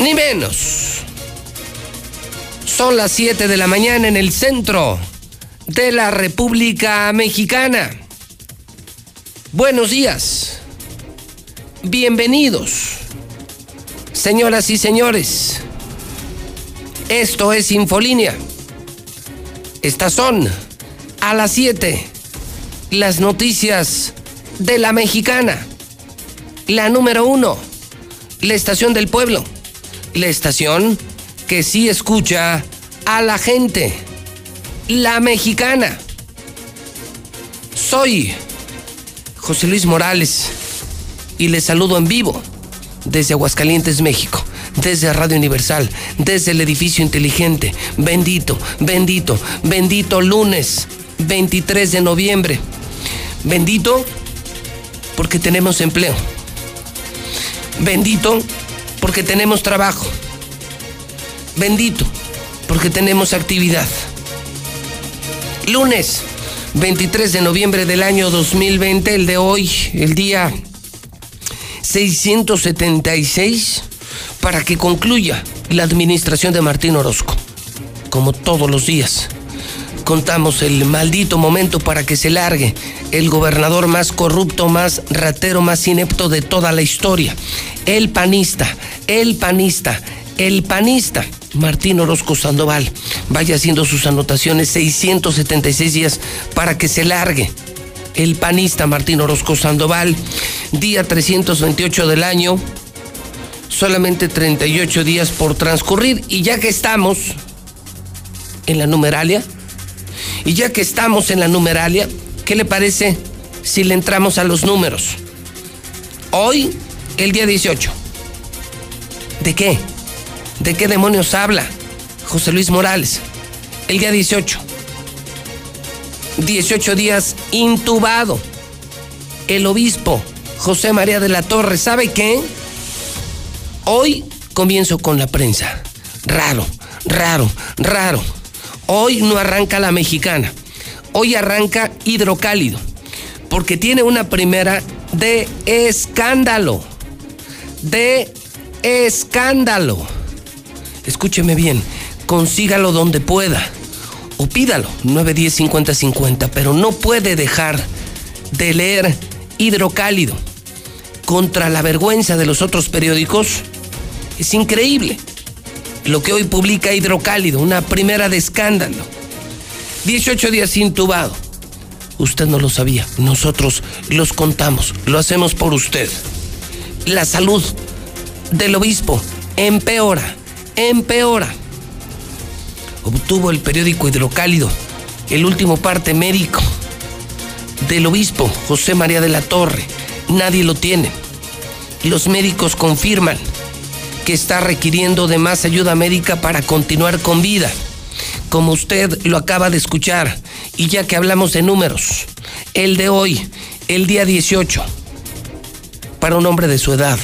ni menos. Son las 7 de la mañana en el centro de la República Mexicana. Buenos días. Bienvenidos. Señoras y señores. Esto es Infolínea. Estas son a las 7 las noticias de la mexicana. La número uno, la estación del pueblo la estación que sí escucha a la gente, la mexicana. Soy José Luis Morales y les saludo en vivo desde Aguascalientes, México, desde Radio Universal, desde el edificio inteligente. Bendito, bendito, bendito lunes 23 de noviembre. Bendito porque tenemos empleo. Bendito porque tenemos trabajo. Bendito, porque tenemos actividad. Lunes 23 de noviembre del año 2020, el de hoy, el día 676, para que concluya la administración de Martín Orozco. Como todos los días, contamos el maldito momento para que se largue el gobernador más corrupto, más ratero, más inepto de toda la historia. El panista, el panista, el panista. Martín Orozco Sandoval vaya haciendo sus anotaciones 676 días para que se largue. El panista Martín Orozco Sandoval, día 328 del año, solamente 38 días por transcurrir y ya que estamos en la numeralia, y ya que estamos en la numeralia, ¿qué le parece si le entramos a los números? Hoy, el día 18 ¿De qué? ¿De qué demonios habla José Luis Morales? El día 18. 18 días intubado. El obispo José María de la Torre, ¿sabe qué? Hoy comienzo con la prensa. Raro, raro, raro. Hoy no arranca la mexicana. Hoy arranca hidrocálido. Porque tiene una primera de escándalo. De escándalo. Escúcheme bien, consígalo donde pueda o pídalo, 910 50 50, pero no puede dejar de leer Hidrocálido contra la vergüenza de los otros periódicos. Es increíble lo que hoy publica Hidrocálido, una primera de escándalo. 18 días intubado. Usted no lo sabía, nosotros los contamos, lo hacemos por usted. La salud del obispo empeora, empeora. Obtuvo el periódico Hidrocálido el último parte médico del obispo José María de la Torre. Nadie lo tiene. Los médicos confirman que está requiriendo de más ayuda médica para continuar con vida. Como usted lo acaba de escuchar, y ya que hablamos de números, el de hoy, el día 18, para un hombre de su edad,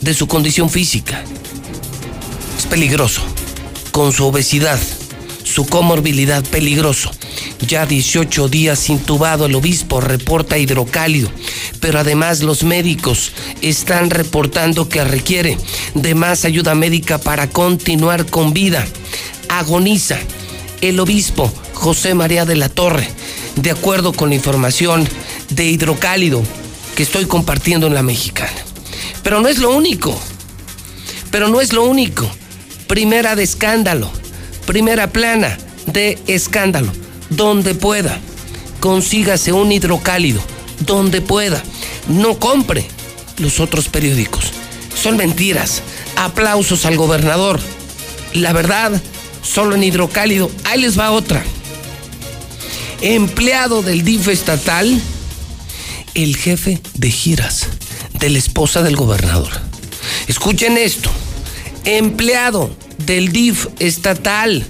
de su condición física. Es peligroso. Con su obesidad, su comorbilidad, peligroso. Ya 18 días intubado, el obispo reporta hidrocálido, pero además los médicos están reportando que requiere de más ayuda médica para continuar con vida. Agoniza el obispo José María de la Torre, de acuerdo con la información de hidrocálido que estoy compartiendo en la mexicana. Pero no es lo único. Pero no es lo único. Primera de escándalo. Primera plana de escándalo. Donde pueda. Consígase un hidrocálido. Donde pueda. No compre los otros periódicos. Son mentiras. Aplausos al gobernador. La verdad, solo en hidrocálido. Ahí les va otra. Empleado del DIF estatal el jefe de giras de la esposa del gobernador. Escuchen esto, empleado del DIF estatal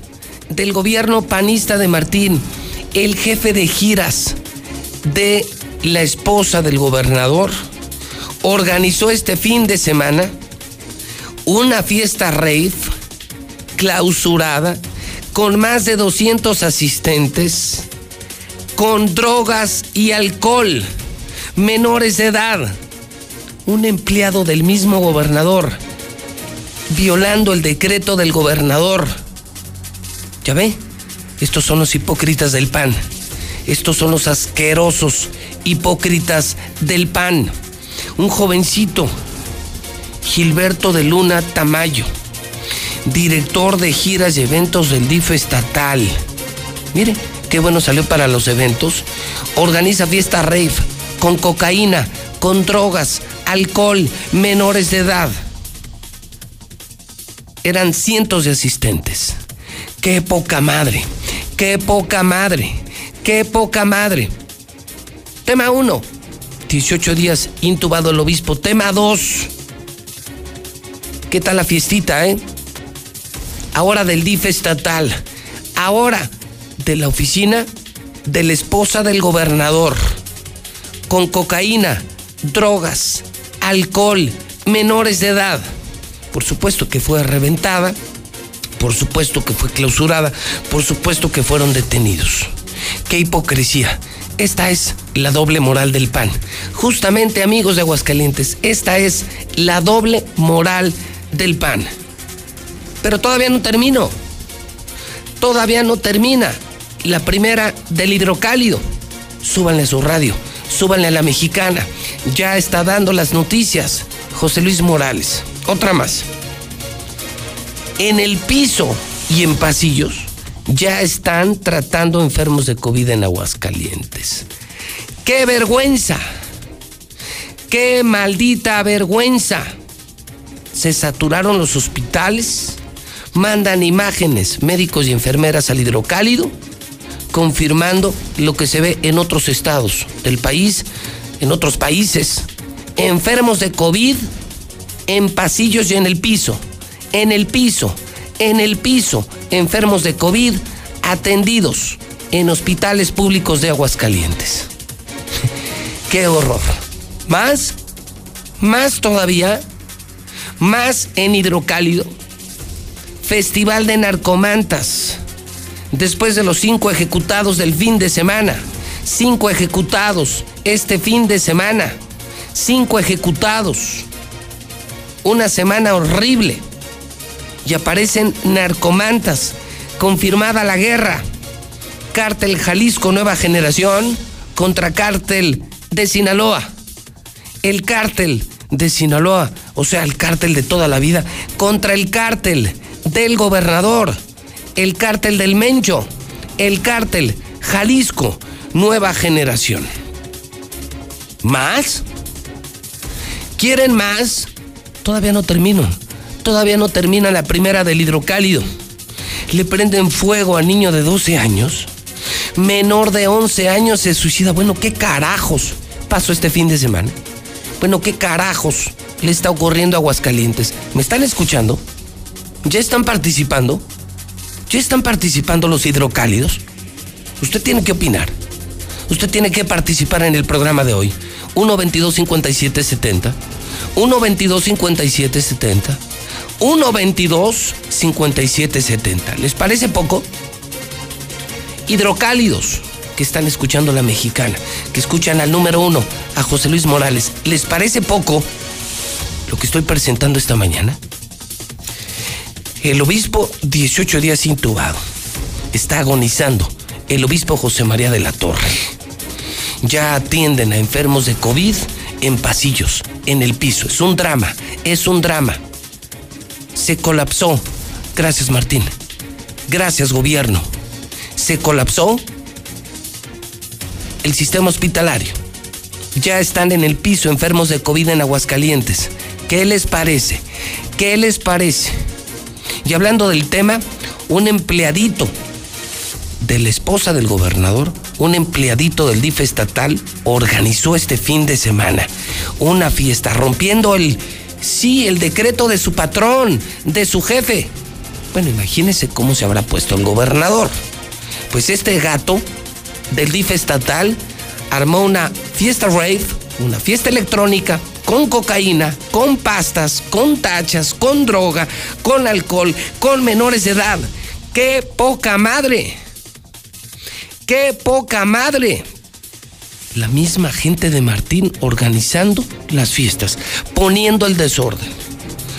del gobierno panista de Martín, el jefe de giras de la esposa del gobernador, organizó este fin de semana una fiesta rave clausurada con más de 200 asistentes, con drogas y alcohol, menores de edad, un empleado del mismo gobernador, violando el decreto del gobernador. ¿Ya ve? Estos son los hipócritas del PAN. Estos son los asquerosos hipócritas del PAN. Un jovencito, Gilberto de Luna Tamayo director de giras y eventos del DIF estatal. Mire, qué bueno salió para los eventos. Organiza fiesta rave con cocaína, con drogas, alcohol, menores de edad. Eran cientos de asistentes. Qué poca madre, qué poca madre, qué poca madre. Tema 1. 18 días intubado el obispo. Tema 2. ¿Qué tal la fiestita, eh? ahora del DIF estatal, ahora de la oficina de la esposa del gobernador, con cocaína, drogas, alcohol, menores de edad. Por supuesto que fue reventada, por supuesto que fue clausurada, por supuesto que fueron detenidos. Qué hipocresía. Esta es la doble moral del PAN. Justamente, amigos de Aguascalientes, esta es la doble moral del PAN. Pero todavía no termino. Todavía no termina. La primera del hidrocálido. Súbanle a su radio, súbanle a la mexicana. Ya está dando las noticias. José Luis Morales. Otra más. En el piso y en pasillos ya están tratando enfermos de COVID en Aguascalientes. ¡Qué vergüenza! ¡Qué maldita vergüenza! Se saturaron los hospitales mandan imágenes médicos y enfermeras al hidrocálido, confirmando lo que se ve en otros estados del país, en otros países. Enfermos de COVID en pasillos y en el piso, en el piso, en el piso, enfermos de COVID atendidos en hospitales públicos de Aguascalientes. ¡Qué horror! Más, más todavía, más en hidrocálido Festival de Narcomantas. Después de los cinco ejecutados del fin de semana. Cinco ejecutados este fin de semana. Cinco ejecutados. Una semana horrible. Y aparecen narcomantas. Confirmada la guerra. Cártel Jalisco Nueva Generación contra Cártel de Sinaloa. El cártel de Sinaloa, o sea, el cártel de toda la vida, contra el cártel del gobernador, el cártel del Mencho, el cártel Jalisco, nueva generación. ¿Más? ¿Quieren más? Todavía no termino. Todavía no termina la primera del hidrocálido. Le prenden fuego a niño de 12 años. Menor de 11 años se suicida. Bueno, ¿qué carajos pasó este fin de semana? Bueno, ¿qué carajos le está ocurriendo a Aguascalientes? ¿Me están escuchando? ¿Ya están participando? ¿Ya están participando los hidrocálidos? Usted tiene que opinar. Usted tiene que participar en el programa de hoy. 122 5770 122 5770 122 5770 ¿Les parece poco? Hidrocálidos que están escuchando la mexicana, que escuchan al número uno, a José Luis Morales. ¿Les parece poco lo que estoy presentando esta mañana? El obispo, 18 días intubado. Está agonizando. El obispo José María de la Torre. Ya atienden a enfermos de COVID en pasillos, en el piso. Es un drama, es un drama. Se colapsó. Gracias, Martín. Gracias, gobierno. Se colapsó el sistema hospitalario. Ya están en el piso enfermos de COVID en Aguascalientes. ¿Qué les parece? ¿Qué les parece? hablando del tema, un empleadito de la esposa del gobernador un empleadito del DIF estatal organizó este fin de semana una fiesta, rompiendo el, sí, el decreto de su patrón, de su jefe. Bueno, imagínense cómo se habrá puesto el gobernador. Pues este gato del DIF estatal armó una fiesta rave, una fiesta electrónica con cocaína, con pastas, con tachas, con droga, con alcohol, con menores de edad. ¡Qué poca madre! ¡Qué poca madre! La misma gente de Martín organizando las fiestas, poniendo el desorden.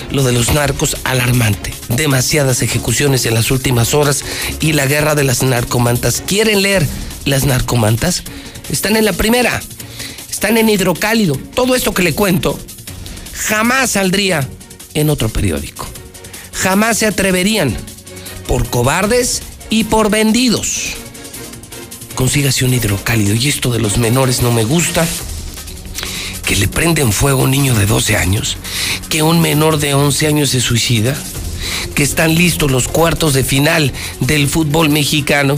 Lo de los narcos alarmante. Demasiadas ejecuciones en las últimas horas y la guerra de las narcomantas. ¿Quieren leer las narcomantas? Están en la primera. Están en hidrocálido. Todo esto que le cuento jamás saldría en otro periódico. Jamás se atreverían por cobardes y por vendidos. Consígase un hidrocálido. Y esto de los menores no me gusta. Que le prenden fuego a un niño de 12 años. Que un menor de 11 años se suicida. Que están listos los cuartos de final del fútbol mexicano.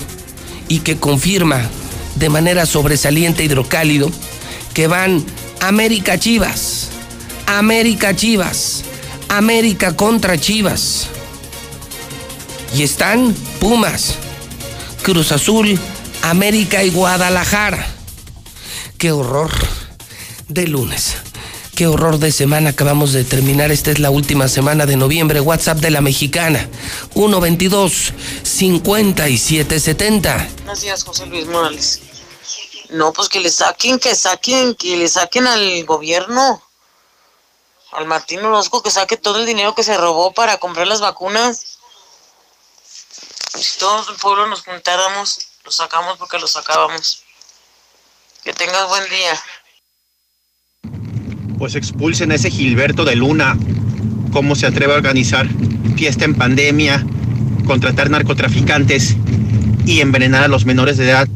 Y que confirma de manera sobresaliente hidrocálido que van América Chivas. América Chivas. América contra Chivas y están Pumas, Cruz Azul, América y Guadalajara. Qué horror de lunes. Qué horror de semana acabamos de terminar. Esta es la última semana de noviembre. WhatsApp de la mexicana. 122 5770. Gracias, José Luis Morales. No, pues que le saquen, que saquen, que le saquen al gobierno. Al Martín Orozco que saque todo el dinero que se robó para comprar las vacunas si todos el pueblo nos juntáramos, lo sacamos porque lo sacábamos. Que tengas buen día. Pues expulsen a ese Gilberto de Luna. ¿Cómo se atreve a organizar fiesta en pandemia, contratar narcotraficantes y envenenar a los menores de edad?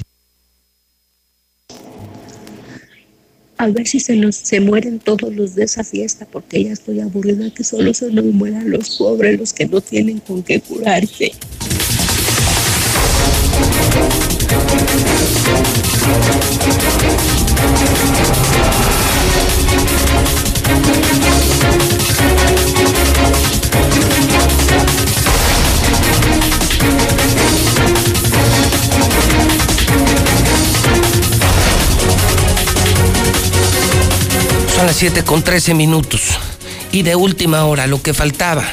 a ver si se, nos, se mueren todos los de esa fiesta, porque ya estoy aburrida que solo se nos mueran los pobres, los que no tienen con qué curarse. Son las 7 con 13 minutos. Y de última hora, lo que faltaba.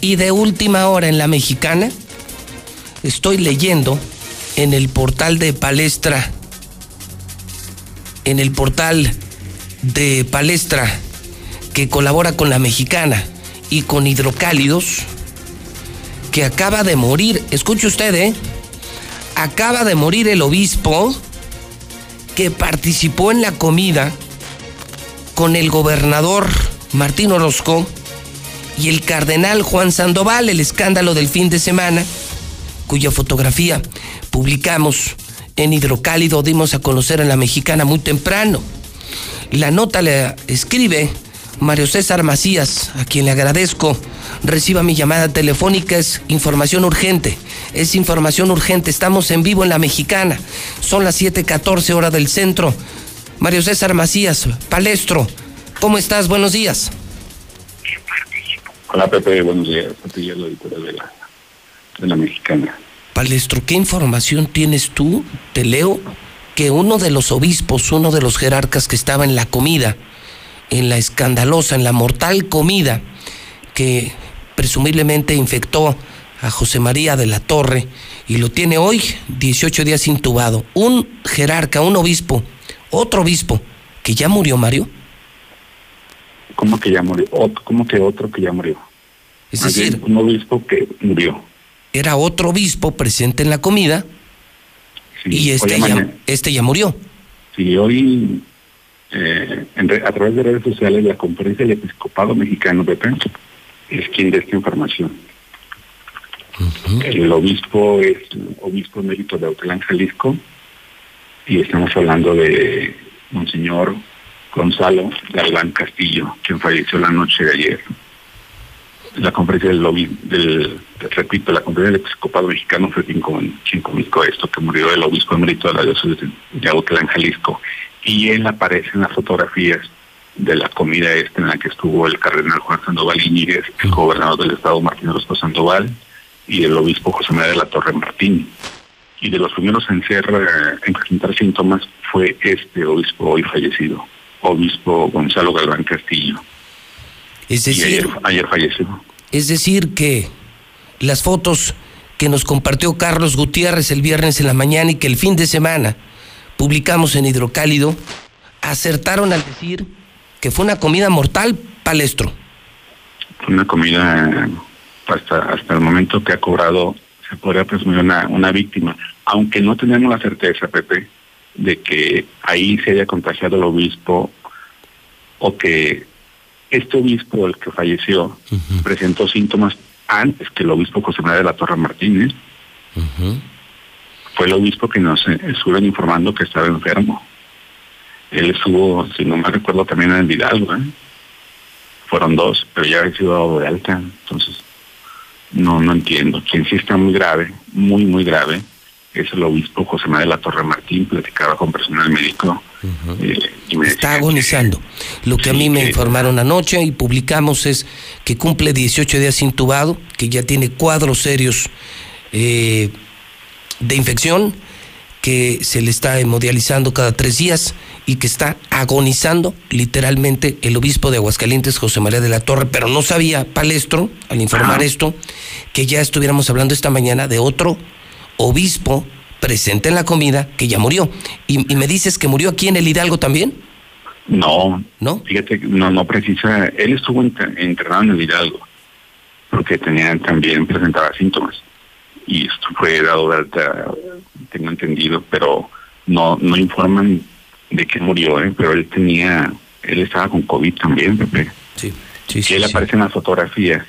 Y de última hora en la mexicana, estoy leyendo en el portal de Palestra, en el portal de Palestra que colabora con la mexicana y con Hidrocálidos, que acaba de morir, escuche usted, ¿eh? Acaba de morir el obispo que participó en la comida con el gobernador Martín Orozco y el cardenal Juan Sandoval, el escándalo del fin de semana, cuya fotografía publicamos en Hidrocálido, dimos a conocer en la mexicana muy temprano. La nota le escribe Mario César Macías, a quien le agradezco. Reciba mi llamada telefónica, es información urgente. Es información urgente, estamos en vivo en la mexicana. Son las 7:14 hora del centro. Mario César Macías, palestro, ¿cómo estás? Buenos días. Hola Pepe, buenos días. A la editora de la, de la mexicana. Palestro, ¿qué información tienes tú? Te leo que uno de los obispos, uno de los jerarcas que estaba en la comida, en la escandalosa, en la mortal comida, que presumiblemente infectó a José María de la Torre y lo tiene hoy 18 días intubado. Un jerarca, un obispo, otro obispo, que ya murió, Mario. ¿Cómo que ya murió? ¿Cómo que otro que ya murió? Es decir, un obispo que murió era otro obispo presente en la comida y este ya, este ya murió. Sí, hoy eh, a través de redes sociales la conferencia del episcopado mexicano, Pepe, es quien da esta información. El obispo es obispo emérito de Autlán, Jalisco, y estamos hablando de Monseñor Gonzalo Galván Castillo, quien falleció la noche de ayer. La conferencia del lobby, del, repito, la conferencia del episcopado mexicano fue quien, quien comunicó esto, que murió el obispo emérito de la diócesis de Autlán, Jalisco, y él aparece en las fotografías de la comida esta en la que estuvo el cardenal Juan Sandoval Iñiguez, el gobernador del estado Martín Orozco Sandoval y el obispo José María de la Torre Martín. Y de los primeros en ser, eh, en presentar síntomas fue este obispo hoy fallecido, obispo Gonzalo Galván Castillo. Es decir, ayer, falleció. Es decir, que las fotos que nos compartió Carlos Gutiérrez el viernes en la mañana y que el fin de semana publicamos en Hidrocálido, acertaron al decir que fue una comida mortal, palestro. Fue una comida hasta, hasta el momento que ha cobrado, se podría presumir una, una víctima, aunque no tenemos la certeza, Pepe, de que ahí se haya contagiado el obispo o que este obispo, el que falleció, presentó síntomas antes que el obispo José María de la Torre Martínez. Fue el obispo que nos estuvieron informando que estaba enfermo. Él estuvo, si no me recuerdo, también en el Hidalgo. ¿eh? Fueron dos, pero ya había sido dado de alta. Entonces, no, no entiendo. Quien sí está muy grave, muy, muy grave, es el obispo José María de la Torre Martín, platicaba con personal médico. Eh, Está agonizando. Lo que a mí me informaron anoche y publicamos es que cumple 18 días intubado, que ya tiene cuadros serios eh, de infección, que se le está hemodializando cada tres días y que está agonizando literalmente el obispo de Aguascalientes, José María de la Torre, pero no sabía Palestro, al informar esto, que ya estuviéramos hablando esta mañana de otro obispo presente en la comida que ya murió. ¿Y, me dices que murió aquí en el Hidalgo también? No, no. Fíjate, no, no precisa. Él estuvo internado en el Hidalgo porque tenía también presentaba síntomas y esto fue dado de alta, tengo entendido, pero no no informan de que murió, ¿eh? pero él tenía, él estaba con COVID también, Pepe. Sí, sí, sí. Y él aparece en las fotografías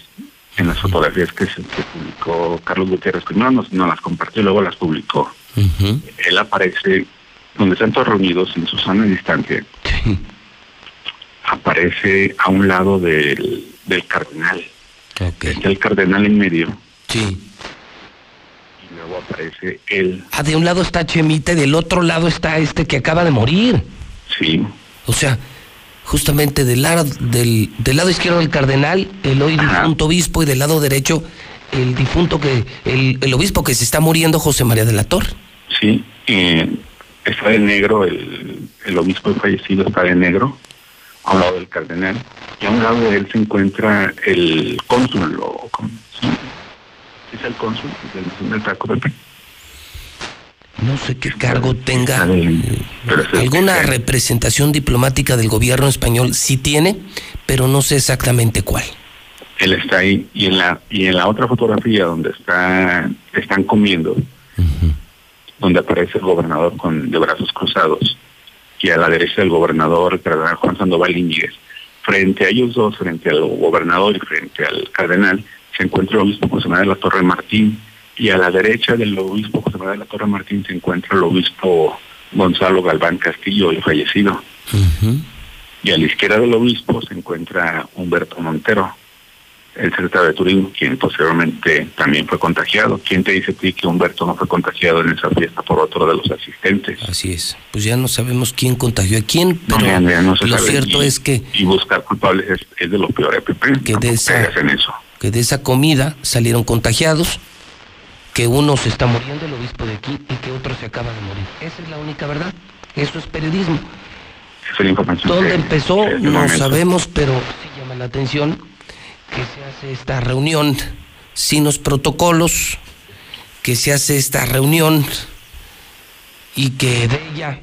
en las fotografías que, se, publicó Carlos Gutiérrez. Primero nos, las compartió y luego las publicó. Él aparece donde están todos reunidos en su sana distancia. Aparece a un lado del, del cardenal. Está el cardenal en medio. Sí. Y luego aparece él. Ah, de un lado está Chemita y del otro lado está este que acaba de morir. Sí. O sea, justamente del lado, del, del lado izquierdo del cardenal, el hoy difunto obispo, y del lado derecho, el difunto que, el, el obispo que se está muriendo, José María de la Torre. Sí, está de negro, el, el obispo fallecido está de negro, a un lado del cardenal, y a un lado de él se encuentra el cónsul, o, ¿sí? ¿Es el cónsul del, del Taco Pepe? no sé qué cargo tenga, eh, alguna representación diplomática del gobierno español sí tiene, pero no sé exactamente cuál. Él está ahí y en la y en la otra fotografía donde está están comiendo, donde aparece el gobernador con de brazos cruzados y a la derecha el gobernador el cardenal Juan Sandoval Íñiguez. Frente a ellos dos, frente al gobernador y frente al cardenal, se encuentra el obispo José María de la Torre Martín, y a la derecha del obispo José María de la Torre Martín se encuentra el obispo Gonzalo Galván Castillo, el fallecido. Y a la izquierda del obispo se encuentra Humberto Montero, el secretario de Turismo, quien posteriormente también fue contagiado. ¿Quién te dice a ti que Humberto no fue contagiado en esa fiesta por otro de los asistentes? Así es. Pues ya no sabemos quién contagió a quién, pero lo cierto es que... Y buscar culpables es, de lo peor, EPP. Que de, esa, que de esa comida salieron contagiados que uno se está muriendo, el obispo de aquí, y que otro se acaba de morir. Esa es la única verdad. Eso es periodismo. ¿Dónde empezó? No sabemos, pero sí llama la atención que se hace esta reunión sin los protocolos, que se hace esta reunión y que de ella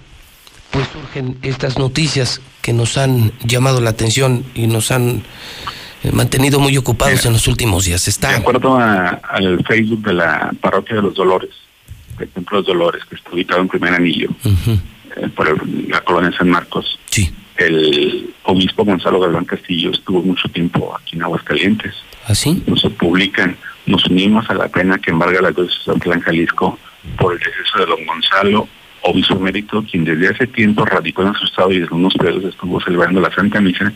pues surgen estas noticias que nos han llamado la atención y nos han eh, mantenido muy ocupados en los últimos días. Está... De acuerdo al Facebook de la Parroquia de los Dolores, el Templo de los Dolores, que está ubicado en Primer Anillo, eh, por la colonia San Marcos. Sí. El obispo Gonzalo Galván Castillo estuvo mucho tiempo aquí en Aguascalientes. ¿Así? ¿Ah, nos publican, nos unimos a la pena que embarga la diócesis de Plan Jalisco por el deceso de don Gonzalo, obispo mérito, quien desde hace tiempo radicó en su estado y desde unos periodos estuvo celebrando la Santa Misa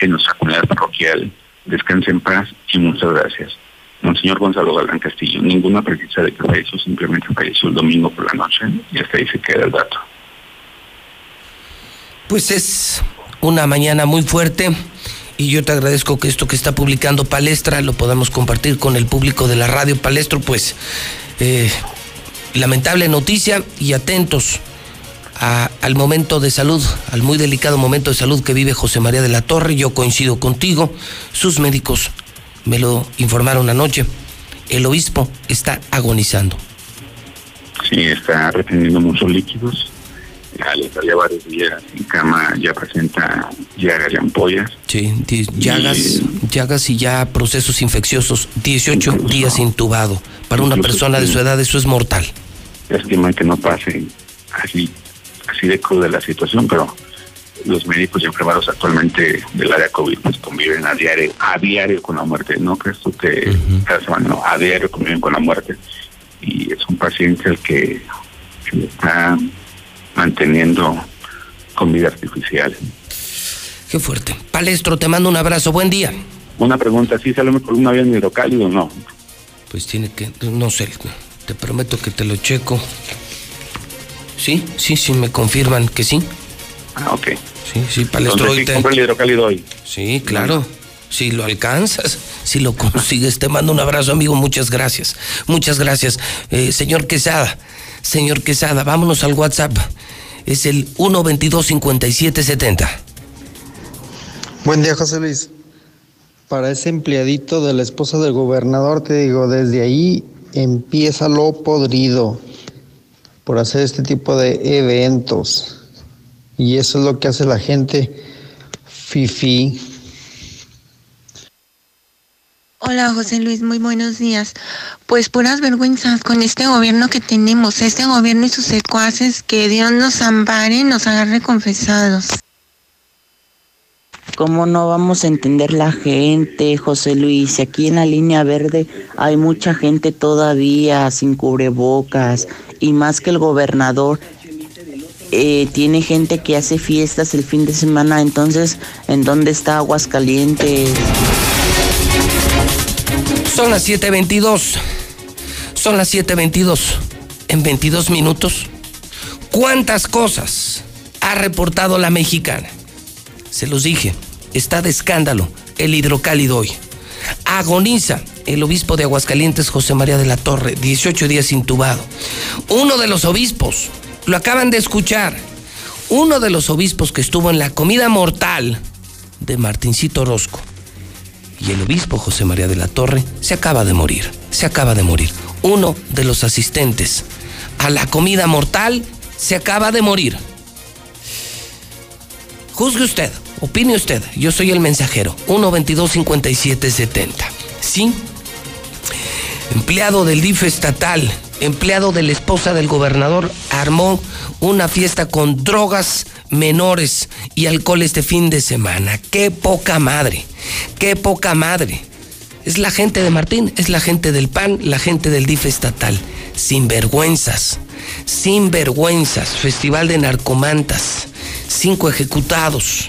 en nuestra comunidad parroquial Descanse en paz y muchas gracias. Monseñor Gonzalo Galán Castillo, ninguna precisa de que falleció, simplemente falleció el domingo por la noche y hasta ahí se queda el dato. Pues es una mañana muy fuerte y yo te agradezco que esto que está publicando Palestra lo podamos compartir con el público de la radio Palestro, pues eh, lamentable noticia y atentos al momento de salud, al muy delicado momento de salud que vive José María de la Torre. Yo coincido contigo, sus médicos me lo informaron anoche. El obispo está agonizando. Sí, está reteniendo muchos líquidos. Ya varios días en cama, ya presenta llagas y ampollas. Sí, llagas, y, llagas y ya procesos infecciosos. 18 días intubado. Para una persona de su edad eso es mortal. Estima que no pase así, así de cruda la situación, pero los médicos y enfermeros actualmente del área COVID pues conviven a diario, a diario con la muerte. No crees tú que no, a diario conviven con la muerte. Y es un paciente el que, está manteniendo con vida artificial. Qué fuerte. Palestro, te mando un abrazo. Buen día. Una pregunta, ¿sí sale por un avión hidrocálido o no? Pues tiene que, no sé, te prometo que te lo checo. Sí, sí, sí, me confirman que sí. Ah, ok. Sí, sí, palestro hoy. el hidrocálido hoy. Sí, claro. Si lo alcanzas, si lo consigues, te mando un abrazo, amigo. Muchas gracias. Muchas gracias. Eh, señor Quesada, señor Quesada, vámonos al WhatsApp. Es el 122-5770. Buen día, José Luis. Para ese empleadito de la esposa del gobernador, te digo, desde ahí empieza lo podrido por hacer este tipo de eventos. Y eso es lo que hace la gente fifi. Hola José Luis, muy buenos días. Pues puras vergüenzas con este gobierno que tenemos, este gobierno y sus secuaces, que Dios nos ampare, nos agarre confesados. ¿Cómo no vamos a entender la gente, José Luis? Aquí en la línea verde hay mucha gente todavía sin cubrebocas y más que el gobernador eh, tiene gente que hace fiestas el fin de semana, entonces, ¿en dónde está Aguascalientes? Son las 7.22. Son las 7.22. En 22 minutos, ¿cuántas cosas ha reportado la mexicana? Se los dije, está de escándalo el hidrocálido hoy. Agoniza el obispo de Aguascalientes, José María de la Torre, 18 días intubado. Uno de los obispos lo acaban de escuchar. Uno de los obispos que estuvo en la comida mortal de Martincito Orozco y el obispo José María de la Torre se acaba de morir. Se acaba de morir. Uno de los asistentes a la comida mortal se acaba de morir. Juzgue usted, opine usted. Yo soy el mensajero. 122-5770. ¿Sí? Empleado del DIF estatal empleado de la esposa del gobernador, armó una fiesta con drogas menores y alcohol este fin de semana. Qué poca madre, qué poca madre. Es la gente de Martín, es la gente del PAN, la gente del DIF estatal. Sin vergüenzas, sin vergüenzas. Festival de narcomantas, cinco ejecutados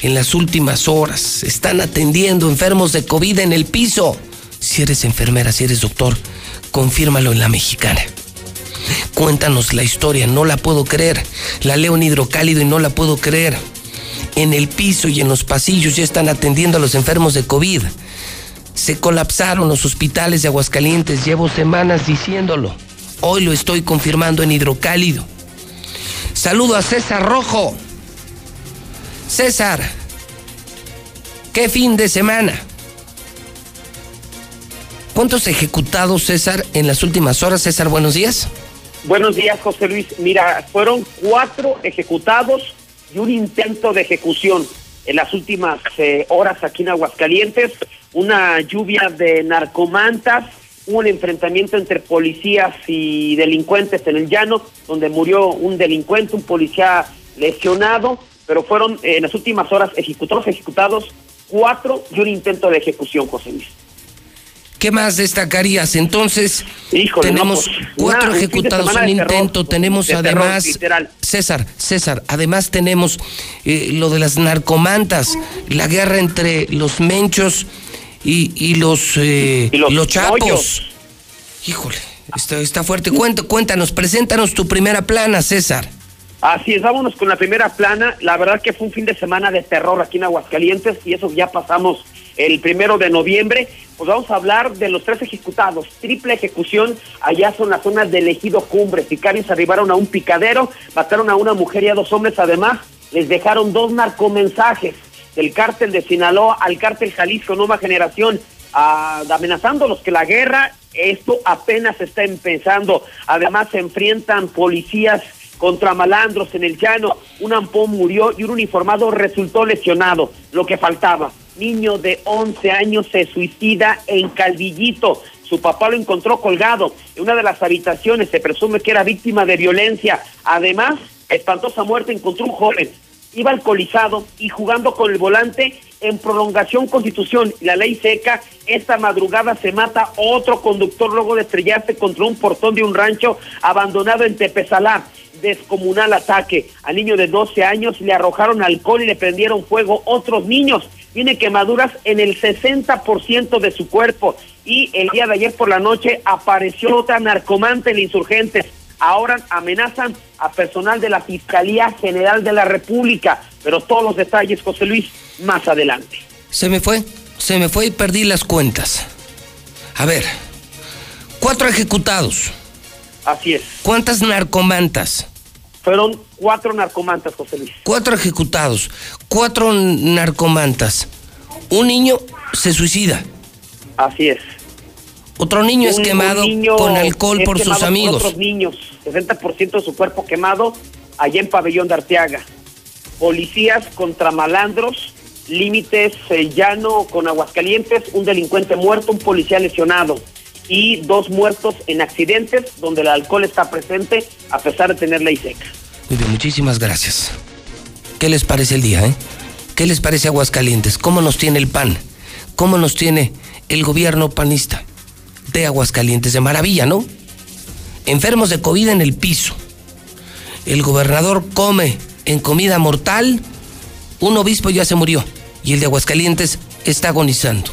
en las últimas horas. Están atendiendo enfermos de COVID en el piso. Si eres enfermera, si eres doctor, confírmalo en la mexicana. Cuéntanos la historia, no la puedo creer. La leo en hidrocálido y no la puedo creer. En el piso y en los pasillos ya están atendiendo a los enfermos de COVID. Se colapsaron los hospitales de Aguascalientes, llevo semanas diciéndolo. Hoy lo estoy confirmando en hidrocálido. Saludo a César Rojo. César, ¿qué fin de semana? ¿Cuántos ejecutados, César, en las últimas horas? César, buenos días. Buenos días, José Luis. Mira, fueron cuatro ejecutados y un intento de ejecución en las últimas eh, horas aquí en Aguascalientes. Una lluvia de narcomantas, un enfrentamiento entre policías y delincuentes en el llano, donde murió un delincuente, un policía lesionado, pero fueron eh, en las últimas horas ejecutados, ejecutados cuatro y un intento de ejecución, José Luis. ¿Qué más destacarías? Entonces, tenemos cuatro ejecutados, un, intento, tenemos además, César, César, además tenemos eh, lo de las narcomantas, la guerra entre los menchos y, los, eh, los, chapos. Híjole, está, está fuerte. cuéntanos, preséntanos tu primera plana, César. Así es, vámonos con la primera plana. La verdad que fue un fin de semana de terror aquí en Aguascalientes y eso ya pasamos el primero de noviembre. Pues vamos a hablar de los tres ejecutados. Triple ejecución. Allá son las zonas del ejido Cumbre. Sicarios arribaron a un picadero, mataron a una mujer y a dos hombres. Además, les dejaron dos narcomensajes del cártel de Sinaloa al cártel Jalisco Nueva Generación, amenazándolos que la guerra, esto apenas está empezando. Además, se enfrentan policías contra malandros en el llano. Un ampón murió y un uniformado resultó lesionado. Lo que faltaba. Niño de 11 años se suicida en Calvillito. Su papá lo encontró colgado en una de las habitaciones. Se presume que era víctima de violencia. Además, espantosa muerte encontró un joven. Iba alcoholizado y jugando con el volante en prolongación constitución. La ley seca, esta madrugada se mata otro conductor luego de estrellarse contra un portón de un rancho abandonado en Tepezalá descomunal ataque. Al niño de 12 años le arrojaron alcohol y le prendieron fuego otros niños. Tiene quemaduras en el 60% de su cuerpo. Y el día de ayer por la noche apareció otra narcomante en Insurgentes. Ahora amenazan a personal de la Fiscalía General de la República. Pero todos los detalles, José Luis, más adelante. Se me fue, se me fue y perdí las cuentas. A ver, cuatro ejecutados. Así es. ¿Cuántas narcomantas? Fueron cuatro narcomantas, José Luis. Cuatro ejecutados, cuatro narcomantas. Un niño se suicida. Así es. Otro niño es quemado con alcohol por sus amigos. otros niños, 60% de su cuerpo quemado allá en Pabellón de Arteaga. Policías contra malandros, límites eh, llano con Aguascalientes, un delincuente muerto, un policía lesionado y dos muertos en accidentes donde el alcohol está presente a pesar de tener ley seca. Muy bien, muchísimas gracias. ¿Qué les parece el día, eh? ¿Qué les parece Aguascalientes? ¿Cómo nos tiene el PAN? ¿Cómo nos tiene el gobierno panista de Aguascalientes? De maravilla, ¿no? Enfermos de COVID en el piso. El gobernador come en comida mortal. Un obispo ya se murió y el de Aguascalientes está agonizando.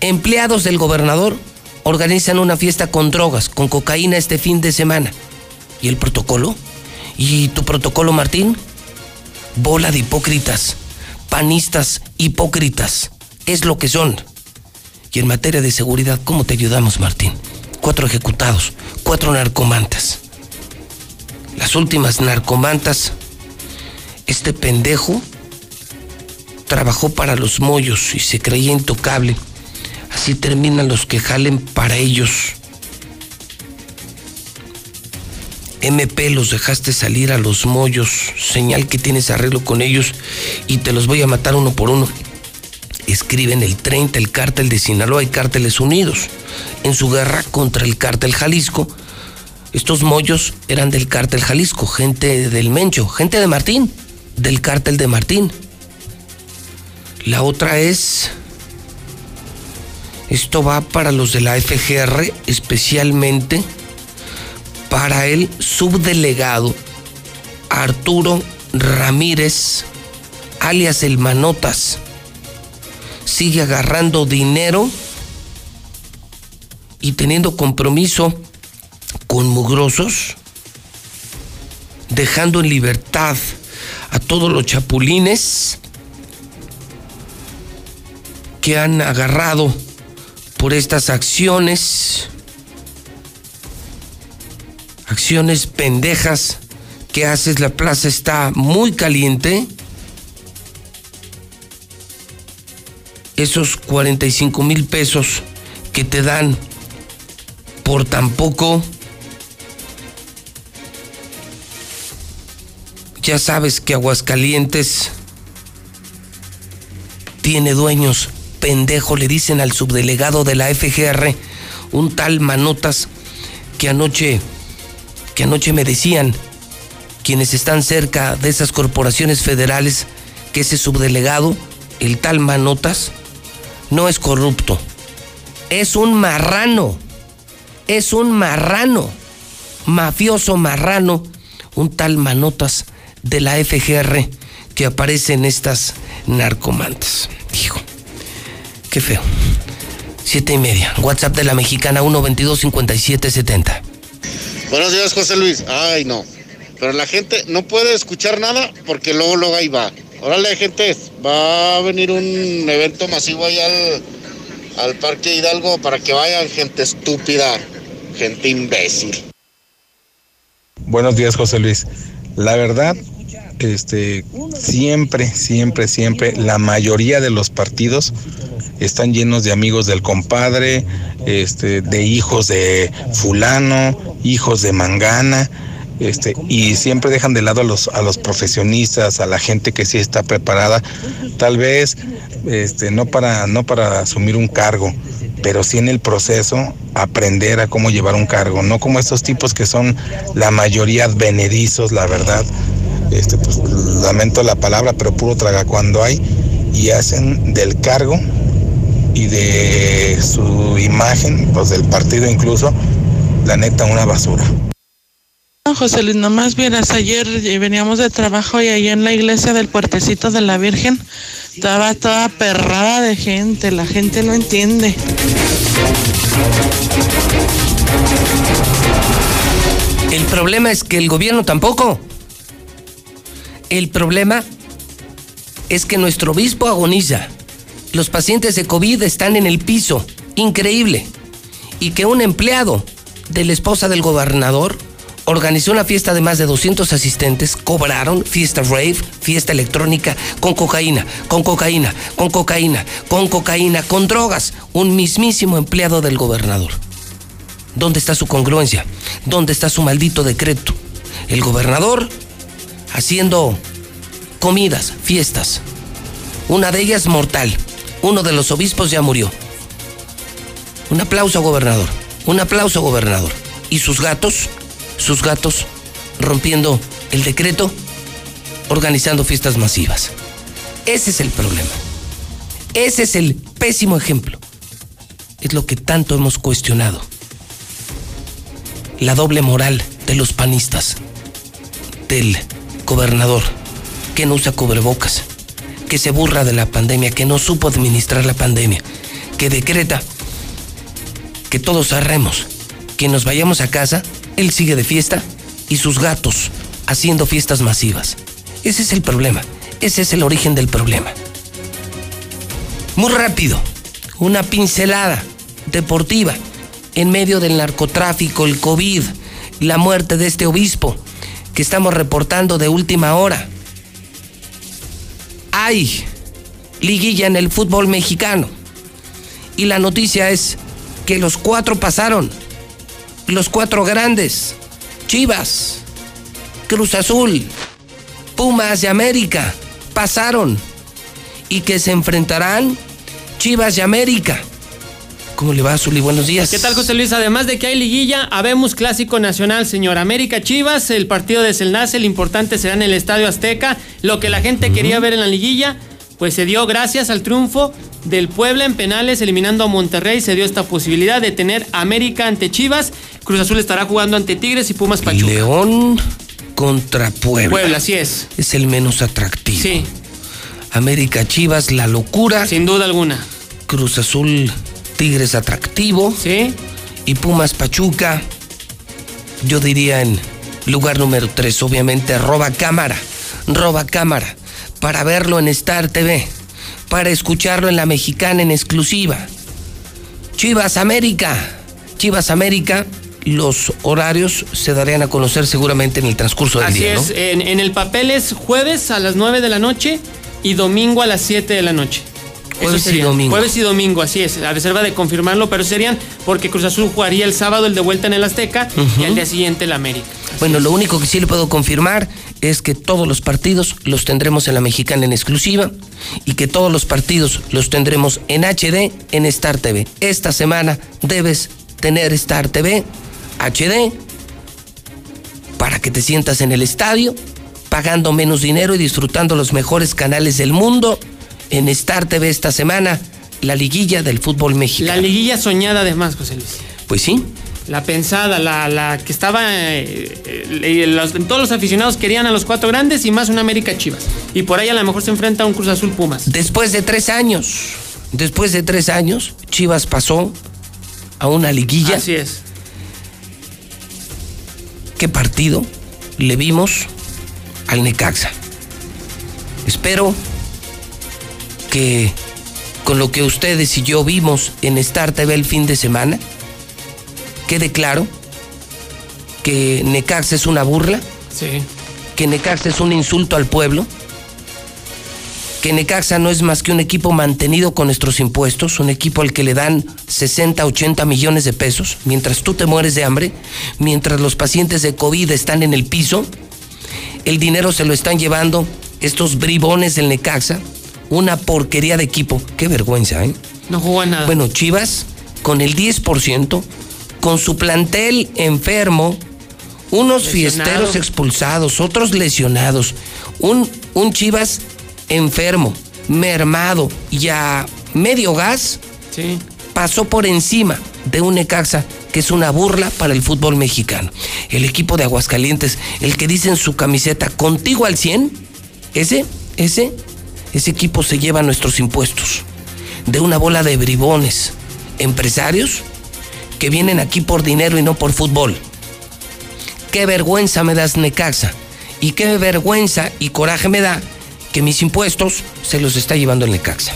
Empleados del gobernador organizan una fiesta con drogas, con cocaína este fin de semana. ¿Y el protocolo? ¿Y tu protocolo, Martín? Bola de hipócritas, panistas hipócritas, es lo que son. Y en materia de seguridad, ¿cómo te ayudamos, Martín? Cuatro ejecutados, cuatro narcomantas. Las últimas narcomantas, este pendejo trabajó para los mollos y se creía intocable Así terminan los que jalen para ellos. MP los dejaste salir a los mollos, señal que tienes arreglo con ellos y te los voy a matar uno por uno. Escriben el 30, el cártel de Sinaloa y cárteles unidos. En su guerra contra el cártel Jalisco, estos mollos eran del cártel Jalisco, gente del Mencho, gente de Martín, del cártel de Martín. La otra es esto va para los de la FGR, especialmente para el subdelegado Arturo Ramírez, alias el Manotas. Sigue agarrando dinero y teniendo compromiso con mugrosos, dejando en libertad a todos los chapulines que han agarrado por estas acciones, acciones pendejas que haces, la plaza está muy caliente. Esos 45 mil pesos que te dan por tan poco, ya sabes que Aguascalientes tiene dueños pendejo, le dicen al subdelegado de la FGR, un tal Manotas, que anoche, que anoche me decían quienes están cerca de esas corporaciones federales que ese subdelegado, el tal Manotas, no es corrupto. es un marrano, es un marrano, mafioso marrano, un tal manotas de la FGR que aparece en estas narcomantas. Hijo, qué feo. Siete y media. WhatsApp de la mexicana 122-5770. Buenos días, José Luis. Ay, no. Pero la gente no puede escuchar nada porque luego, luego ahí va. Órale, gente, va a venir un evento masivo ahí al, al Parque Hidalgo para que vayan gente estúpida, gente imbécil. Buenos días, José Luis. La verdad, este, siempre, siempre, siempre, la mayoría de los partidos están llenos de amigos del compadre, este, de hijos de fulano, hijos de mangana, este, y siempre dejan de lado a los, a los profesionistas, a la gente que sí está preparada, tal vez, este, no para, no para asumir un cargo, pero sí en el proceso aprender a cómo llevar un cargo, no como estos tipos que son la mayoría advenedizos, la verdad. Este, pues lamento la palabra, pero puro traga cuando hay y hacen del cargo y de su imagen, pues del partido incluso, la neta una basura. José Luis, nomás vieras, ayer veníamos de trabajo y ahí en la iglesia del puertecito de la Virgen estaba toda perrada de gente, la gente no entiende. El problema es que el gobierno tampoco. El problema es que nuestro obispo agoniza. Los pacientes de COVID están en el piso. Increíble. Y que un empleado de la esposa del gobernador organizó una fiesta de más de 200 asistentes, cobraron fiesta rave, fiesta electrónica, con cocaína, con cocaína, con cocaína, con cocaína, con drogas. Un mismísimo empleado del gobernador. ¿Dónde está su congruencia? ¿Dónde está su maldito decreto? El gobernador haciendo comidas, fiestas. Una de ellas mortal. Uno de los obispos ya murió. Un aplauso, gobernador. Un aplauso, gobernador. ¿Y sus gatos? sus gatos rompiendo el decreto, organizando fiestas masivas. Ese es el problema. Ese es el pésimo ejemplo. Es lo que tanto hemos cuestionado. La doble moral de los panistas, del gobernador, que no usa cubrebocas, que se burra de la pandemia, que no supo administrar la pandemia, que decreta que todos cerremos, que nos vayamos a casa él sigue de fiesta y sus gatos haciendo fiestas masivas. Ese es el problema. Ese es el origen del problema. Muy rápido, una pincelada deportiva en medio del narcotráfico, el COVID, la muerte de este obispo que estamos reportando de última hora. Hay liguilla en el fútbol mexicano y la noticia es que los cuatro pasaron los cuatro grandes, Chivas, Cruz Azul, Pumas de América, pasaron y que se enfrentarán Chivas de América. ¿Cómo le va, Zuli? Buenos días. ¿Qué tal, José Luis? Además de que hay liguilla, habemos clásico nacional, señor. América Chivas, el partido de Selnace, el importante será en el Estadio Azteca. Lo que la gente quería ver en la liguilla, pues se dio gracias al triunfo del Puebla en penales, eliminando a Monterrey. Se dio esta posibilidad de tener América ante Chivas. Cruz Azul estará jugando ante Tigres y Pumas Pachuca. León contra Puebla. Puebla, así es. Es el menos atractivo. Sí. América Chivas, la locura. Sin duda alguna. Cruz Azul, Tigres atractivo. Sí. Y Pumas Pachuca, yo diría en lugar número 3, obviamente, roba cámara. Roba cámara. Para verlo en Star TV. Para escucharlo en la mexicana en exclusiva. Chivas América. Chivas América los horarios se darían a conocer seguramente en el transcurso del Así día. es, en, en el papel es jueves a las 9 de la noche y domingo a las 7 de la noche. Jueves y domingo. Jueves y domingo, así es. A reserva de confirmarlo, pero serían porque Cruz Azul jugaría el sábado el de vuelta en el Azteca y al día siguiente el América. Bueno, lo único que sí le puedo confirmar es que todos los partidos los tendremos en la mexicana en exclusiva y que todos los partidos los tendremos en HD en Star TV. Esta semana debes tener Star TV HD para que te sientas en el estadio pagando menos dinero y disfrutando los mejores canales del mundo. En Star TV esta semana la liguilla del fútbol mexicano. La liguilla soñada además, José Luis. Pues sí. La pensada, la, la que estaba. eh, eh, los- todos los aficionados querían a los cuatro grandes y más una América Chivas. Y por ahí a lo mejor se enfrenta a un Cruz Azul Pumas. Después de tres años, después de tres años, Chivas pasó a una liguilla. Así es. ¿Qué partido le vimos al Necaxa? Espero que con lo que ustedes y yo vimos en Star TV el fin de semana, quede claro que Necaxa es una burla, Sí. que Necaxa es un insulto al pueblo, que Necaxa no es más que un equipo mantenido con nuestros impuestos, un equipo al que le dan 60, 80 millones de pesos, mientras tú te mueres de hambre, mientras los pacientes de COVID están en el piso, el dinero se lo están llevando estos bribones del Necaxa, una porquería de equipo, qué vergüenza, ¿eh? No jugó a nada. Bueno, Chivas, con el 10%, con su plantel enfermo, unos Lesionado. fiesteros expulsados, otros lesionados, un, un Chivas enfermo, mermado y a medio gas, Sí. pasó por encima de un Necaxa que es una burla para el fútbol mexicano. El equipo de Aguascalientes, el que dice en su camiseta, contigo al 100, ese, ese, ese equipo se lleva nuestros impuestos. De una bola de bribones, empresarios que vienen aquí por dinero y no por fútbol. Qué vergüenza me das Necaxa. Y qué vergüenza y coraje me da que mis impuestos se los está llevando el Necaxa.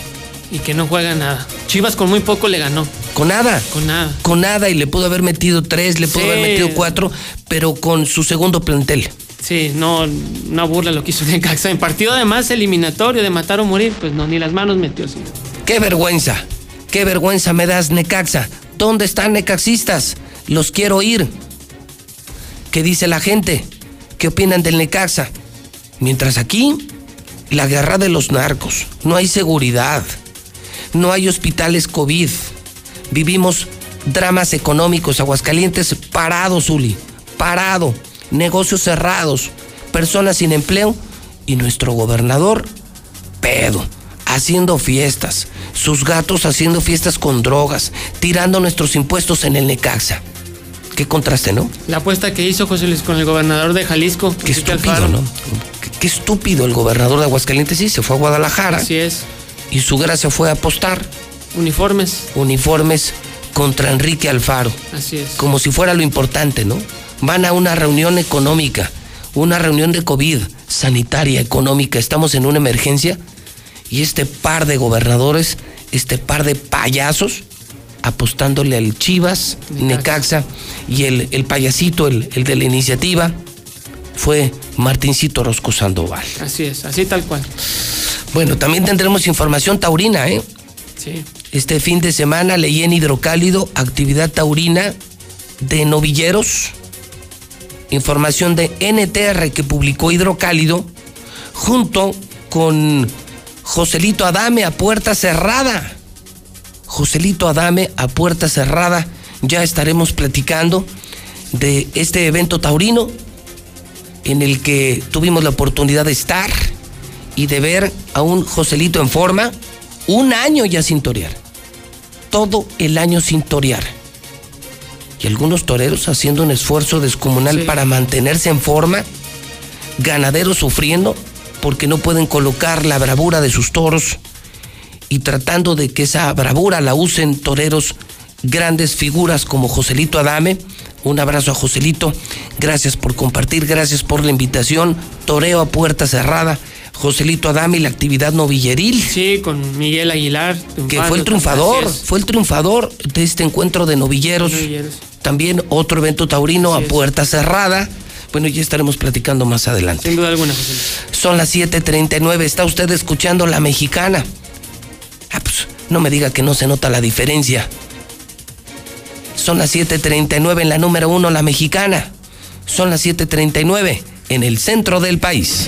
Y que no juega nada. Chivas con muy poco le ganó. Con nada. Con nada. Con nada y le pudo haber metido tres, le pudo Sí. haber metido cuatro, pero con su segundo plantel. Sí, no, una burla lo que hizo Necaxa. En partido además eliminatorio de matar o morir, pues no, ni las manos metió. ¡Qué vergüenza! ¡Qué vergüenza me das, Necaxa! ¿Dónde están necaxistas? Los quiero oír. ¿Qué dice la gente? ¿Qué opinan del Necaxa? Mientras aquí, la guerra de los narcos. No hay seguridad. No hay hospitales COVID. Vivimos dramas económicos. Aguascalientes parado, Zuli. Parado. Negocios cerrados. Personas sin empleo. Y nuestro gobernador, pedo. Haciendo fiestas. Sus gatos haciendo fiestas con drogas. Tirando nuestros impuestos en el Necaxa. Qué contraste, ¿no? La apuesta que hizo José Luis con el gobernador de Jalisco. Qué estúpido, Alfaro. ¿no? Qué, qué estúpido el gobernador de Aguascalientes. Sí, se fue a Guadalajara. Así es. Y su gracia fue apostar Uniformes. uniformes contra Enrique Alfaro. Así es. Como si fuera lo importante, ¿no? Van a una reunión económica, una reunión de COVID, sanitaria, económica. Estamos en una emergencia y este par de gobernadores, este par de payasos, apostándole al Chivas, Necaxa y el, el payasito, el, el de la iniciativa, fue Martincito Orozco Sandoval. Así es, así tal cual. Bueno, también tendremos información taurina, ¿eh? Sí. Este fin de semana leí en Hidrocálido actividad taurina de novilleros. Información de NTR que publicó Hidrocálido junto con Joselito Adame a puerta cerrada. Joselito Adame a puerta cerrada. Ya estaremos platicando de este evento taurino en el que tuvimos la oportunidad de estar y de ver a un Joselito en forma, un año ya sin torear. Todo el año sin torear. Y algunos toreros haciendo un esfuerzo descomunal Sí. para mantenerse en forma, ganaderos sufriendo porque no pueden colocar la bravura de sus toros y tratando de que esa bravura la usen toreros grandes figuras como Joselito Adame. Un abrazo a Joselito. Gracias por compartir, gracias por la invitación. Toreo a puerta cerrada. Joselito Adame y la actividad novilleril. Sí, con Miguel Aguilar. Que fue el triunfador, fue el triunfador de este encuentro de novilleros. Novilleros. También otro evento taurino Así a es. puerta cerrada. Bueno, ya estaremos platicando más adelante. Sin duda alguna, José Luis. Son las 7:39. Está usted escuchando la mexicana. Ah, pues no me diga que no se nota la diferencia. Son las 7:39 en la número uno, la mexicana. Son las 7:39 en el centro del país.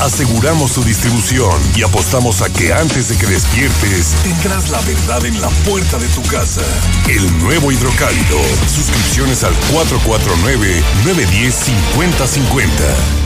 Aseguramos su distribución y apostamos a que antes de que despiertes tendrás la verdad en la puerta de tu casa. El nuevo hidrocálido. Suscripciones al 449-910-5050.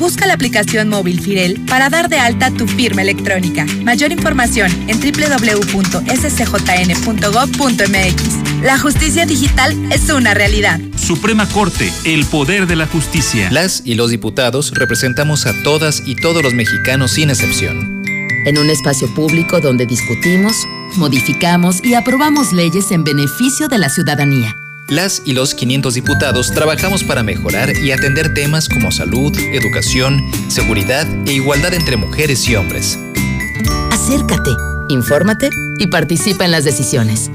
Busca la aplicación móvil Firel para dar de alta tu firma electrónica. Mayor información en www.scjn.gov.mx. La justicia digital es una realidad. Suprema Corte, el poder de la justicia. Las y los diputados representamos a todas y todos los mexicanos sin excepción. En un espacio público donde discutimos, modificamos y aprobamos leyes en beneficio de la ciudadanía. Las y los 500 diputados trabajamos para mejorar y atender temas como salud, educación, seguridad e igualdad entre mujeres y hombres. Acércate, infórmate y participa en las decisiones.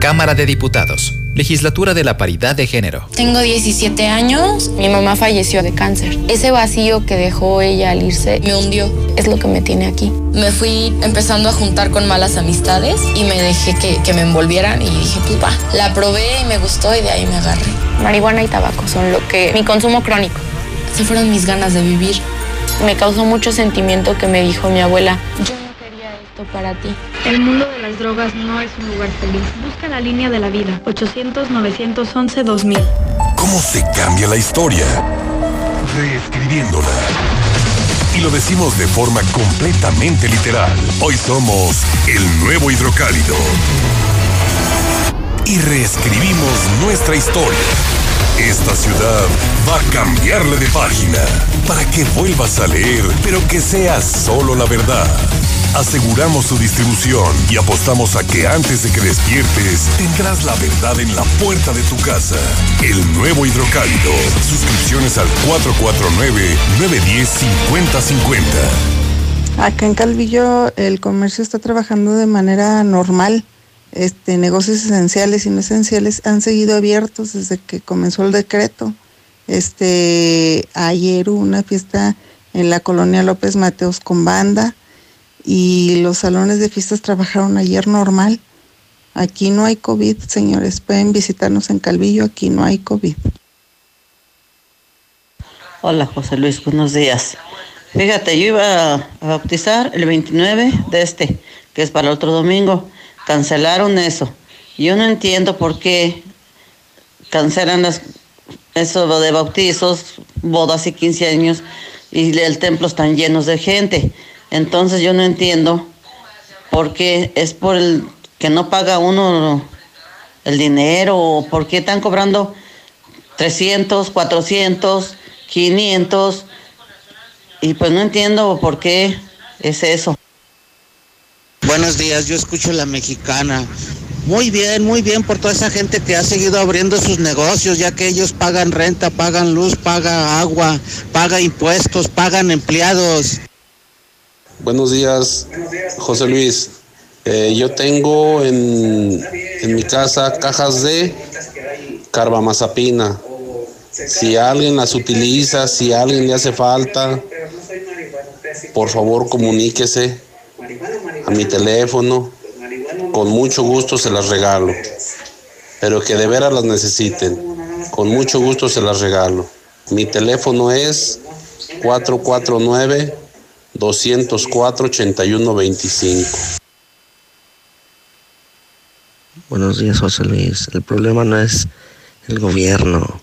Cámara de Diputados. Legislatura de la Paridad de Género. Tengo 17 años, mi mamá falleció de cáncer. Ese vacío que dejó ella al irse me hundió, es lo que me tiene aquí. Me fui empezando a juntar con malas amistades y me dejé que, que me envolvieran y dije, pues va. La probé y me gustó y de ahí me agarré. Marihuana y tabaco son lo que... mi consumo crónico. Se fueron mis ganas de vivir. Me causó mucho sentimiento que me dijo mi abuela, yo no quería esto para ti. El mundo las drogas no es un lugar feliz. Busca la línea de la vida. 800-911-2000. ¿Cómo se cambia la historia? Reescribiéndola. Y lo decimos de forma completamente literal. Hoy somos el nuevo hidrocálido. Y reescribimos nuestra historia. Esta ciudad va a cambiarle de página para que vuelvas a leer, pero que sea solo la verdad. Aseguramos su distribución y apostamos a que antes de que despiertes tendrás la verdad en la puerta de tu casa. El nuevo hidrocálido. Suscripciones al 449-910-5050. Acá en Calvillo el comercio está trabajando de manera normal. Este, negocios esenciales y no esenciales han seguido abiertos desde que comenzó el decreto. Este, ayer hubo una fiesta en la colonia López Mateos con banda y los salones de fiestas trabajaron ayer normal. Aquí no hay COVID, señores. Pueden visitarnos en Calvillo, aquí no hay COVID. Hola José Luis, buenos días. Fíjate, yo iba a bautizar el 29 de este, que es para el otro domingo. Cancelaron eso. Yo no entiendo por qué cancelan eso de bautizos, bodas y 15 años y el templo están llenos de gente. Entonces yo no entiendo por qué es por el que no paga uno el dinero o por qué están cobrando 300, 400, 500 y pues no entiendo por qué es eso. Buenos días, yo escucho la mexicana. Muy bien, muy bien por toda esa gente que ha seguido abriendo sus negocios, ya que ellos pagan renta, pagan luz, pagan agua, pagan impuestos, pagan empleados. Buenos días, José Luis. Eh, yo tengo en, en mi casa cajas de carbamazapina. Si alguien las utiliza, si alguien le hace falta, por favor comuníquese a mi teléfono. Con mucho gusto se las regalo. Pero que de veras las necesiten. Con mucho gusto se las regalo. Mi teléfono es 449 204 8125. Buenos días, José Luis. El problema no es el gobierno,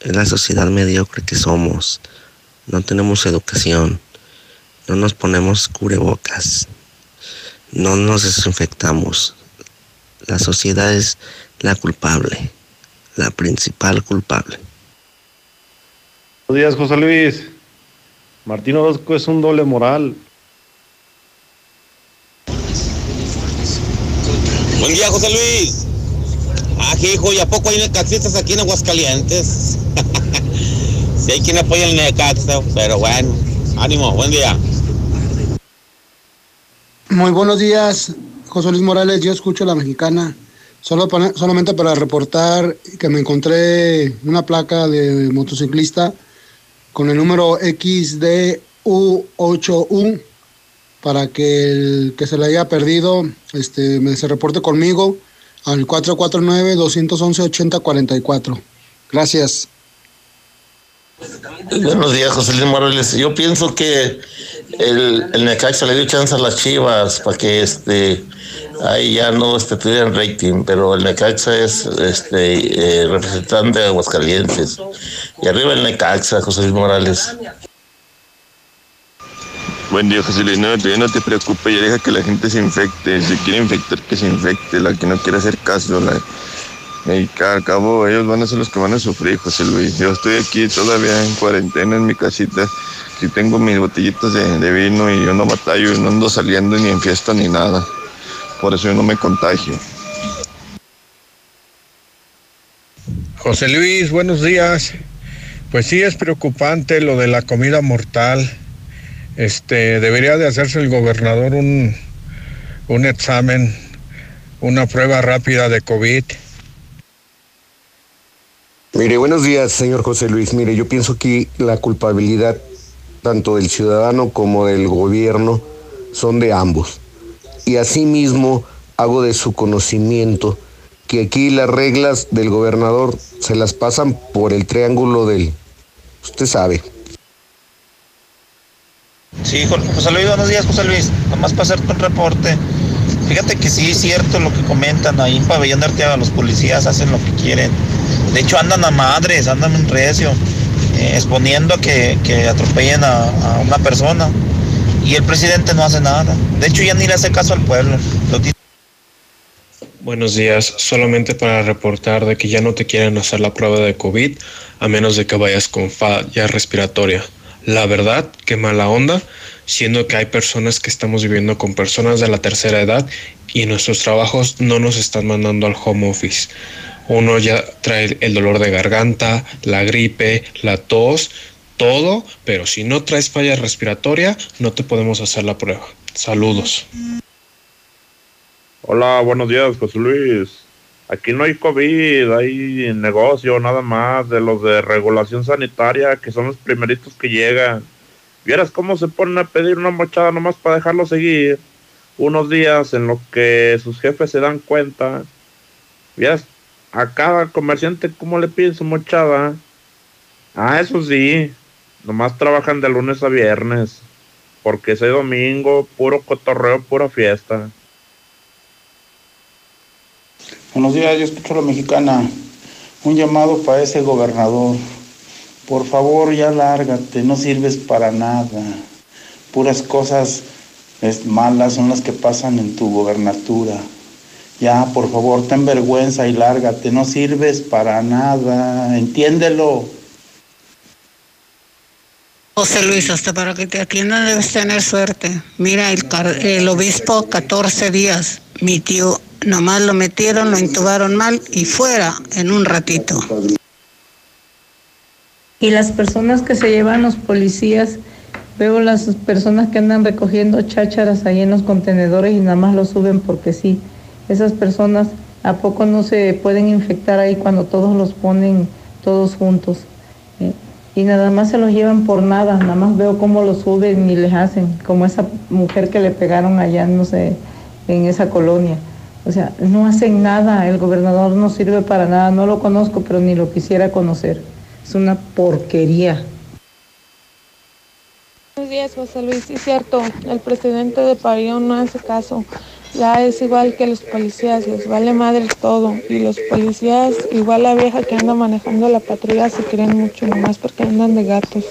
es la sociedad mediocre que somos. No tenemos educación, no nos ponemos cubrebocas, no nos desinfectamos. La sociedad es la culpable, la principal culpable. Buenos días, José Luis. Martín Orozco es un doble moral. Buen día, José Luis. Ah, hijo, ¿y a poco hay necaxistas aquí en Aguascalientes? si hay quien apoya el necaxa, pero bueno, ánimo, buen día. Muy buenos días, José Luis Morales. Yo escucho la mexicana. Solo para- solamente para reportar que me encontré una placa de motociclista con el número XDU8U para que el que se le haya perdido este, se reporte conmigo al 449-211-8044. Gracias. Buenos días, José Luis Morales. Yo pienso que el, el Necaxa le dio chance a las Chivas para que este ahí ya no este, tuvieran rating, pero el Necaxa es este eh, representante de Aguascalientes. Y arriba el Necaxa, José Luis Morales. Buen día, José Luis. No, no te preocupes, ya deja que la gente se infecte. Si quiere infectar, que se infecte. La que no quiere hacer caso, la... Y al cabo, ellos van a ser los que van a sufrir, José Luis. Yo estoy aquí todavía en cuarentena en mi casita. Si tengo mis botellitas de, de vino y yo no batallo, y no ando saliendo ni en fiesta ni nada. Por eso yo no me contagio. José Luis, buenos días. Pues sí es preocupante lo de la comida mortal. Este, debería de hacerse el gobernador un, un examen, una prueba rápida de COVID. Mire, buenos días, señor José Luis. Mire, yo pienso que la culpabilidad tanto del ciudadano como del gobierno son de ambos. Y asimismo hago de su conocimiento que aquí las reglas del gobernador se las pasan por el triángulo del... Usted sabe. Sí, Jo- José Luis, buenos días, José Luis. Nomás para hacerte un reporte. Fíjate que sí es cierto lo que comentan ahí en Pabellón de Arteaga, los policías hacen lo que quieren. De hecho, andan a madres, andan en recio, eh, exponiendo a que, que atropellen a una persona. Y el presidente no hace nada. De hecho, ya ni le hace caso al pueblo. Buenos días, solamente para reportar de que ya no te quieren hacer la prueba de COVID a menos de que vayas con falla respiratoria. La verdad, qué mala onda, siendo que hay personas que estamos viviendo con personas de la tercera edad y nuestros trabajos no nos están mandando al home office. Uno ya trae el dolor de garganta, la gripe, la tos, todo, pero si no traes falla respiratoria, no te podemos hacer la prueba. Saludos. Hola, buenos días, José Luis. Aquí no hay COVID, hay negocio nada más de los de regulación sanitaria, que son los primeritos que llegan. Vieras cómo se ponen a pedir una mochada nomás para dejarlo seguir. Unos días en lo que sus jefes se dan cuenta. Vieras a cada comerciante cómo le piden su mochada. Ah, eso sí, nomás trabajan de lunes a viernes. Porque ese domingo, puro cotorreo, pura fiesta. Buenos días, yo escucho a la mexicana. Un llamado para ese gobernador. Por favor, ya lárgate, no sirves para nada. Puras cosas es, malas son las que pasan en tu gobernatura. Ya, por favor, ten vergüenza y lárgate, no sirves para nada. Entiéndelo. José Luis, hasta para que te atiendan debes tener suerte. Mira, el, el obispo 14 días, mi tío, nomás lo metieron, lo intubaron mal y fuera en un ratito. Y las personas que se llevan los policías, veo las personas que andan recogiendo chácharas ahí en los contenedores y nada más lo suben porque sí. Esas personas, ¿a poco no se pueden infectar ahí cuando todos los ponen todos juntos? Eh, y nada más se los llevan por nada, nada más veo cómo los suben y les hacen, como esa mujer que le pegaron allá, no sé, en esa colonia. O sea, no hacen nada, el gobernador no sirve para nada, no lo conozco, pero ni lo quisiera conocer. Es una porquería. Buenos días, José Luis. Sí, cierto, el presidente de Pabellón no hace caso. Ya es igual que los policías, les vale madre todo. Y los policías, igual la vieja que anda manejando la patrulla, se creen mucho nomás porque andan de gatos.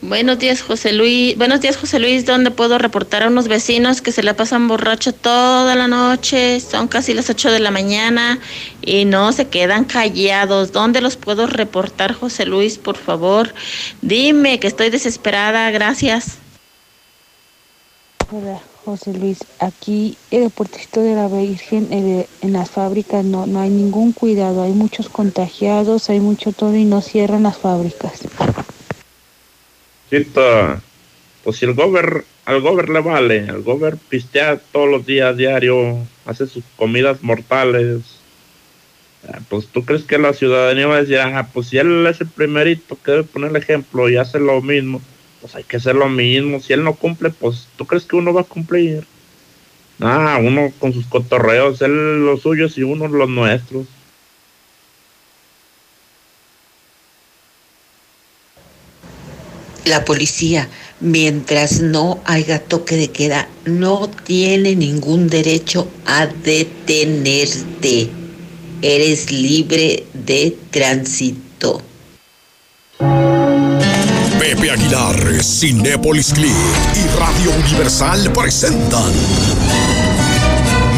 Buenos días, José Luis. Buenos días, José Luis. ¿Dónde puedo reportar a unos vecinos que se la pasan borracho toda la noche? Son casi las 8 de la mañana y no se quedan callados. ¿Dónde los puedo reportar, José Luis, por favor? Dime que estoy desesperada. Gracias. Hola, José Luis. Aquí el puertito de la Virgen, eh, en las fábricas, no, no hay ningún cuidado. Hay muchos contagiados, hay mucho todo y no cierran las fábricas. Chita, pues si el gober, al gober le vale, el gober pistea todos los días diario, hace sus comidas mortales. Ah, Pues tú crees que la ciudadanía va a decir, ah, pues si él es el primerito que debe poner el ejemplo y hace lo mismo, pues hay que hacer lo mismo. Si él no cumple, pues tú crees que uno va a cumplir. Ah, uno con sus cotorreos, él los suyos y uno los nuestros. La policía, mientras no haya toque de queda, no tiene ningún derecho a detenerte. Eres libre de tránsito. Pepe Aguilar, Cinépolis Click y Radio Universal presentan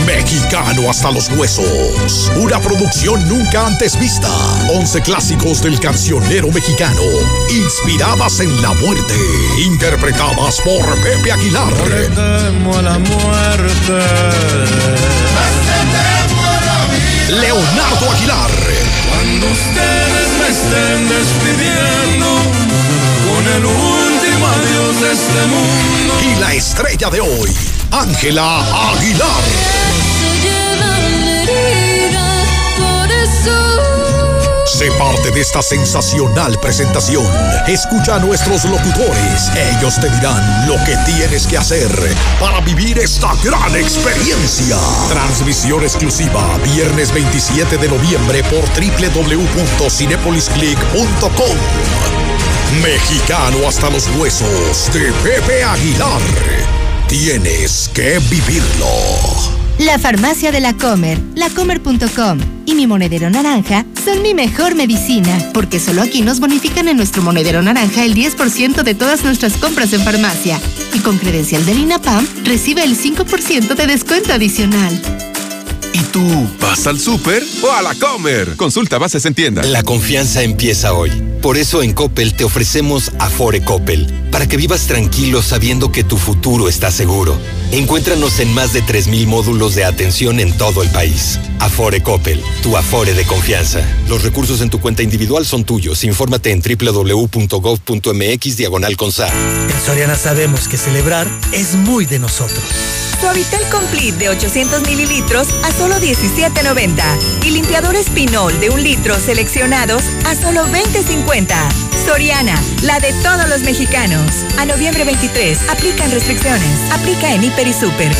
Mexicano hasta los huesos. Una producción nunca antes vista. 11 clásicos del cancionero mexicano, inspiradas en la muerte, interpretadas por Pepe Aguilar. temo a la muerte. Leonardo Aguilar. Cuando ustedes me estén despidiendo con el último adiós de este mundo. Y la estrella de hoy, Ángela Aguilar. Sé parte de esta sensacional presentación. Escucha a nuestros locutores. Ellos te dirán lo que tienes que hacer para vivir esta gran experiencia. Transmisión exclusiva viernes 27 de noviembre por www.cinepolisclick.com. Mexicano hasta los huesos de Pepe Aguilar. Tienes que vivirlo. La farmacia de la Comer, lacomer.com y mi monedero naranja son mi mejor medicina, porque solo aquí nos bonifican en nuestro monedero naranja el 10% de todas nuestras compras en farmacia. Y con credencial del INAPAM recibe el 5% de descuento adicional. ¿Y tú vas al súper o a la comer? Consulta bases en tienda. La confianza empieza hoy. Por eso en Coppel te ofrecemos Afore Coppel, para que vivas tranquilo sabiendo que tu futuro está seguro. Encuéntranos en más de 3.000 módulos de atención en todo el país. Afore Coppel, tu Afore de confianza. Los recursos en tu cuenta individual son tuyos. Infórmate en www.gov.mx diagonal. En Soriana sabemos que celebrar es muy de nosotros. Suavitel Complete de 800 mililitros a solo 17.90 y limpiadores Pinol de un litro seleccionados a solo 20.50. Soriana, la de todos los mexicanos. A noviembre 23, aplican restricciones. Aplica en Hiper y Super.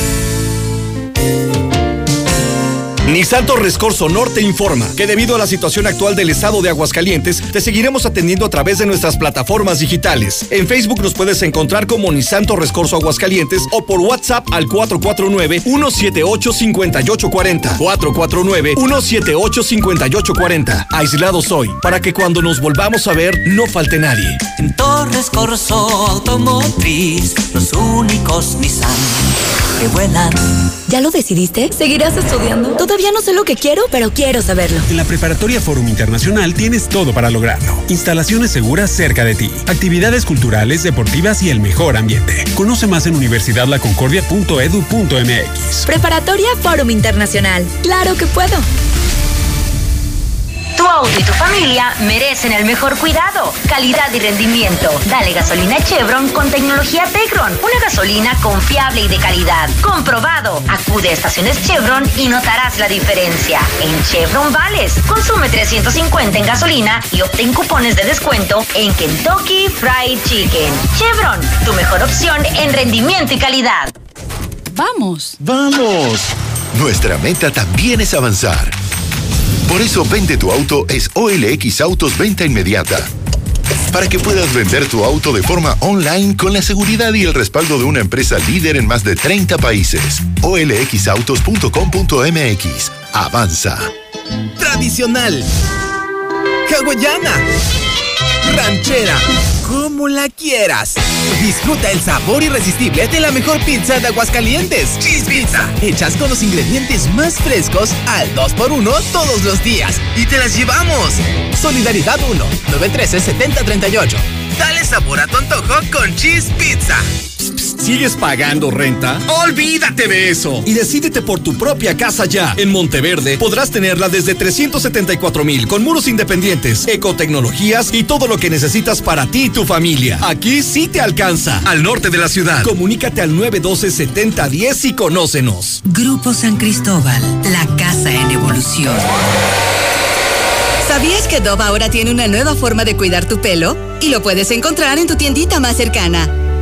Nissan Torres Corso Norte informa que debido a la situación actual del estado de Aguascalientes, te seguiremos atendiendo a través de nuestras plataformas digitales. En Facebook nos puedes encontrar como Nissan Torres Corso Aguascalientes o por WhatsApp al 449-178-5840. 449-178-5840. Aislados hoy, para que cuando nos volvamos a ver no falte nadie. En Torres Corso Automotriz, los únicos Nissan que vuelan. ¿Ya lo decidiste? ¿Seguirás estudiando? Todavía no sé lo que quiero, pero quiero saberlo. En la Preparatoria Forum Internacional tienes todo para lograrlo. Instalaciones seguras cerca de ti, actividades culturales, deportivas y el mejor ambiente. Conoce más en universidadlaconcordia.edu.mx. Preparatoria Forum Internacional. Claro que puedo. Tu auto y tu familia merecen el mejor cuidado, calidad y rendimiento. Dale gasolina Chevron con tecnología Tecron, una gasolina confiable y de calidad. Comprobado. Acude a estaciones Chevron y notarás la diferencia. En Chevron Vales, consume 350 en gasolina y obtén cupones de descuento en Kentucky Fried Chicken. Chevron, tu mejor opción en rendimiento y calidad. Vamos. ¡Vamos! Nuestra meta también es avanzar. Por eso Vende tu auto es OLX Autos Venta Inmediata. Para que puedas vender tu auto de forma online con la seguridad y el respaldo de una empresa líder en más de 30 países. olxautos.com.mx. Avanza. Tradicional. Hawaiana. Ranchera. Como la quieras. Disfruta el sabor irresistible de la mejor pizza de Aguascalientes. Cheese Pizza. Hechas con los ingredientes más frescos al 2x1 todos los días. Y te las llevamos. Solidaridad 1, 913-7038. Dale sabor a tu antojo con Cheese Pizza. ¿Sigues pagando renta? ¡Olvídate de eso! Y decídete por tu propia casa ya. En Monteverde podrás tenerla desde 374 mil con muros independientes, ecotecnologías y todo lo que necesitas para ti y tu familia. Aquí sí te alcanza. Al norte de la ciudad. Comunícate al 912-7010 y conócenos. Grupo San Cristóbal, la casa en evolución. ¿Sabías que Dove ahora tiene una nueva forma de cuidar tu pelo? Y lo puedes encontrar en tu tiendita más cercana.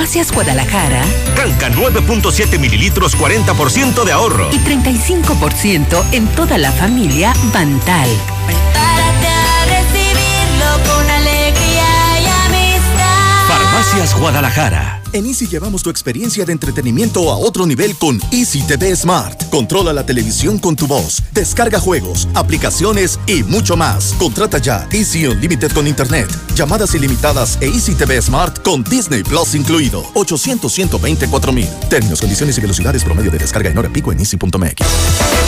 Farmacias Guadalajara. Canca 9.7 mililitros, 40% de ahorro. Y 35% en toda la familia Bantal. Prepárate a recibirlo con alegría y amistad. Farmacias Guadalajara. En Easy llevamos tu experiencia de entretenimiento a otro nivel con Easy TV Smart. Controla la televisión con tu voz, descarga juegos, aplicaciones y mucho más. Contrata ya Easy Unlimited con Internet, llamadas ilimitadas e Easy TV Smart con Disney Plus incluido. 800 124 mil. Términos, condiciones y velocidades promedio de descarga en hora pico en easy.mx.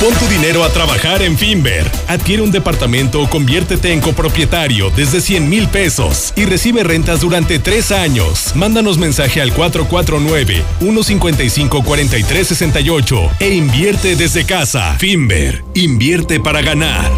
Pon tu dinero a trabajar en Finver. Adquiere un departamento o conviértete en copropietario desde 100 mil pesos y recibe rentas durante tres años. Mándanos mensaje al 449-155-4368 e invierte desde casa. Finver, invierte para ganar.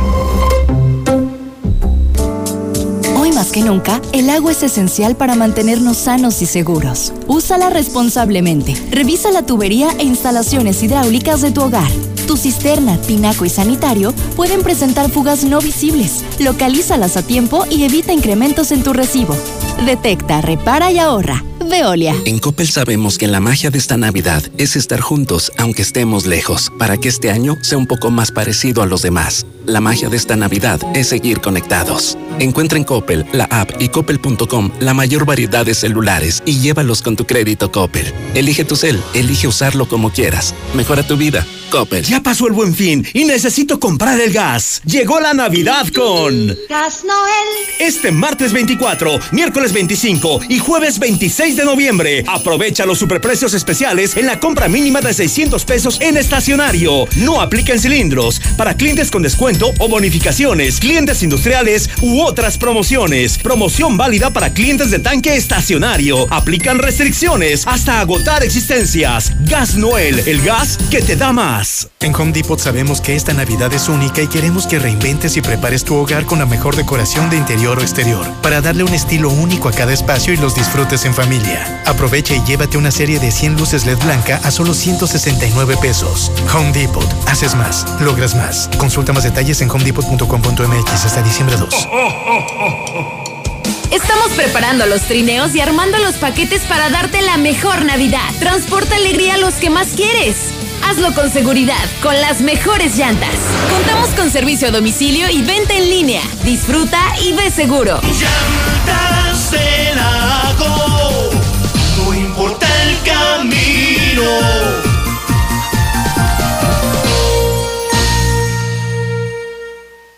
Hoy más que nunca, el agua es esencial para mantenernos sanos y seguros. Úsala responsablemente. Revisa la tubería e instalaciones hidráulicas de tu hogar. Tu cisterna, tinaco y sanitario pueden presentar fugas no visibles. Localízalas a tiempo y evita incrementos en tu recibo. Detecta, repara y ahorra. Veolia. En Coppel sabemos que la magia de esta Navidad es estar juntos aunque estemos lejos, para que este año sea un poco más parecido a los demás. La magia de esta Navidad es seguir conectados. Encuentra en Coppel, la app y coppel.com la mayor variedad de celulares y llévalos con tu crédito Coppel. Elige tu cel, elige usarlo como quieras. Mejora tu vida. Coppel. Ya pasó el buen fin y necesito comprar el gas. Llegó la Navidad con... Gas Noel. Este martes 24, miércoles 25 y jueves 26 de noviembre. Aprovecha los superprecios especiales en la compra mínima de 600 pesos en estacionario. No aplica en cilindros. Para clientes con descuento o bonificaciones, clientes industriales u otras promociones. Promoción válida para clientes de tanque estacionario. Aplican restricciones hasta agotar existencias. Gas Noel, el gas que te da más. En Home Depot sabemos que esta Navidad es única y queremos que reinventes y prepares tu hogar con la mejor decoración de interior o exterior, para darle un estilo único a cada espacio y los disfrutes en familia. Aprovecha y llévate una serie de 100 luces LED blanca a solo 169 pesos. Home Depot. Haces más, logras más. Consulta más detalles en homedepot.com.mx hasta diciembre 2. Estamos preparando los trineos y armando los paquetes para darte la mejor Navidad. Transporta alegría a los que más quieres. Hazlo con seguridad, con las mejores llantas. Contamos con servicio a domicilio y venta en línea. Disfruta y ve seguro. Llantas el camino.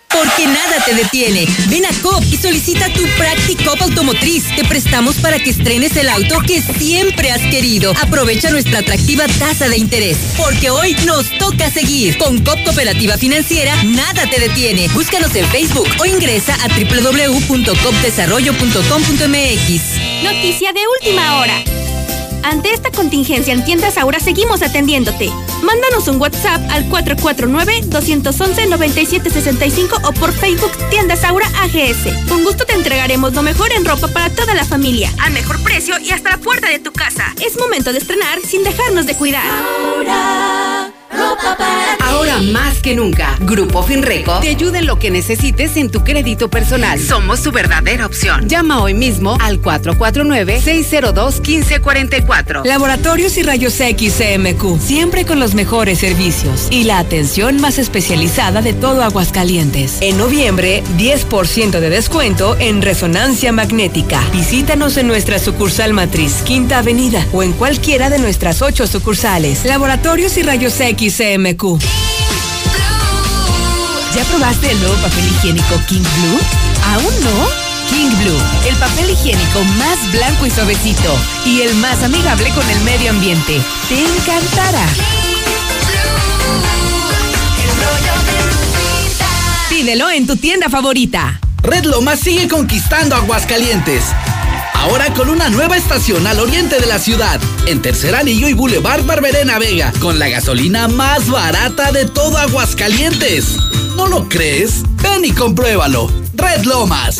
Porque nada te detiene. Ven a COP y solicita tu Practicop Automotriz. Te prestamos para que estrenes el auto que siempre has querido. Aprovecha nuestra atractiva tasa de interés. Porque hoy nos toca seguir. Con COP Cooperativa Financiera, nada te detiene. Búscanos en Facebook o ingresa a www.copdesarrollo.com.mx. Noticia de última hora. Ante esta contingencia en Tiendas Aura seguimos atendiéndote. Mándanos un WhatsApp al 449-211-9765 o por Facebook Tiendas Aura AGS. Con gusto te entregaremos lo mejor en ropa para toda la familia, al mejor precio y hasta la puerta de tu casa. Es momento de estrenar sin dejarnos de cuidar. Aura, Ahora más que nunca, Grupo Finreco te ayuda en lo que necesites en tu crédito personal. Somos su verdadera opción. Llama hoy mismo al 449-602-1544. Laboratorios y Rayos X CMQ, siempre con los mejores servicios y la atención más especializada de todo Aguascalientes. En noviembre, 10% de descuento en resonancia magnética. Visítanos en nuestra sucursal matriz, Quinta Avenida, o en cualquiera de nuestras ocho sucursales. Laboratorios y Rayos X ¿Ya probaste el nuevo papel higiénico King Blue? ¿Aún no? King Blue, el papel higiénico más blanco y suavecito y el más amigable con el medio ambiente. Te encantará. Pídelo en tu tienda favorita. Red Lomas sigue conquistando Aguascalientes. Ahora con una nueva estación al oriente de la ciudad, en Tercer Anillo y Boulevard Barberena Vega, con la gasolina más barata de todo Aguascalientes. ¿No lo crees? Ven y compruébalo. Red Lomas.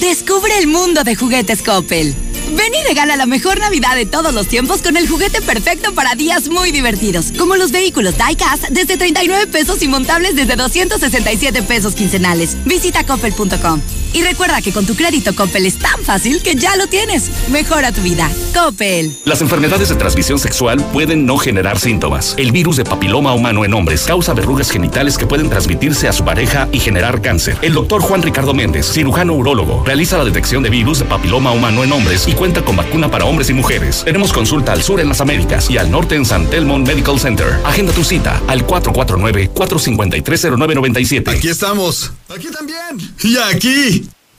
Descubre el mundo de juguetes Coppel. Ven y regala la mejor Navidad de todos los tiempos con el juguete perfecto para días muy divertidos, como los vehículos Diecast desde 39 pesos y montables desde 267 pesos quincenales. Visita coppel.com. Y recuerda que con tu crédito Coppel es tan fácil que ya lo tienes. Mejora tu vida. Coppel. Las enfermedades de transmisión sexual pueden no generar síntomas. El virus de papiloma humano en hombres causa verrugas genitales que pueden transmitirse a su pareja y generar cáncer. El doctor Juan Ricardo Méndez, cirujano urólogo, realiza la detección de virus de papiloma humano en hombres y cuenta con vacuna para hombres y mujeres. Tenemos consulta al sur en las Américas y al norte en San Telmo Medical Center. Agenda tu cita al 449-453-0997. Aquí estamos. Aquí también. Y aquí.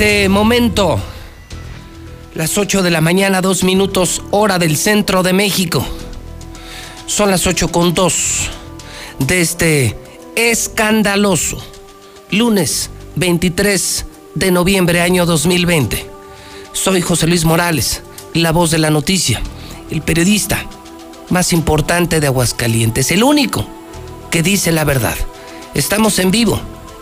Este momento las 8 de la mañana, dos minutos, hora del centro de México. Son las 8 con 2 de este escandaloso lunes 23 de noviembre año 2020. Soy José Luis Morales, la voz de la noticia, el periodista más importante de Aguascalientes, el único que dice la verdad. Estamos en vivo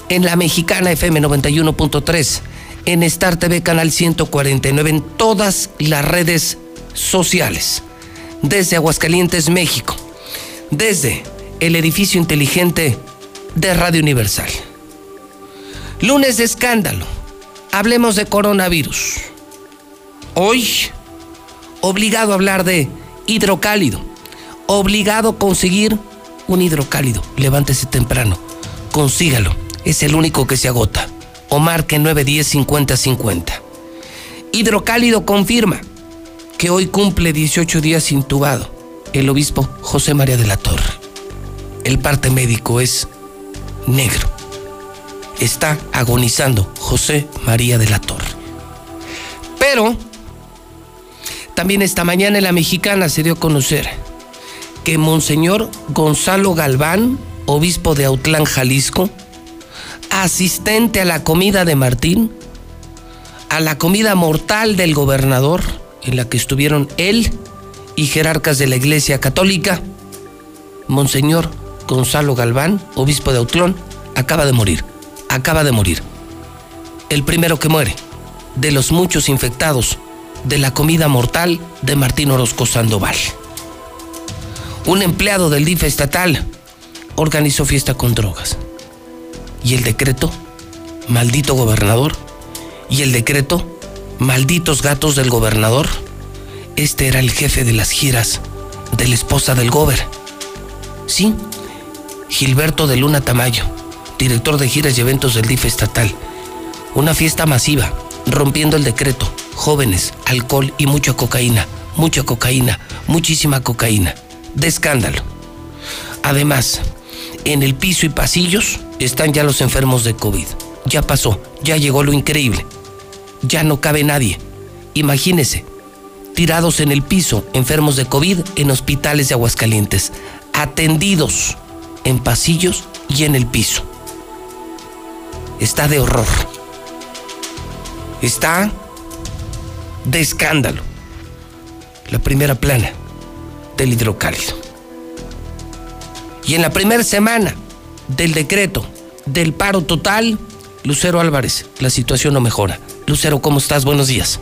en la mexicana FM 91.3, en Star TV Canal 149, en todas las redes sociales, desde Aguascalientes, México, desde el edificio inteligente de Radio Universal. Lunes de escándalo. Hablemos de coronavirus. Hoy, obligado a hablar de hidrocálido. Obligado a conseguir un hidrocálido. Levántese temprano. Consígalo. Es el único que se agota. O marque 910 50 50. Hidrocálido confirma que hoy cumple 18 días intubado el obispo José María de la Torre. El parte médico es negro. Está agonizando José María de la Torre. Pero también esta mañana en la mexicana se dio a conocer que Monseñor Gonzalo Galván, obispo de Autlán, Jalisco, asistente a la comida de Martín, a la comida mortal del gobernador, en la que estuvieron él y jerarcas de la Iglesia Católica, Monseñor Gonzalo Galván, obispo de Autlán, acaba de morir, acaba de morir. El primero que muere de los muchos infectados de la comida mortal de Martín Orozco Sandoval. Un empleado del DIF estatal organizó fiesta con drogas. Y el decreto maldito gobernador. Y el decreto, malditos gatos del gobernador. Este era el jefe de las giras de la esposa del gober. Sí, Gilberto de Luna Tamayo, director de giras y eventos del DIF estatal. Una fiesta masiva, rompiendo el decreto. Jóvenes, alcohol y mucha cocaína. Mucha cocaína, muchísima cocaína. De escándalo. Además, en el piso y pasillos están ya los enfermos de COVID. Ya pasó, ya llegó lo increíble. Ya no cabe nadie. Imagínese, tirados en el piso, enfermos de COVID en hospitales de Aguascalientes, atendidos en pasillos y en el piso. Está de horror. Está de escándalo. La primera plana del hidrocálido. Y en la primera semana del decreto del paro total, Lucero Álvarez, la situación no mejora. Lucero, ¿cómo estás? Buenos días.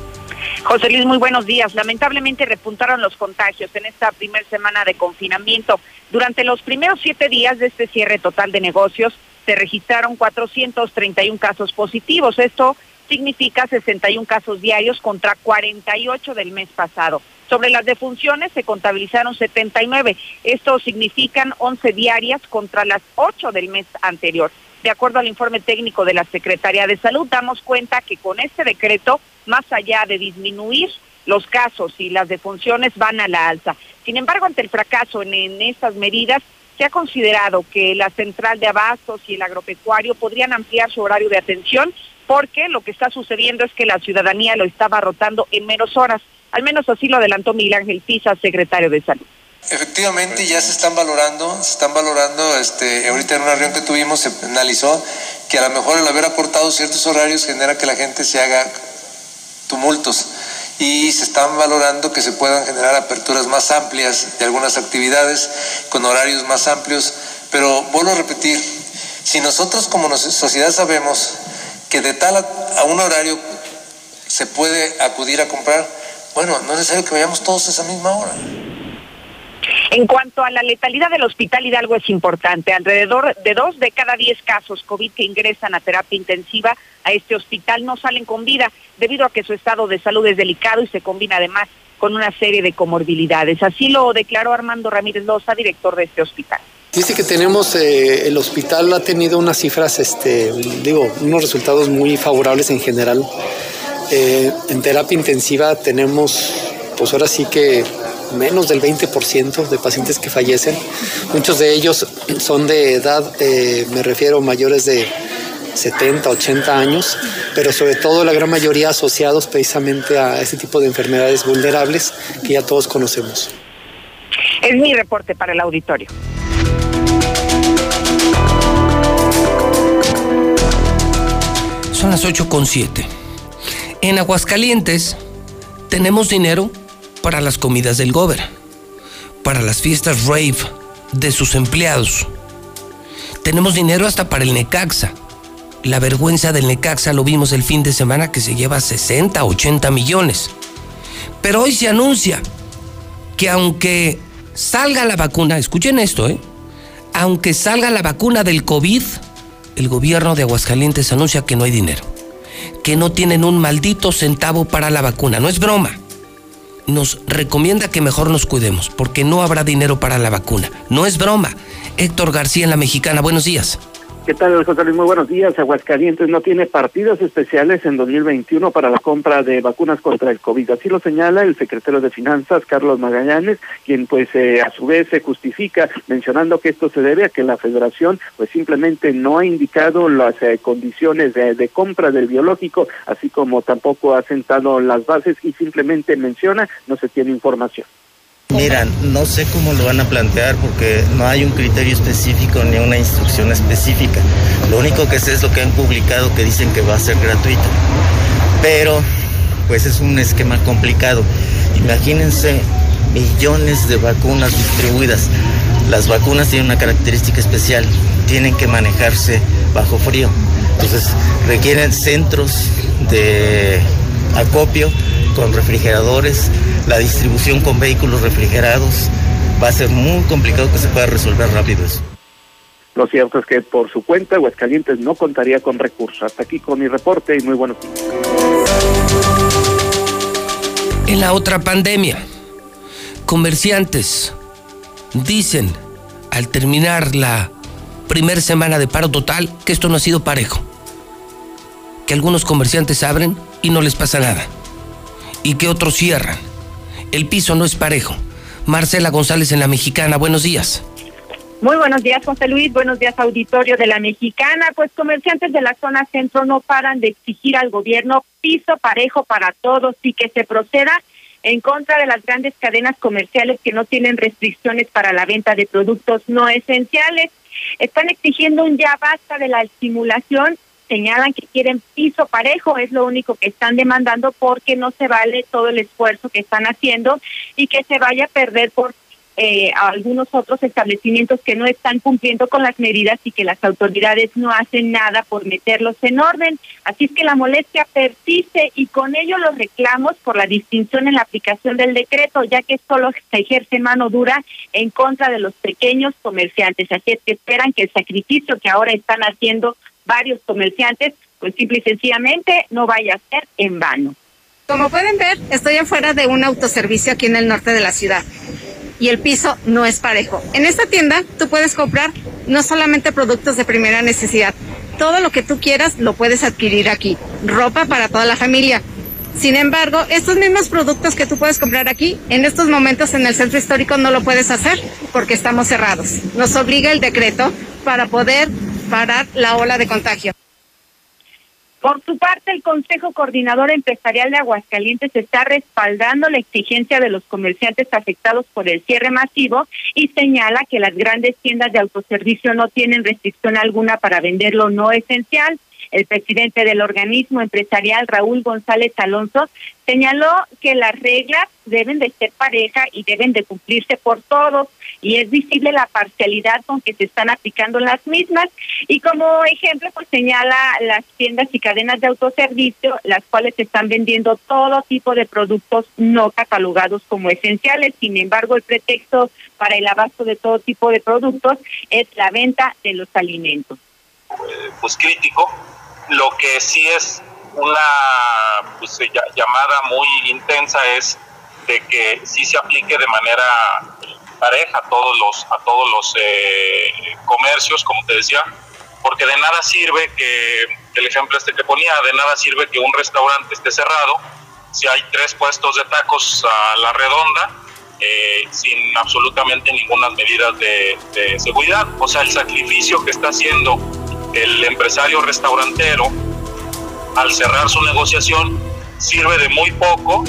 José Luis, muy buenos días. Lamentablemente repuntaron los contagios en esta primera semana de confinamiento. Durante los primeros siete días de este cierre total de negocios, se registraron 431 casos positivos. Esto significa 61 casos diarios contra 48 del mes pasado. Sobre las defunciones se contabilizaron 79. Esto significan 11 diarias contra las 8 del mes anterior. De acuerdo al informe técnico de la Secretaría de Salud, damos cuenta que con este decreto, más allá de disminuir los casos y las defunciones van a la alza. Sin embargo, ante el fracaso en, en estas medidas, se ha considerado que la central de abastos y el agropecuario podrían ampliar su horario de atención porque lo que está sucediendo es que la ciudadanía lo está rotando en menos horas. Al menos así lo adelantó Miguel Ángel Pisa, secretario de Salud. Efectivamente, ya se están valorando, se están valorando, este, ahorita en una reunión que tuvimos se analizó que a lo mejor el haber acortado ciertos horarios genera que la gente se haga tumultos y se están valorando que se puedan generar aperturas más amplias de algunas actividades con horarios más amplios, pero vuelvo a repetir, si nosotros como sociedad sabemos que de tal a un horario se puede acudir a comprar, bueno, no es necesario que vayamos todos a esa misma hora. En cuanto a la letalidad del Hospital Hidalgo es importante. Alrededor de dos de cada diez casos COVID que ingresan a terapia intensiva a este hospital no salen con vida debido a que su estado de salud es delicado y se combina además con una serie de comorbilidades. Así lo declaró Armando Ramírez Loza, director de este hospital. Dice que tenemos, eh, el hospital ha tenido unas cifras, este, digo, unos resultados muy favorables en general. Eh, en terapia intensiva tenemos, pues ahora sí que menos del 20% de pacientes que fallecen. Muchos de ellos son de edad, eh, me refiero, mayores de 70, 80 años, pero sobre todo la gran mayoría asociados precisamente a este tipo de enfermedades vulnerables que ya todos conocemos. Es mi reporte para el auditorio. Son las 8.7. En Aguascalientes tenemos dinero para las comidas del Gober, para las fiestas rave de sus empleados. Tenemos dinero hasta para el Necaxa. La vergüenza del Necaxa lo vimos el fin de semana que se lleva 60, 80 millones. Pero hoy se anuncia que aunque salga la vacuna, escuchen esto, ¿eh? Aunque salga la vacuna del COVID, el gobierno de Aguascalientes anuncia que no hay dinero, que no tienen un maldito centavo para la vacuna. No es broma nos recomienda que mejor nos cuidemos, porque no habrá dinero para la vacuna. No es broma. Héctor García en la Mexicana, buenos días. ¿Qué tal, José Luis? Muy buenos días. Aguascalientes no tiene partidos especiales en 2021 para la compra de vacunas contra el COVID. Así lo señala el secretario de Finanzas, Carlos Magallanes, quien pues eh, a su vez se justifica mencionando que esto se debe a que la federación pues simplemente no ha indicado las eh, condiciones de, de compra del biológico, así como tampoco ha sentado las bases y simplemente menciona no se tiene información. Mira, no sé cómo lo van a plantear porque no hay un criterio específico ni una instrucción específica. Lo único que sé es lo que han publicado que dicen que va a ser gratuito. Pero, pues es un esquema complicado. Imagínense millones de vacunas distribuidas. Las vacunas tienen una característica especial, tienen que manejarse bajo frío. Entonces requieren centros de acopio con refrigeradores, la distribución con vehículos refrigerados. Va a ser muy complicado que se pueda resolver rápido eso. Lo cierto es que por su cuenta Aguascalientes no contaría con recursos. Hasta aquí con mi reporte y muy buenos días. En la otra pandemia, comerciantes dicen al terminar la primera semana de paro total que esto no ha sido parejo. Que algunos comerciantes abren y no les pasa nada. Y que otros cierran. El piso no es parejo. Marcela González en La Mexicana, buenos días. Muy buenos días, José Luis. Buenos días, auditorio de la Mexicana. Pues comerciantes de la zona centro no paran de exigir al gobierno piso parejo para todos y que se proceda en contra de las grandes cadenas comerciales que no tienen restricciones para la venta de productos no esenciales. Están exigiendo un ya basta de la estimulación. Señalan que quieren piso parejo, es lo único que están demandando porque no se vale todo el esfuerzo que están haciendo y que se vaya a perder por eh, algunos otros establecimientos que no están cumpliendo con las medidas y que las autoridades no hacen nada por meterlos en orden. Así es que la molestia persiste y con ello los reclamos por la distinción en la aplicación del decreto, ya que solo se ejerce mano dura en contra de los pequeños comerciantes. Así es que esperan que el sacrificio que ahora están haciendo varios comerciantes, pues simple y sencillamente no vaya a ser en vano. Como pueden ver, estoy afuera de un autoservicio aquí en el norte de la ciudad y el piso no es parejo. En esta tienda tú puedes comprar no solamente productos de primera necesidad, todo lo que tú quieras lo puedes adquirir aquí. Ropa para toda la familia. Sin embargo, estos mismos productos que tú puedes comprar aquí, en estos momentos en el centro histórico no lo puedes hacer porque estamos cerrados. Nos obliga el decreto para poder parar la ola de contagio. Por su parte, el Consejo Coordinador Empresarial de Aguascalientes está respaldando la exigencia de los comerciantes afectados por el cierre masivo y señala que las grandes tiendas de autoservicio no tienen restricción alguna para vender lo no esencial. El presidente del organismo empresarial, Raúl González Alonso, señaló que las reglas deben de ser pareja y deben de cumplirse por todos y es visible la parcialidad con que se están aplicando las mismas. Y como ejemplo pues señala las tiendas y cadenas de autoservicio las cuales están vendiendo todo tipo de productos no catalogados como esenciales. Sin embargo el pretexto para el abasto de todo tipo de productos es la venta de los alimentos. Pues crítico. Lo que sí es una pues, llamada muy intensa es de que sí se aplique de manera pareja a todos los a todos los eh, comercios como te decía porque de nada sirve que el ejemplo este que ponía de nada sirve que un restaurante esté cerrado si hay tres puestos de tacos a la redonda eh, sin absolutamente ninguna medidas de, de seguridad. O sea el sacrificio que está haciendo el empresario restaurantero al cerrar su negociación sirve de muy poco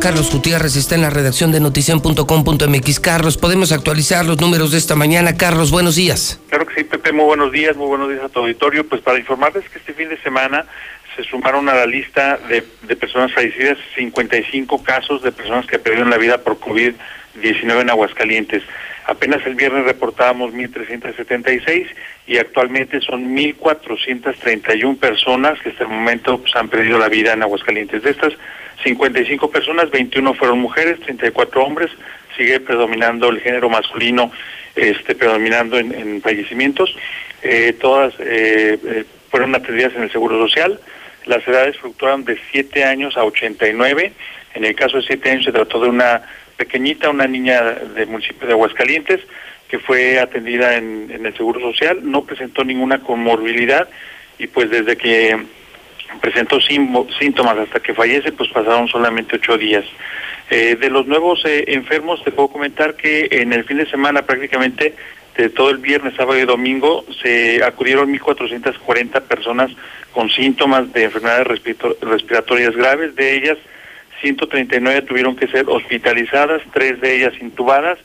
Carlos Gutiérrez está en la redacción de noticien.com.mx. Carlos, ¿podemos actualizar los números de esta mañana? Carlos, buenos días. Claro que sí, Pepe, muy buenos días, muy buenos días a tu auditorio. Pues para informarles que este fin de semana se sumaron a la lista de, de personas fallecidas 55 casos de personas que perdieron la vida por COVID-19 en Aguascalientes. Apenas el viernes reportábamos 1.376 y actualmente son 1.431 personas que hasta el momento pues, han perdido la vida en Aguascalientes. De estas 55 personas, 21 fueron mujeres, 34 hombres, sigue predominando el género masculino, este, predominando en, fallecimientos. Eh, todas eh, eh, fueron atendidas en el Seguro Social. Las edades fluctuaron de 7 años a 89. En el caso de 7 años se trató de una pequeñita, una niña del municipio de Aguascalientes, que fue atendida en, en el Seguro Social, no presentó ninguna comorbilidad y pues desde que presentó síntomas hasta que fallece, pues pasaron solamente ocho días. Eh, de los nuevos eh, enfermos, te puedo comentar que en el fin de semana prácticamente de todo el viernes, sábado y domingo se acudieron 1.440 personas con síntomas de enfermedades respiratorias graves. De ellas, 139 tuvieron que ser hospitalizadas, tres de ellas intubadas,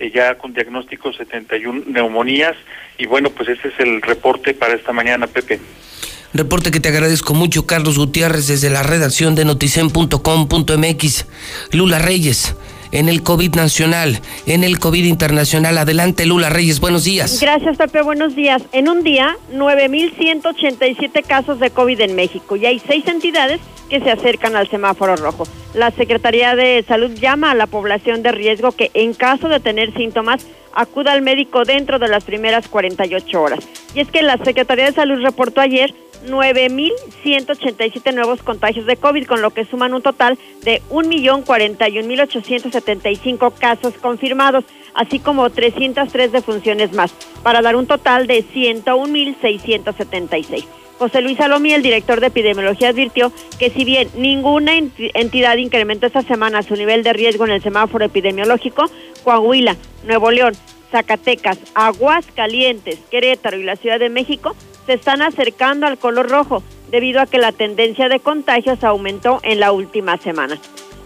eh, ya con diagnóstico 71 neumonías. Y bueno, pues este es el reporte para esta mañana, Pepe. Reporte que te agradezco mucho, Carlos Gutiérrez, desde la redacción de noticen.com.mx. Lula Reyes, en el COVID nacional, en el COVID internacional. Adelante, Lula Reyes, buenos días. Gracias, Pepe, buenos días. En un día, 9.187 casos de COVID en México y hay seis entidades que se acercan al semáforo rojo. La Secretaría de Salud llama a la población de riesgo que en caso de tener síntomas acuda al médico dentro de las primeras 48 horas. Y es que la Secretaría de Salud reportó ayer 9.187 nuevos contagios de COVID, con lo que suman un total de 1.041.875 casos confirmados, así como 303 defunciones más, para dar un total de 101.676. José Luis Salomí, el director de epidemiología, advirtió que si bien ninguna entidad incrementó esta semana su nivel de riesgo en el semáforo epidemiológico, Coahuila, Nuevo León, Zacatecas, Aguascalientes, Querétaro y la Ciudad de México se están acercando al color rojo debido a que la tendencia de contagios aumentó en la última semana.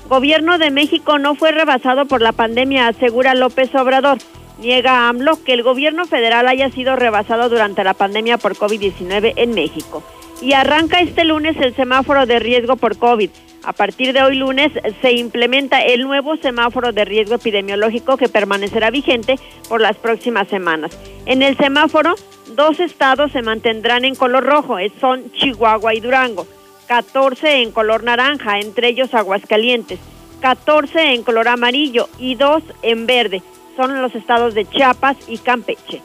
Gobierno de México no fue rebasado por la pandemia, asegura López Obrador. Niega AMLO que el gobierno federal haya sido rebasado durante la pandemia por COVID-19 en México. Y arranca este lunes el semáforo de riesgo por COVID. A partir de hoy lunes se implementa el nuevo semáforo de riesgo epidemiológico que permanecerá vigente por las próximas semanas. En el semáforo, dos estados se mantendrán en color rojo, son Chihuahua y Durango, 14 en color naranja, entre ellos Aguascalientes, 14 en color amarillo y dos en verde, son los estados de Chiapas y Campeche.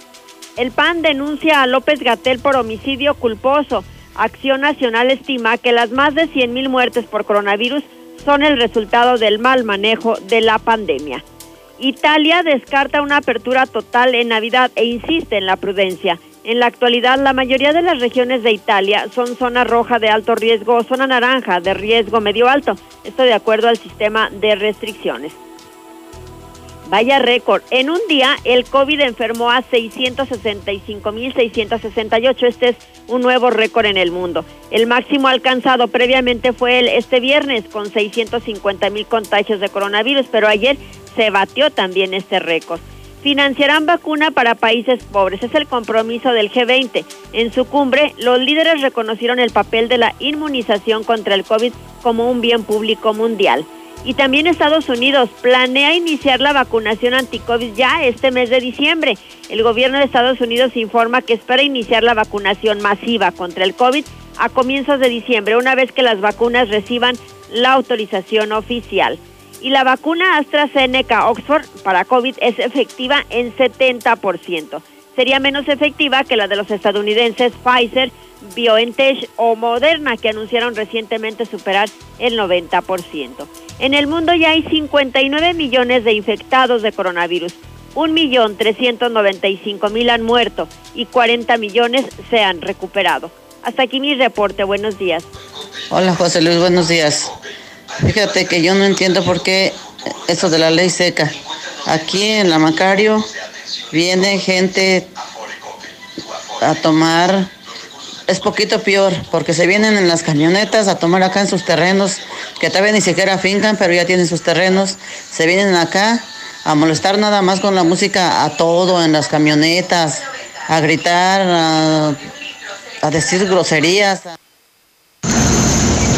El PAN denuncia a López Gatel por homicidio culposo. Acción Nacional estima que las más de 100.000 muertes por coronavirus son el resultado del mal manejo de la pandemia. Italia descarta una apertura total en Navidad e insiste en la prudencia. En la actualidad, la mayoría de las regiones de Italia son zona roja de alto riesgo o zona naranja de riesgo medio alto. Esto de acuerdo al sistema de restricciones. Vaya récord. En un día, el COVID enfermó a 665.668. Este es un nuevo récord en el mundo. El máximo alcanzado previamente fue el este viernes con 650.000 contagios de coronavirus, pero ayer se batió también este récord. Financiarán vacuna para países pobres. Es el compromiso del G20. En su cumbre, los líderes reconocieron el papel de la inmunización contra el COVID como un bien público mundial. Y también Estados Unidos planea iniciar la vacunación anti-COVID ya este mes de diciembre. El gobierno de Estados Unidos informa que espera iniciar la vacunación masiva contra el COVID a comienzos de diciembre, una vez que las vacunas reciban la autorización oficial. Y la vacuna AstraZeneca Oxford para COVID es efectiva en 70%. Sería menos efectiva que la de los estadounidenses Pfizer, BioNTech o Moderna, que anunciaron recientemente superar el 90%. En el mundo ya hay 59 millones de infectados de coronavirus. 1.395.000 han muerto y 40 millones se han recuperado. Hasta aquí mi reporte. Buenos días. Hola José Luis, buenos días. Fíjate que yo no entiendo por qué eso de la ley seca. Aquí en la Macario viene gente a tomar es poquito peor, porque se vienen en las camionetas a tomar acá en sus terrenos, que todavía ni siquiera fincan, pero ya tienen sus terrenos, se vienen acá a molestar nada más con la música a todo, en las camionetas, a gritar, a, decir groserías.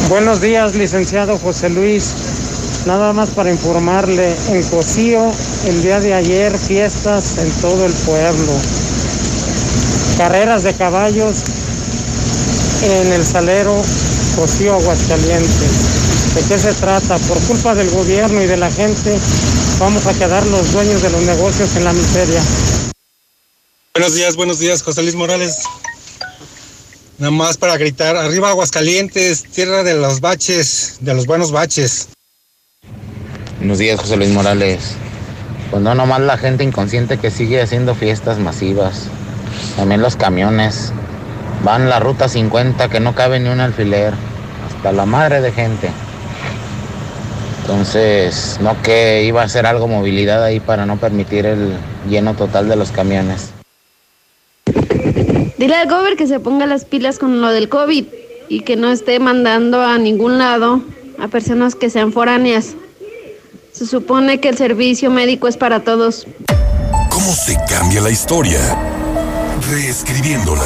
Buenos días, licenciado José Luis. Nada más para informarle, en Cocío el día de ayer fiestas en todo el pueblo. Carreras de caballos en el salero Cocío Aguascalientes. ¿De qué se trata? Por culpa del gobierno y de la gente vamos a quedar los dueños de los negocios en la miseria. Buenos días, buenos días, José Luis Morales. Nada más para gritar, arriba Aguascalientes, tierra de los baches, de los buenos baches. Buenos días, José Luis Morales. Pues no nomás la gente inconsciente que sigue haciendo fiestas masivas, también los camiones, Van la ruta 50 que no cabe ni un alfiler. Hasta la madre de gente. Entonces, no que iba a ser algo movilidad ahí para no permitir el lleno total de los camiones. Dile al gober que se ponga las pilas con lo del COVID y que no esté mandando a ningún lado a personas que sean foráneas. Se supone que el servicio médico es para todos. ¿Cómo se cambia la historia? Reescribiéndola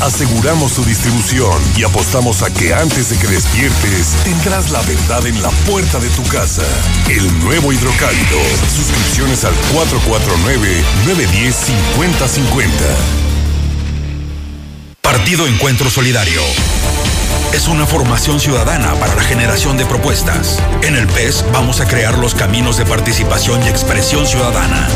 Aseguramos su distribución y apostamos a que antes de que despiertes tendrás la verdad en la puerta de tu casa. El nuevo hidrocálido. Suscripciones al 449-910-5050. Partido Encuentro Solidario. Es una formación ciudadana para la generación de propuestas. En el PES vamos a crear los caminos de participación y expresión ciudadana.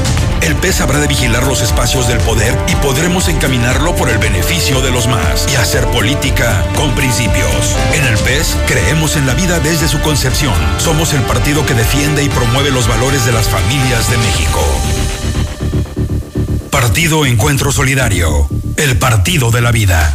El PES habrá de vigilar los espacios del poder y podremos encaminarlo por el beneficio de los más y hacer política con principios. En el PES creemos en la vida desde su concepción. Somos el partido que defiende y promueve los valores de las familias de México. Partido Encuentro Solidario. El partido de la vida.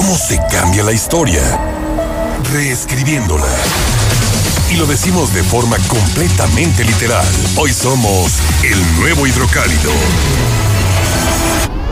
¿Cómo se cambia la historia? Reescribiéndola. Y lo decimos de forma completamente literal. Hoy somos el nuevo hidrocálido.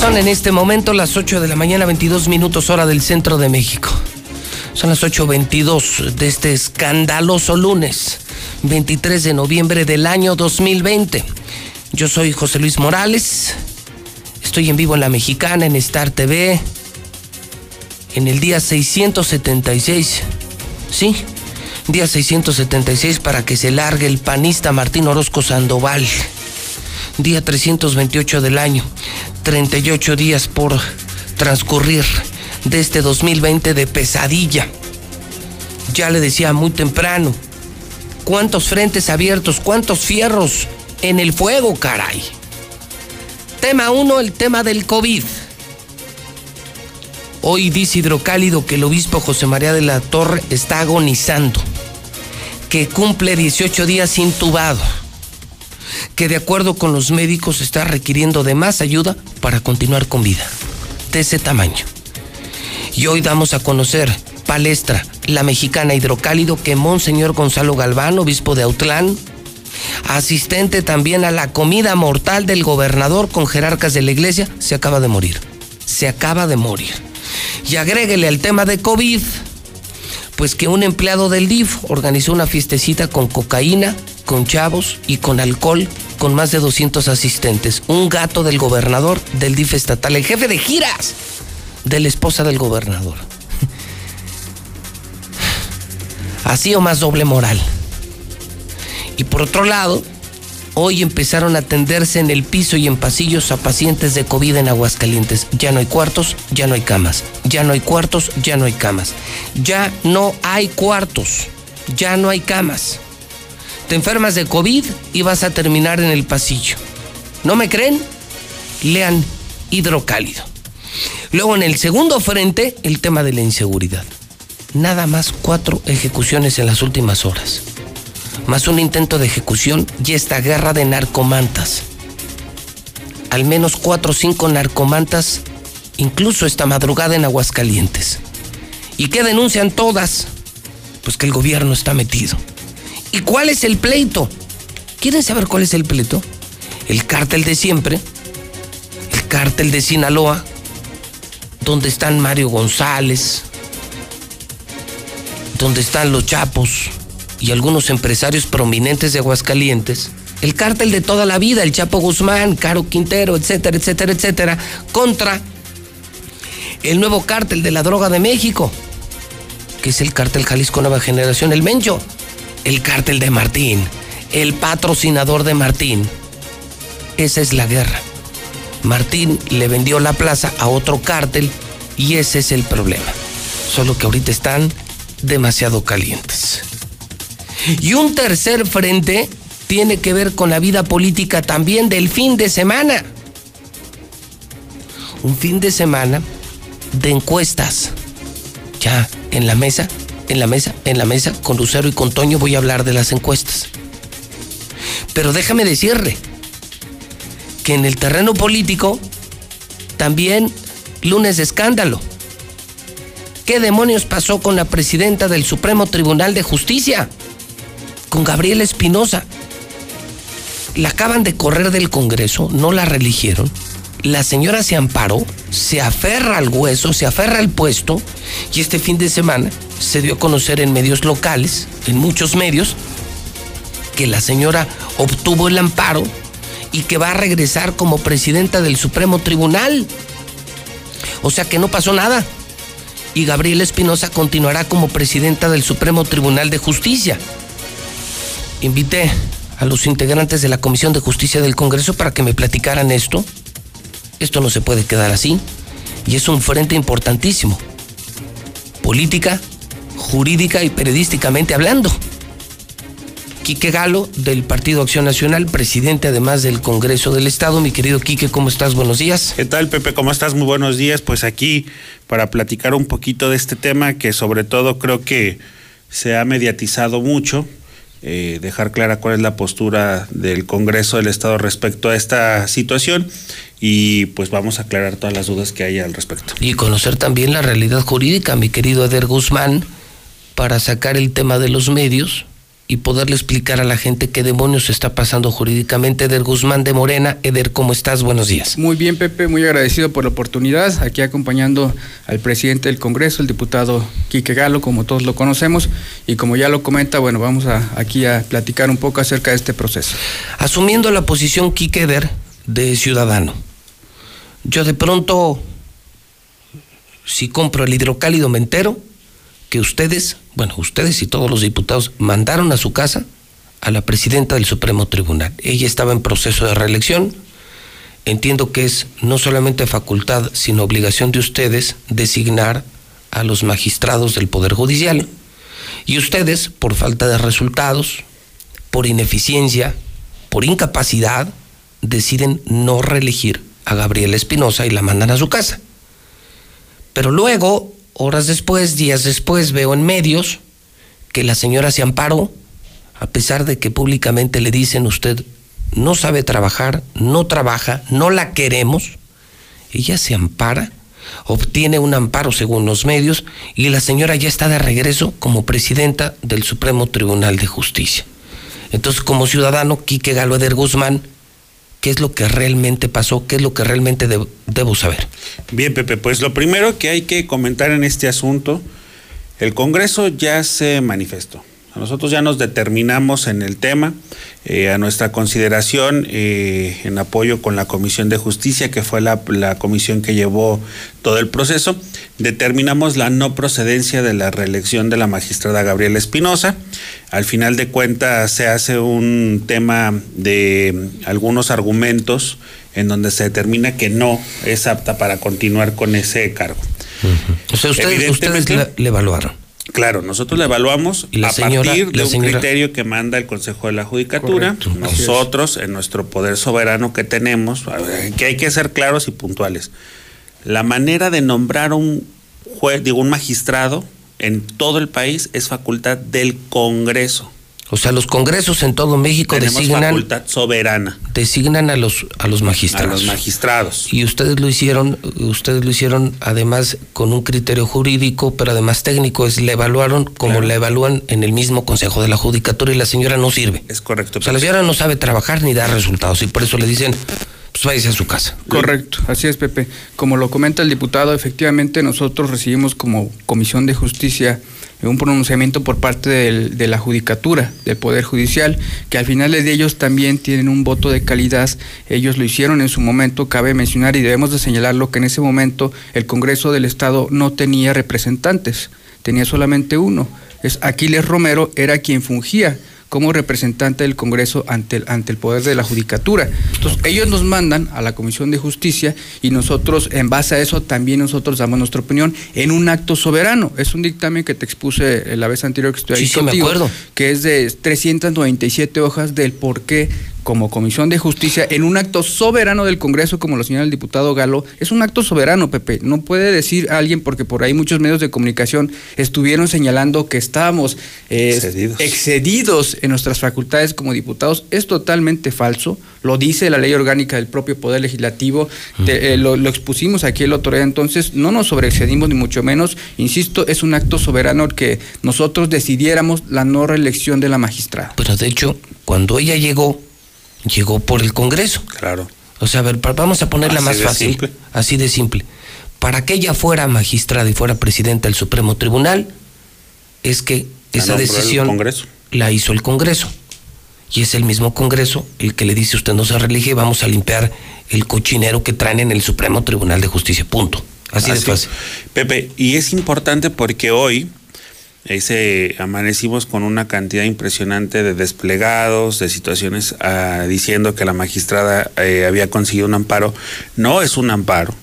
Son en este momento las 8 de la mañana, 22 minutos hora del centro de México. Son las 8.22 de este escandaloso lunes, 23 de noviembre del año 2020. Yo soy José Luis Morales, estoy en vivo en La Mexicana, en Star TV, en el día 676. Sí, día 676 para que se largue el panista Martín Orozco Sandoval. Día 328 del año, 38 días por transcurrir de este 2020 de pesadilla. Ya le decía muy temprano, cuántos frentes abiertos, cuántos fierros en el fuego, caray. Tema 1, el tema del COVID. Hoy dice Hidrocálido que el obispo José María de la Torre está agonizando, que cumple 18 días intubado, que de acuerdo con los médicos está requiriendo de más ayuda para continuar con vida, de ese tamaño. Y hoy damos a conocer palestra, la mexicana Hidrocálido, que Monseñor Gonzalo Galván, obispo de Autlán, asistente también a la comida mortal del gobernador con jerarcas de la iglesia, se acaba de morir. Se acaba de morir. Y agréguele al tema de COVID, pues que un empleado del DIF organizó una fiestecita con cocaína, con chavos y con alcohol, con más de 200 asistentes. Un gato del gobernador del DIF estatal, el jefe de giras de la esposa del gobernador. Así o más doble moral. Y por otro lado, hoy empezaron a atenderse en el piso y en pasillos a pacientes de COVID en Aguascalientes. Ya no hay cuartos, ya no hay camas. Ya no hay cuartos, ya no hay camas. Ya no hay cuartos, ya no hay camas. Te enfermas de COVID y vas a terminar en el pasillo. ¿No me creen? Lean hidrocálido. Luego en el segundo frente, el tema de la inseguridad. Nada más cuatro ejecuciones en las últimas horas. Más un intento de ejecución y esta guerra de narcomantas. Al menos cuatro o cinco narcomantas, incluso esta madrugada en Aguascalientes. ¿Y qué denuncian todas? Pues que el gobierno está metido. ¿Y cuál es el pleito? ¿Quieren saber cuál es el pleito? El cártel de siempre, el cártel de Sinaloa, donde están Mario González, donde están los Chapos y algunos empresarios prominentes de Aguascalientes, el cártel de toda la vida, el Chapo Guzmán, Caro Quintero, etcétera, etcétera, etcétera, contra el nuevo cártel de la droga de México, que es el cártel Jalisco Nueva Generación, el Mencho, el cártel de Martín, el patrocinador de Martín. Esa es la guerra. Martín le vendió la plaza a otro cártel y ese es el problema. Solo que ahorita están demasiado calientes. Y un tercer frente tiene que ver con la vida política también del fin de semana. Un fin de semana de encuestas. Ya en la mesa, en la mesa, en la mesa, con Lucero y con Toño voy a hablar de las encuestas. Pero déjame decirle que en el terreno político también lunes de escándalo. ¿Qué demonios pasó con la presidenta del Supremo Tribunal de Justicia? Con Gabriela Espinosa. La acaban de correr del Congreso, no la religieron. La señora se amparó, se aferra al hueso, se aferra al puesto y este fin de semana se dio a conocer en medios locales, en muchos medios, que la señora obtuvo el amparo y que va a regresar como presidenta del Supremo Tribunal. O sea que no pasó nada. Y Gabriela Espinosa continuará como presidenta del Supremo Tribunal de Justicia. Invité a los integrantes de la Comisión de Justicia del Congreso para que me platicaran esto. Esto no se puede quedar así. Y es un frente importantísimo. Política, jurídica y periodísticamente hablando. Quique Galo, del Partido Acción Nacional, presidente además del Congreso del Estado. Mi querido Quique, ¿cómo estás? Buenos días. ¿Qué tal, Pepe? ¿Cómo estás? Muy buenos días. Pues aquí para platicar un poquito de este tema que sobre todo creo que se ha mediatizado mucho. Eh, dejar clara cuál es la postura del Congreso del Estado respecto a esta situación y pues vamos a aclarar todas las dudas que haya al respecto. Y conocer también la realidad jurídica, mi querido Eder Guzmán, para sacar el tema de los medios y poderle explicar a la gente qué demonios está pasando jurídicamente. Eder Guzmán de Morena. Eder, ¿cómo estás? Buenos días. Muy bien, Pepe, muy agradecido por la oportunidad. Aquí acompañando al presidente del Congreso, el diputado Quique Galo, como todos lo conocemos. Y como ya lo comenta, bueno, vamos a, aquí a platicar un poco acerca de este proceso. Asumiendo la posición Quique Eder de ciudadano, yo de pronto, si compro el hidrocálido me entero que ustedes, bueno, ustedes y todos los diputados mandaron a su casa a la presidenta del Supremo Tribunal. Ella estaba en proceso de reelección. Entiendo que es no solamente facultad, sino obligación de ustedes designar a los magistrados del Poder Judicial. Y ustedes, por falta de resultados, por ineficiencia, por incapacidad, deciden no reelegir a Gabriela Espinosa y la mandan a su casa. Pero luego horas después, días después, veo en medios que la señora se amparó, a pesar de que públicamente le dicen usted no sabe trabajar, no trabaja, no la queremos. Ella se ampara, obtiene un amparo según los medios y la señora ya está de regreso como presidenta del Supremo Tribunal de Justicia. Entonces, como ciudadano, Quique Galo Eder Guzmán, qué es lo que realmente pasó, qué es lo que realmente debo, saber. Bien, Pepe, pues lo primero que hay que comentar en este asunto, el Congreso ya se manifestó. Nosotros ya nos determinamos en el tema, eh, a nuestra consideración, eh, en apoyo con la Comisión de Justicia, que fue la, la, comisión que llevó todo el proceso, determinamos la no procedencia de la reelección de la magistrada Gabriela Espinosa. Al final de cuentas se hace un tema de algunos argumentos en donde se determina que no es apta para continuar con ese cargo. O sea, ustedes, ustedes evaluaron. Claro, nosotros la evaluamos ¿Y la a señora- partir de un señora- criterio que manda el Consejo de la Judicatura. Correcto. Nosotros, en nuestro poder soberano que tenemos, que hay que ser claros y puntuales. La manera de nombrar un juez, digo, un magistrado en todo el país es facultad del Congreso. O sea, los congresos en todo México Tenemos designan, facultad soberana designan a los a los a magistrados. los magistrados. Y ustedes lo hicieron, ustedes lo hicieron además con un criterio jurídico, pero además técnico, es la evaluaron como Claro. la evalúan en el mismo Consejo de la Judicatura y la señora no sirve. Es correcto. O sea, la señora no sabe trabajar ni dar resultados y por eso le dicen, pues váyase a su casa. Correcto, así es, Pepe. Como lo comenta el diputado, efectivamente nosotros recibimos como Comisión de Justicia un pronunciamiento por parte del- de la Judicatura, del Poder Judicial, que al final de ellos también tienen un voto de calidad. Ellos lo hicieron en su momento, cabe mencionar y debemos de señalarlo que en ese momento el Congreso del Estado no tenía representantes, tenía solamente uno. Es Aquiles Romero era quien fungía como representante del Congreso ante el, ante el poder de la Judicatura. Entonces, ellos nos mandan a la Comisión de Justicia y nosotros, en base a eso, también nosotros damos nuestra opinión en un acto soberano. Es un dictamen que te expuse la vez anterior que estoy Sí, ahí sí, me contigo, acuerdo. que es de 397 hojas del por qué como Comisión de Justicia, en un acto soberano del Congreso, como lo señala el diputado Galo, es un acto soberano, Pepe. No puede decir alguien, porque por ahí muchos medios de comunicación estuvieron señalando que estábamos eh, Excedidos. excedidos en nuestras facultades como diputados. Es totalmente falso. Lo dice la ley orgánica del propio Poder Legislativo. Te- eh, lo, lo expusimos aquí el otro día. Entonces, no nos sobreexcedimos ni mucho menos. Insisto, es un acto soberano el que nosotros decidiéramos la no reelección de la magistrada. Pero de hecho, cuando ella llegó, llegó por el Congreso. Claro. O sea, a ver, vamos a ponerla Así más fácil. simple. Así de simple. Para que ella fuera magistrada y fuera presidenta del Supremo Tribunal, es que esa decisión Congreso. la hizo el Congreso. Y es el mismo Congreso el que le dice usted no se reelige, vamos a limpiar el cochinero que traen en el Supremo Tribunal de Justicia. Punto. Así, de fácil. Pepe, y es importante porque hoy ese, amanecimos con una cantidad impresionante de desplegados, de situaciones ah, diciendo que la magistrada eh, había conseguido un amparo. No es un amparo,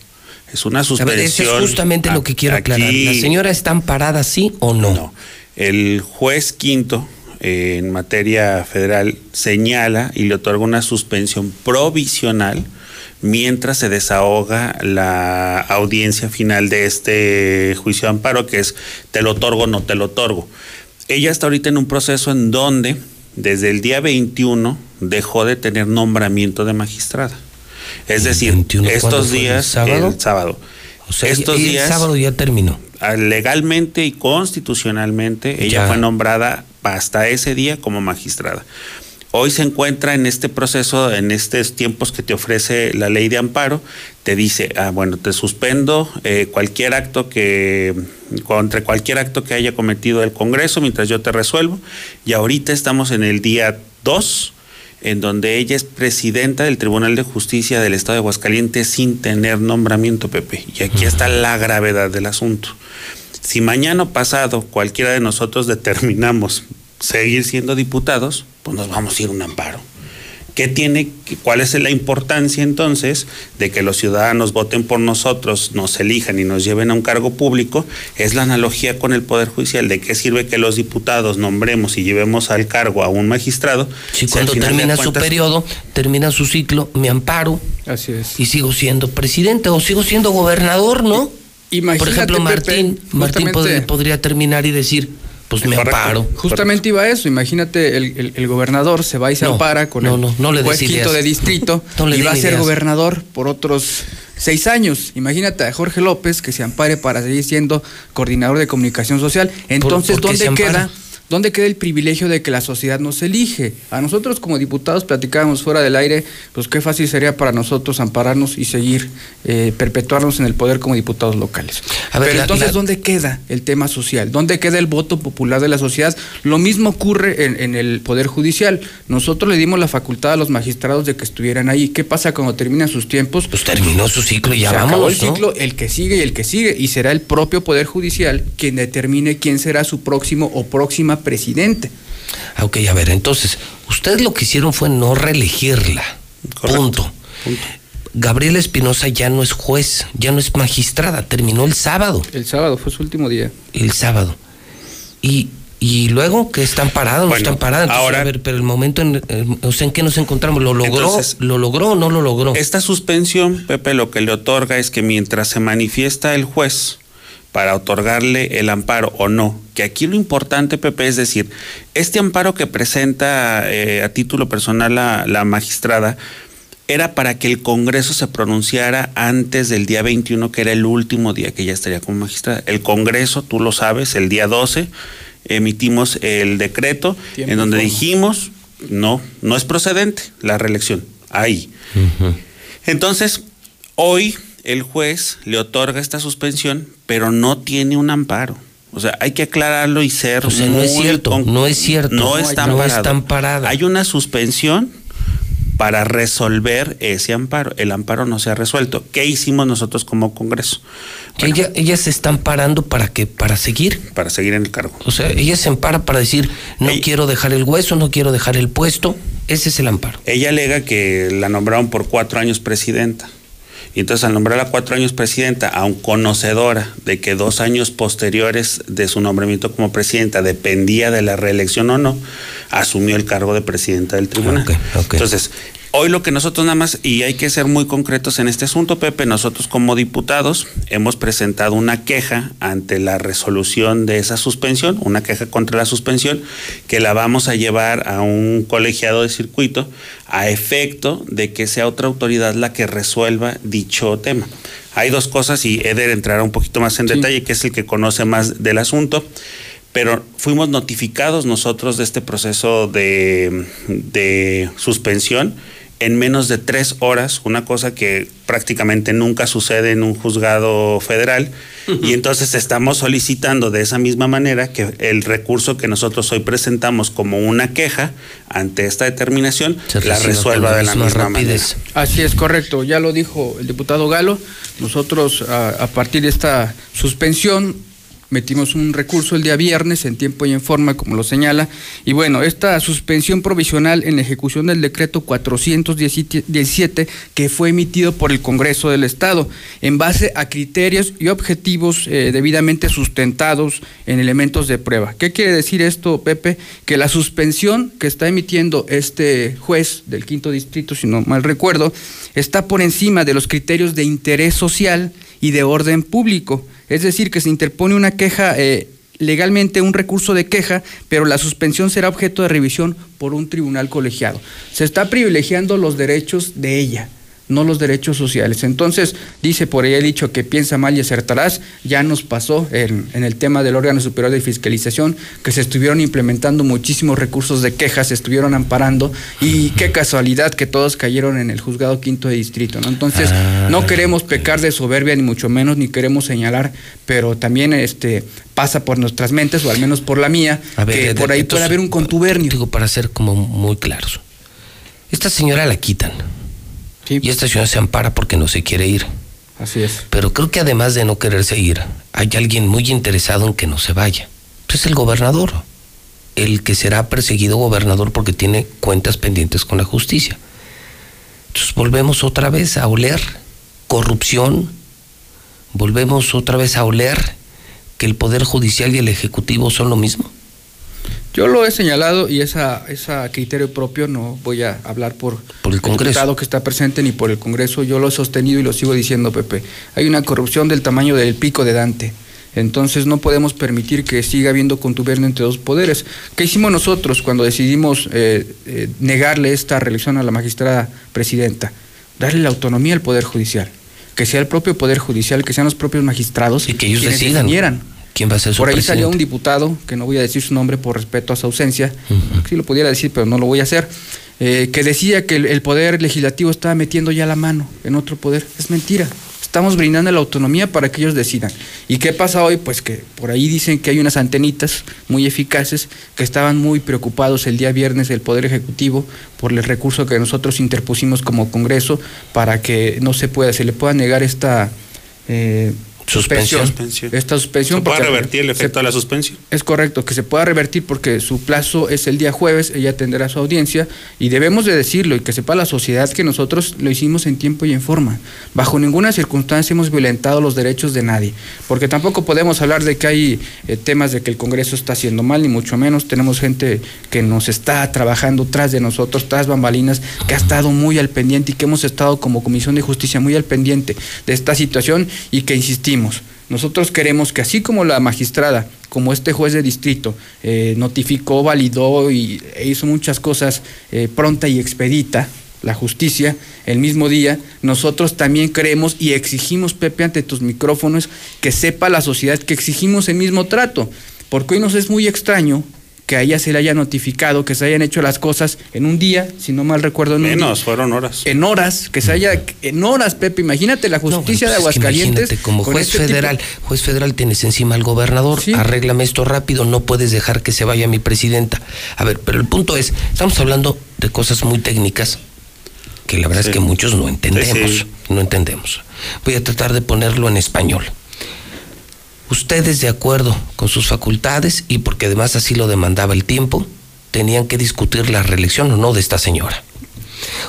es una ver, suspensión. eso es justamente lo que quiero Aquí- aclarar. ¿La señora está amparada sí o no? No. El juez quinto eh, en materia federal señala y le otorga una suspensión provisional mientras se desahoga la audiencia final de este juicio de amparo, que es te lo otorgo o no te lo otorgo. Ella está ahorita en un proceso en donde desde el día 21 dejó de tener nombramiento de magistrada. Es decir, 21, ¿cuándo estos fue? ¿El días, sábado? el sábado. O sea, estos el días sábado ya terminó. Ah, legalmente y constitucionalmente ella Ya. fue nombrada hasta ese día como magistrada. Hoy se encuentra en este proceso, en estos tiempos que te ofrece la ley de amparo, te dice, ah, bueno, te suspendo eh, cualquier acto que, contra cualquier acto que haya cometido el Congreso mientras yo te resuelvo. Y ahorita estamos en el día 2, en donde ella es presidenta del Tribunal de Justicia del Estado de Aguascalientes sin tener nombramiento, Pepe. Y aquí está la gravedad del asunto. Si mañana o pasado cualquiera de nosotros determinamos seguir siendo diputados, pues nos vamos a ir a un amparo. ¿Qué tiene, cuál es la importancia entonces de que los ciudadanos voten por nosotros, nos elijan y nos lleven a un cargo público? Es la analogía con el Poder Judicial. ¿De qué sirve que los diputados nombremos y llevemos al cargo a un magistrado? Si cuando termina su periodo, termina su ciclo, me amparo Así es. y sigo siendo presidente o sigo siendo gobernador, ¿no? Imagínate, Por ejemplo, Pepe, Martín, Martín podría terminar y decir, pues me Correcto. amparo. Justamente iba a eso, imagínate, el, el- el gobernador se va y se No, ampara con no, el no, no le des juez quinto de distrito No le y va a ser ideas. gobernador por otros seis años. Imagínate a Jorge López que se ampare para seguir siendo coordinador de comunicación social. Entonces, ¿dónde ampara? ¿Dónde queda el privilegio de que la sociedad nos elige? A nosotros como diputados platicábamos fuera del aire, pues qué fácil sería para nosotros ampararnos y seguir, eh, perpetuarnos en el poder como diputados locales. A ver, Pero la- entonces, la- ¿dónde queda el tema social? ¿Dónde queda el voto popular de la sociedad? Lo mismo ocurre en, en el Poder Judicial. Nosotros le dimos la facultad a los magistrados de que estuvieran ahí. ¿Qué pasa cuando terminan sus tiempos? Pues terminó su ciclo y ya Se acabó el ¿no? ciclo, el que sigue y el que sigue, y será el propio Poder Judicial quien determine quién será su próximo o próxima presidente. Ah, Ok, a ver, entonces, ustedes lo que hicieron fue no reelegirla. Punto. Gabriela Espinosa ya no es juez, ya no es magistrada, terminó el sábado. El sábado fue su último día. El sábado. Y, y luego que están parados, no están parados. Entonces, ahora- a ver, pero el momento en, en- o sea, ¿en qué nos encontramos? ¿Lo logró? Entonces- ¿Lo logró o no lo logró? Esta suspensión, Pepe, lo que le otorga es que mientras se manifiesta el juez para otorgarle el amparo o no, que aquí lo importante, Pepe, es decir, este amparo que presenta eh, a título personal la, la magistrada era para que el Congreso se pronunciara antes del día 21, que era el último día que ella estaría como magistrada. El Congreso, tú lo sabes, el día 12 emitimos el decreto Tiempo en donde forma. dijimos, no, no es procedente la reelección. Ahí. Entonces, hoy el juez le otorga esta suspensión, pero no tiene un amparo. O sea, hay que aclararlo y ser O sea, no es muy cierto, no es cierto. No, está no amparada. Hay una suspensión para resolver ese amparo. El amparo no se ha resuelto. ¿Qué hicimos nosotros como Congreso? Bueno, Ella, ellas se están parando para que para seguir. para seguir en el cargo. O sea, ella se ampara para decir, no quiero dejar el hueso, no quiero dejar el puesto. Ese es el amparo. Ella alega que la nombraron por cuatro años presidenta. Y entonces al nombrarla cuatro años presidenta, aun conocedora de que dos años posteriores de su nombramiento como presidenta dependía de la reelección o no, asumió el cargo de presidenta del tribunal. Entonces, hoy lo que nosotros nada más, y hay que ser muy concretos en este asunto, Pepe, nosotros como diputados hemos presentado una queja ante la resolución de esa suspensión, una queja contra la suspensión, que la vamos a llevar a un colegiado de circuito a efecto de que sea otra autoridad la que resuelva dicho tema. Hay dos cosas y Eder entrará un poquito más en Sí. detalle, que es el que conoce más del asunto pero fuimos notificados nosotros de este proceso de, de suspensión en menos de tres horas, una cosa que prácticamente nunca sucede en un juzgado federal, y entonces estamos solicitando de esa misma manera que el recurso que nosotros hoy presentamos como una queja ante esta determinación Se la resuelva de la misma manera. Así es correcto, ya lo dijo el diputado Galo. Nosotros a, a partir de esta suspensión metimos un recurso el día viernes en tiempo y en forma, como lo señala. Y bueno, esta suspensión provisional en ejecución del decreto 417 que fue emitido por el Congreso del Estado en base a criterios y objetivos eh, debidamente sustentados en elementos de prueba. ¿Qué quiere decir esto, Pepe? Que la suspensión que está emitiendo este juez del quinto distrito, si no mal recuerdo, está por encima de los criterios de interés social y de orden público. Es decir, que se interpone una queja, eh, legalmente un recurso de queja, pero la suspensión será objeto de revisión por un tribunal colegiado. Se está privilegiando los derechos de ella, no los derechos sociales. Entonces, dice por ahí el dicho que piensa mal y acertarás, ya nos pasó en, en el tema del órgano superior de fiscalización, que se estuvieron implementando muchísimos recursos de quejas, se estuvieron amparando, y qué casualidad que todos cayeron en el juzgado quinto de distrito, ¿no? Entonces, Ah. no queremos pecar de soberbia, ni mucho menos, ni queremos señalar, pero también este pasa por nuestras mentes, o al menos por la mía, A ver, que por ahí entonces, puede haber un contubernio. Digo, para ser como muy claros. Esta señora la quitan. Y esta señora se ampara porque no se quiere ir. Así es. Pero creo que además de no quererse ir, hay alguien muy interesado en que no se vaya. Es el gobernador. El que será perseguido gobernador porque tiene cuentas pendientes con la justicia. Entonces volvemos otra vez a oler corrupción. Volvemos otra vez a oler que el Poder Judicial y el Ejecutivo son lo mismo. Yo lo he señalado y esa, esa criterio propio no voy a hablar por, Por el Congreso. diputado que está presente ni por el Congreso. Yo lo he sostenido y lo sigo diciendo, Pepe. Hay una corrupción del tamaño del pico de Dante. Entonces no podemos permitir que siga habiendo contubernio entre dos poderes. ¿Qué hicimos nosotros cuando decidimos eh, eh, negarle esta reelección a la magistrada presidenta? Darle la autonomía al Poder Judicial. Que sea el propio Poder Judicial, que sean los propios magistrados Y que ellos decidan. definieran. ¿Quién va a ser su Por ahí presidente? salió un diputado, que no voy a decir su nombre por respeto a su ausencia, sí lo pudiera decir, pero no lo voy a hacer, eh, que decía que el, el poder legislativo estaba metiendo ya la mano en otro poder. Es mentira. Estamos brindando la autonomía para que ellos decidan. ¿Y qué pasa hoy? Pues que por ahí dicen que hay unas antenitas muy eficaces que estaban muy preocupados el día viernes del Poder Ejecutivo por el recurso que nosotros interpusimos como Congreso para que no se pueda, se le pueda negar esta eh, Suspensión. suspensión. Esta suspensión. Se puede revertir el efecto se- de la suspensión. es correcto, que se pueda revertir porque su plazo es el día jueves, ella tendrá su audiencia y debemos de decirlo y que sepa la sociedad que nosotros lo hicimos en tiempo y en forma. Bajo ninguna circunstancia hemos violentado los derechos de nadie, porque tampoco podemos hablar de que hay eh, temas de que el Congreso está haciendo mal, ni mucho menos. Tenemos gente que nos está trabajando tras de nosotros, tras bambalinas, que ha estado muy al pendiente y que hemos estado como Comisión de Justicia muy al pendiente de esta situación y que insistimos. Nosotros queremos que así como la magistrada, como este juez de distrito, eh, notificó, validó y e hizo muchas cosas eh, pronta y expedita, la justicia, el mismo día, nosotros también creemos y exigimos, Pepe, ante tus micrófonos, que sepa la sociedad que exigimos el mismo trato, porque hoy nos es muy extraño que a ella se le haya notificado, que se hayan hecho las cosas en un día, si no mal recuerdo, en día. Menos, fueron horas. En horas, que se haya, en horas, Pepe, imagínate la justicia No, bueno, de pues es que Aguascalientes. imagínate, como juez este tipo- federal, juez federal tienes encima al gobernador, arréglame esto rápido, no puedes dejar que se vaya mi presidenta. A ver, pero el punto es, estamos hablando de cosas muy técnicas que la verdad Sí. es que muchos no entendemos, Sí, sí. no entendemos. Voy a tratar de ponerlo en español. Ustedes de acuerdo con sus facultades y porque además así lo demandaba el tiempo, tenían que discutir la reelección o no de esta señora.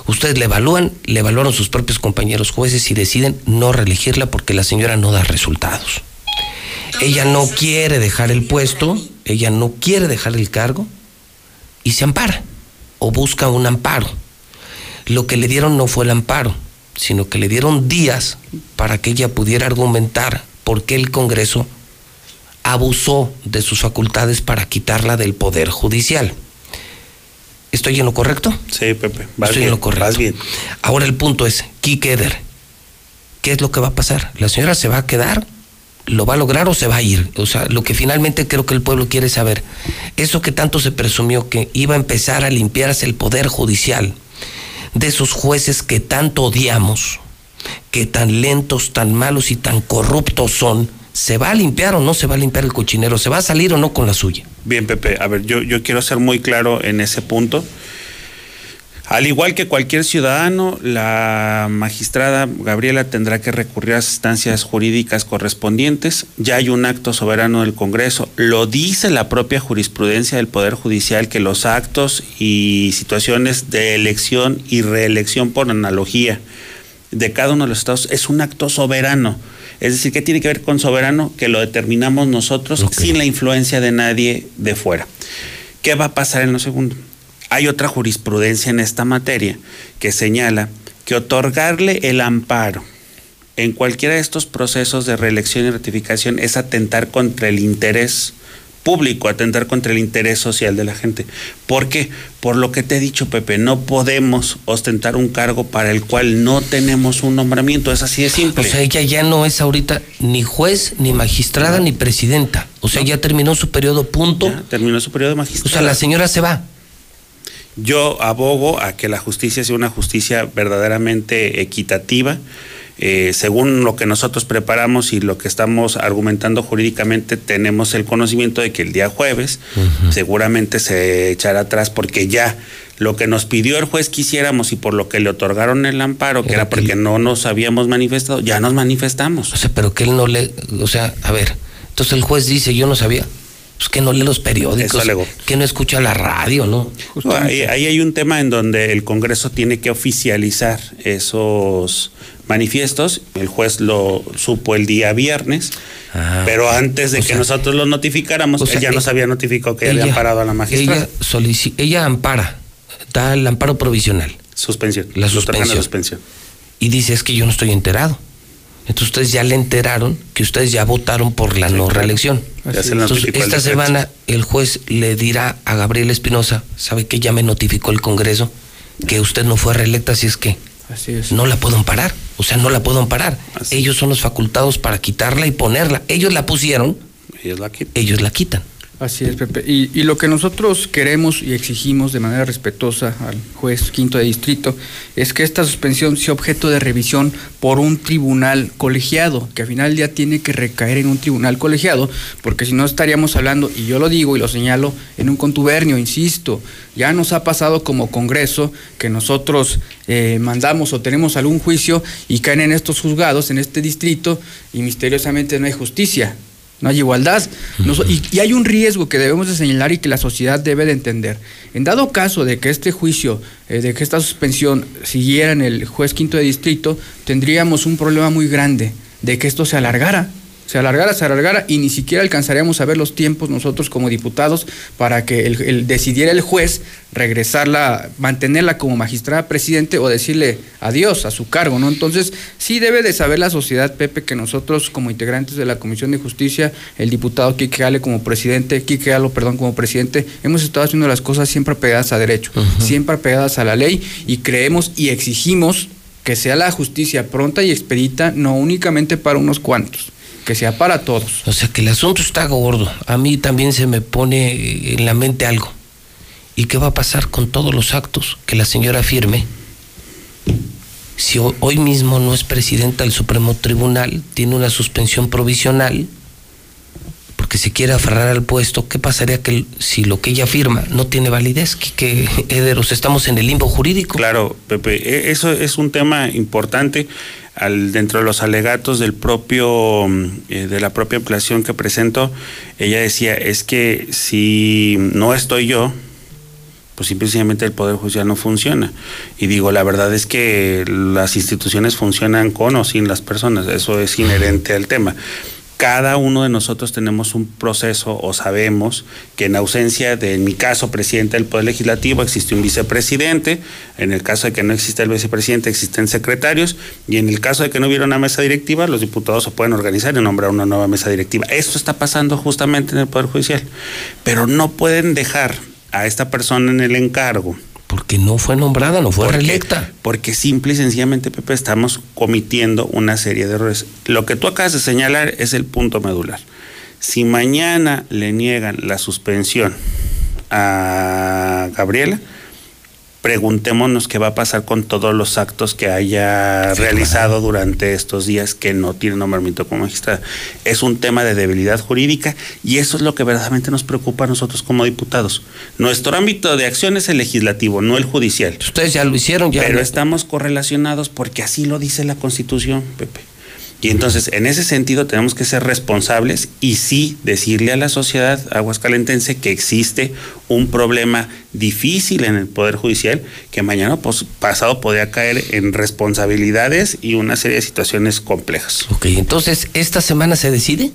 Ustedes le evalúan, le evaluaron sus propios compañeros jueces y deciden no reelegirla porque la señora no da resultados. Ella no quiere dejar el puesto, ella no quiere dejar el cargo y se ampara o busca un amparo. Lo que le dieron no fue el amparo, sino que le dieron días para que ella pudiera argumentar por qué el Congreso abusó de sus facultades para quitarla del Poder Judicial. ¿Estoy en lo correcto? Sí, Pepe. Vas Estoy bien, en lo correcto. vas bien. Ahora el punto es, Kike Eder, ¿qué es lo que va a pasar? ¿La señora se va a quedar? ¿Lo va a lograr o se va a ir? O sea, lo que finalmente creo que el pueblo quiere saber, eso que tanto se presumió que iba a empezar a limpiarse el poder judicial de esos jueces que tanto odiamos, que tan lentos, tan malos y tan corruptos son, ¿se va a limpiar o no se va a limpiar el cochinero? ¿Se va a salir o no con la suya? Bien, Pepe, a ver, yo, yo quiero ser muy claro en ese punto. Al igual que cualquier ciudadano, la magistrada Gabriela tendrá que recurrir a las instancias jurídicas correspondientes. Ya hay un acto soberano del Congreso. Lo dice la propia jurisprudencia del Poder Judicial que los actos y situaciones de elección y reelección por analogía de cada uno de los estados es un acto soberano. Es decir, ¿qué tiene que ver con soberano? Que lo determinamos nosotros sin la influencia de nadie de fuera. ¿Qué va a pasar en lo segundo? Hay otra jurisprudencia en esta materia que señala que otorgarle el amparo en cualquiera de estos procesos de reelección y ratificación es atentar contra el interés público, atentar contra el interés social de la gente. ¿Por qué? Por lo que te he dicho, Pepe, no podemos ostentar un cargo para el cual no tenemos un nombramiento, es así de simple. O sea, ella ya no es ahorita ni juez, ni magistrada, ni presidenta. O sea, ya terminó su periodo punto. terminó su periodo de magistrada. O sea, la señora se va. Yo abogo a que la justicia sea una justicia verdaderamente equitativa. Eh, según lo que nosotros preparamos y lo que estamos argumentando jurídicamente, tenemos el conocimiento de que el día jueves seguramente se echará atrás porque ya lo que nos pidió el juez que hiciéramos y por lo que le otorgaron el amparo, que era porque no nos habíamos manifestado, ya nos manifestamos. O sea, pero que él no le. O sea, a ver. Entonces el juez dice: Yo no sabía. Pues que no lee los periódicos. Que no escucha la radio, ¿no? No, ahí, ahí hay un tema en donde el Congreso tiene que oficializar esos manifiestos. El juez lo supo el día viernes, pero antes de que sea, nosotros lo notificáramos, o sea, él ya nos e- había notificado que había amparado a la magistrada. Ella, ella ampara, da el amparo provisional. Suspensión. La Nos otorgan la suspensión. suspensión. Y dice: Es que yo no estoy enterado. Entonces ustedes ya le enteraron que ustedes ya votaron por la no reelección. Entonces, esta semana el juez le dirá a Gabriela Espinosa, ¿sabe que ya me notificó el Congreso que usted no fue reelecta, así es que Así es. no la puedo amparar? O sea, no la puedo amparar. Ellos son los facultados para quitarla y ponerla. Ellos la pusieron ellos la quitan. Ellos la quitan. Así es, Pepe. Y, lo que nosotros queremos y exigimos de manera respetuosa al juez quinto de distrito es que esta suspensión sea objeto de revisión por un tribunal colegiado, que al final ya tiene que recaer en un tribunal colegiado, porque si no estaríamos hablando, y yo lo digo y lo señalo, en un contubernio, insisto, ya nos ha pasado como Congreso que nosotros eh, mandamos o tenemos algún juicio y caen en estos juzgados, en este distrito, y misteriosamente no hay justicia no hay igualdad. y, hay un riesgo que debemos de señalar y que la sociedad debe de entender. En dado caso de que este juicio, eh, de que esta suspensión siguiera en el juez quinto de distrito, tendríamos un problema muy grande de que esto se alargara se alargara, se alargara y ni siquiera alcanzaríamos a ver los tiempos nosotros como diputados para que el, decidiera el juez regresarla, mantenerla como magistrada presidente o decirle adiós a su cargo, ¿no? Entonces, sí debe de saber la sociedad, Pepe, que nosotros como integrantes de la Comisión de Justicia, el diputado Quique Gale como presidente, Quique perdón, como presidente, hemos estado haciendo las cosas siempre pegadas a derecho, siempre pegadas a la ley y creemos y exigimos que sea la justicia pronta y expedita, no únicamente para unos cuantos que sea para todos. O sea que el asunto está gordo. A mí también se me pone en la mente algo. ¿Y qué va a pasar con todos los actos que la señora firme? Si hoy mismo no es presidenta del Supremo Tribunal, tiene una suspensión provisional, porque se quiere aferrar al puesto, ¿qué pasaría que si lo que ella firma no tiene validez? Que, que Ederos, estamos en el limbo jurídico. Claro, Pepe, e, eso es un tema importante dentro de los alegatos del propio, mm, eh, de la propia ampliación que presentó, ella decía, es que si no estoy yo, pues simplemente el Poder Judicial no funciona. Y digo, la verdad es que las instituciones funcionan con o sin las personas, eso es inherente al tema cada uno de nosotros tenemos un proceso o sabemos que en ausencia de, en mi caso, presidente del Poder Legislativo, existe un vicepresidente, en el caso de que no exista el vicepresidente, existen secretarios, y en el caso de que no hubiera una mesa directiva, los diputados se pueden organizar y nombrar una nueva mesa directiva. Esto está pasando justamente en el Poder Judicial, pero no pueden dejar a esta persona en el encargo porque no fue nombrada, no fue reelecta. Porque simple y sencillamente, Pepe, estamos cometiendo una serie de errores. Lo que tú acabas de señalar es el punto medular. Si mañana le niegan la suspensión a Gabriela, preguntémonos qué va a pasar con todos los actos que haya realizado durante estos días que no tiene nombramiento como magistrada. Es un tema de debilidad jurídica y eso es lo que verdaderamente nos preocupa a nosotros como diputados. Nuestro ámbito de acción es el legislativo, no el judicial. Ustedes ya lo hicieron, ya. Pero estamos correlacionados porque así lo dice la Constitución, Pepe. Y entonces, en ese sentido, tenemos que ser responsables y sí decirle a la sociedad aguascalentense que existe un problema difícil en el Poder Judicial que mañana pues, pasado podría caer en responsabilidades y una serie de situaciones complejas. Ok, entonces, ¿esta semana se decide?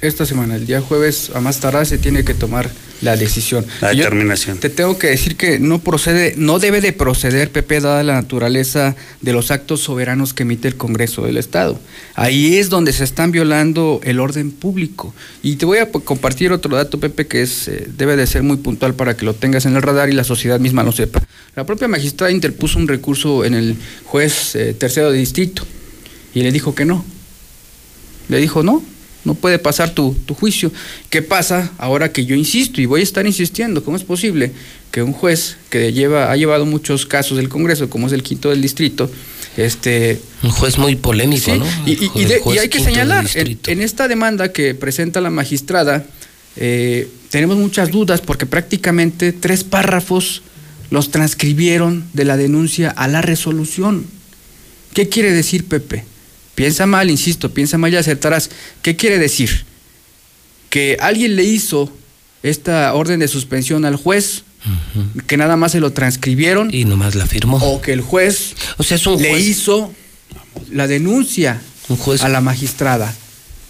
Esta semana, el día jueves a más tardar se tiene que tomar la decisión. La determinación. te tengo que decir que no procede, no debe de proceder, Pepe, dada la naturaleza de los actos soberanos que emite el Congreso del Estado. Ahí es donde se están violando el orden público. Y te voy a compartir otro dato, Pepe, que es eh, debe de ser muy puntual para que lo tengas en el radar y la sociedad misma lo sepa. La propia magistrada interpuso un recurso en el juez eh, tercero de distrito y le dijo que no. Le dijo no, no puede pasar tu, juicio. ¿Qué pasa ahora que yo insisto y voy a estar insistiendo? ¿Cómo es posible que un juez que lleva, ha llevado muchos casos del Congreso, como es el quinto del distrito, este... Un juez muy polémico, ¿no? Y, hay que señalar, en, esta demanda que presenta la magistrada, eh, tenemos muchas dudas porque prácticamente tres párrafos los transcribieron de la denuncia a la resolución. ¿Qué quiere decir, Pepe? Piensa mal, insisto, piensa mal y acertarás. ¿Qué quiere decir? Que alguien le hizo esta orden de suspensión al juez, que nada más se lo transcribieron. Y nomás la firmó. O que el juez, o sea, le hizo la denuncia a la magistrada.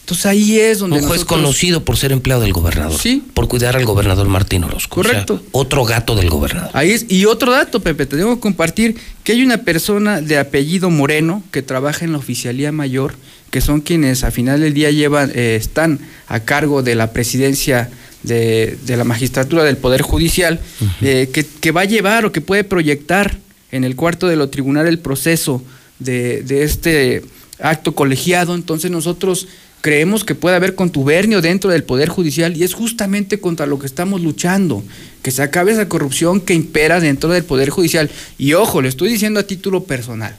Entonces ahí es donde. Un juez conocido por ser empleado del gobernador. Sí. Por cuidar al gobernador Martín Orozco. Correcto. otro gato del gobernador. Ahí es. Y otro dato, Pepe, te tengo que compartir que hay una persona de apellido Moreno que trabaja en la oficialía mayor, que son quienes a final del día llevan, eh, están a cargo de la presidencia de, la magistratura del Poder Judicial, eh, que, que, va a llevar o que puede proyectar en el cuarto de lo tribunal el proceso de, de este acto colegiado. Entonces nosotros creemos que puede haber contubernio dentro del Poder Judicial y es justamente contra lo que estamos luchando, que se acabe esa corrupción que impera dentro del Poder Judicial. Y ojo, le estoy diciendo a título personal.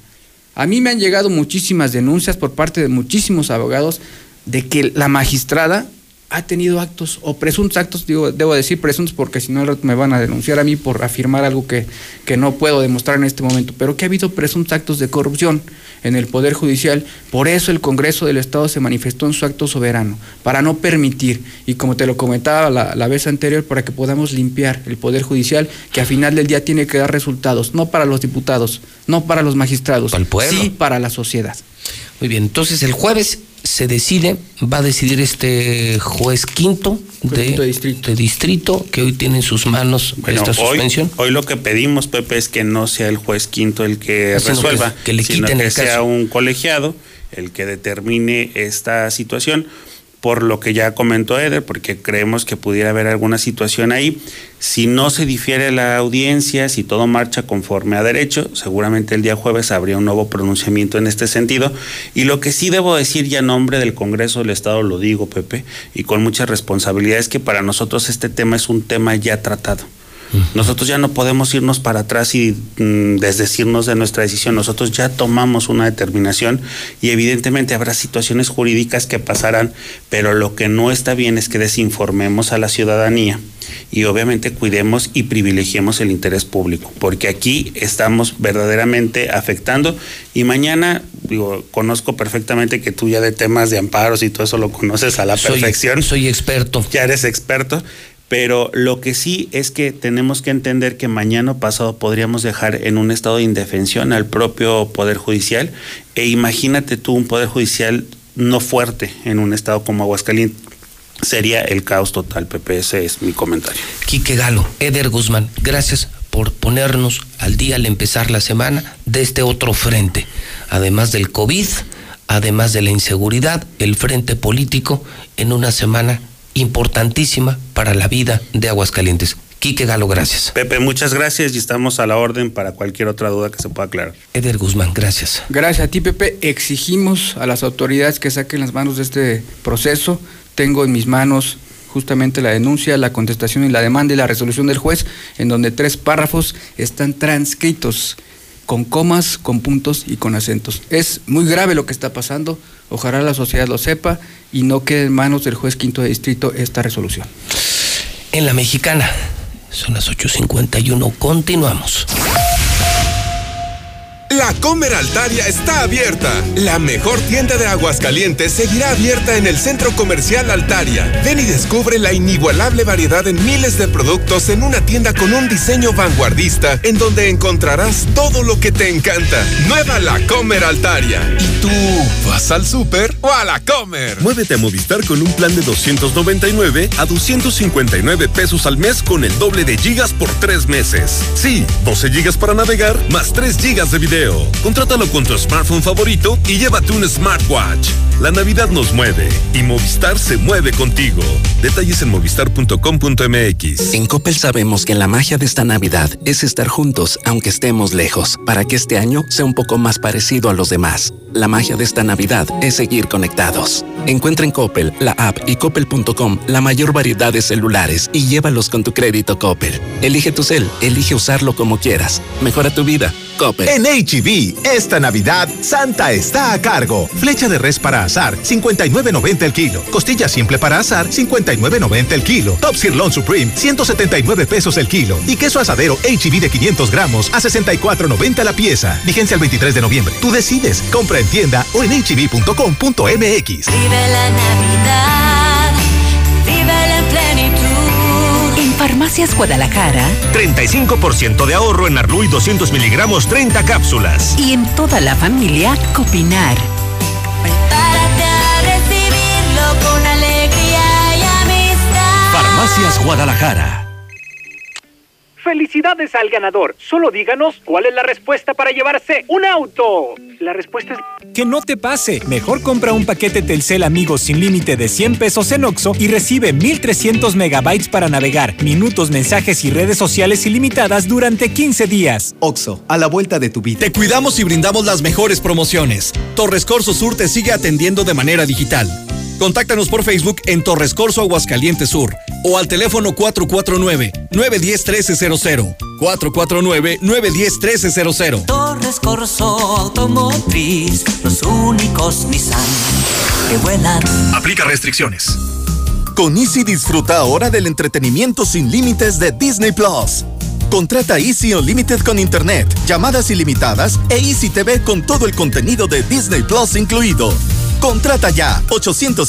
A mí me han llegado muchísimas denuncias por parte de muchísimos abogados de que la magistrada ha tenido actos o presuntos actos, digo, debo decir presuntos porque si no me van a denunciar a mí por afirmar algo que, que no puedo demostrar en este momento, pero que ha habido presuntos actos de corrupción en el Poder Judicial. Por eso el Congreso del Estado se manifestó en su acto soberano, para no permitir, y como te lo comentaba la, la vez anterior, para que podamos limpiar el Poder Judicial, que a final del día tiene que dar resultados, no para los diputados, no para los magistrados, sí para la sociedad. Muy bien, entonces el jueves se decide, va a decidir este juez quinto de, de, distrito. que hoy tiene en sus manos esta suspensión. Hoy, lo que pedimos, Pepe, es que no sea el juez quinto el que resuelva, que, le sino quiten que el sea caso. un colegiado el que determine esta situación por lo que ya comentó Eder, porque creemos que pudiera haber alguna situación ahí. Si no se difiere la audiencia, si todo marcha conforme a derecho, seguramente el día jueves habría un nuevo pronunciamiento en este sentido. Y lo que sí debo decir ya en nombre del Congreso del Estado, lo digo, Pepe, y con mucha responsabilidad, es que para nosotros este tema es un tema ya tratado. Nosotros ya no podemos irnos para atrás y mm, desdecirnos de nuestra decisión. Nosotros ya tomamos una determinación y evidentemente habrá situaciones jurídicas que pasarán, pero lo que no está bien es que desinformemos a la ciudadanía y obviamente cuidemos y privilegiemos el interés público, porque aquí estamos verdaderamente afectando y mañana, digo, conozco perfectamente que tú ya de temas de amparos y todo eso lo conoces a la Soy- perfección. Soy experto. Ya eres experto. Pero lo que sí es que tenemos que entender que mañana pasado podríamos dejar en un estado de indefensión al propio Poder Judicial. E imagínate tú un Poder Judicial no fuerte en un estado como Aguascalientes. Sería el caos total, Pepe. Ese es mi comentario. Quique Galo, Eder Guzmán, gracias por ponernos al día al empezar la semana de este otro frente. Además del COVID, además de la inseguridad, el frente político en una semana importantísima para la vida de Aguascalientes. Quique Galo, gracias. Pepe, muchas gracias y estamos a la orden para cualquier otra duda que se pueda aclarar. Eder Guzmán, gracias. Gracias a ti, Pepe. Exigimos a las autoridades que saquen las manos de este proceso. Tengo en mis manos justamente la denuncia, la contestación y la demanda y la resolución del juez, en donde tres párrafos están transcritos con comas, con puntos y con acentos. Es muy grave lo que está pasando. Ojalá la sociedad lo sepa y no quede en manos del juez quinto de distrito esta resolución. En la mexicana, son las 8.51, continuamos. La Comer Altaria está abierta. La mejor tienda de Aguascalientes seguirá abierta en el Centro Comercial Altaria. Ven y descubre la inigualable variedad en miles de productos en una tienda con un diseño vanguardista en donde encontrarás todo lo que te encanta. Nueva La Comer Altaria. ¿Y tú vas al súper o a la Comer? Muévete a Movistar con un plan de 299 a 259 pesos al mes con el doble de gigas por tres meses. Sí, 12 gigas para navegar más 3 gigas de video. Contrátalo con tu smartphone favorito y llévate un smartwatch. La Navidad nos mueve y Movistar se mueve contigo. Detalles en movistar.com.mx. En Coppel sabemos que la magia de esta Navidad es estar juntos aunque estemos lejos, para que este año sea un poco más parecido a los demás. La magia de esta Navidad es seguir conectados. Encuentra en Coppel, la app y coppel.com la mayor variedad de celulares y llévalos con tu crédito Coppel. Elige tu cel, elige usarlo como quieras. Mejora tu vida. Coppel. En HB, esta Navidad, Santa está a cargo. Flecha de res para asar, 59.90 el kilo. Costilla simple para asar, 59.90 el kilo. Top Sirloin Supreme, 179 pesos el kilo. Y queso asadero HB de 500 gramos a 64.90 la pieza. Vigencia el 23 de noviembre. Tú decides. Compra en tienda o en hb.com.mx. Vive la Navidad, Farmacias Guadalajara 35% de ahorro en Arluy 200 miligramos 30 cápsulas. y en toda la familia Copinar. Prepárate a recibirlo con alegría y amistad. Farmacias Guadalajara. Felicidades al ganador. Solo díganos cuál es la respuesta para llevarse un auto. La respuesta es Que no te pase. Mejor compra un paquete Telcel Amigos sin límite de 100 pesos en Oxo y recibe 1300 megabytes para navegar, minutos, mensajes y redes sociales ilimitadas durante 15 días. Oxo, a la vuelta de tu vida. Te cuidamos y brindamos las mejores promociones. Torres Corso Sur te sigue atendiendo de manera digital. Contáctanos por Facebook en Torres Corso Aguascalientes Sur o al teléfono 449-910-1300. 449-910-1300. Torres Corso Automotriz, los únicos Nissan que vuelan. Aplica restricciones. Con Easy disfruta ahora del entretenimiento sin límites de Disney Plus. Contrata Easy Unlimited con Internet, llamadas ilimitadas e Easy TV con todo el contenido de Disney Plus incluido. Contrata ya 800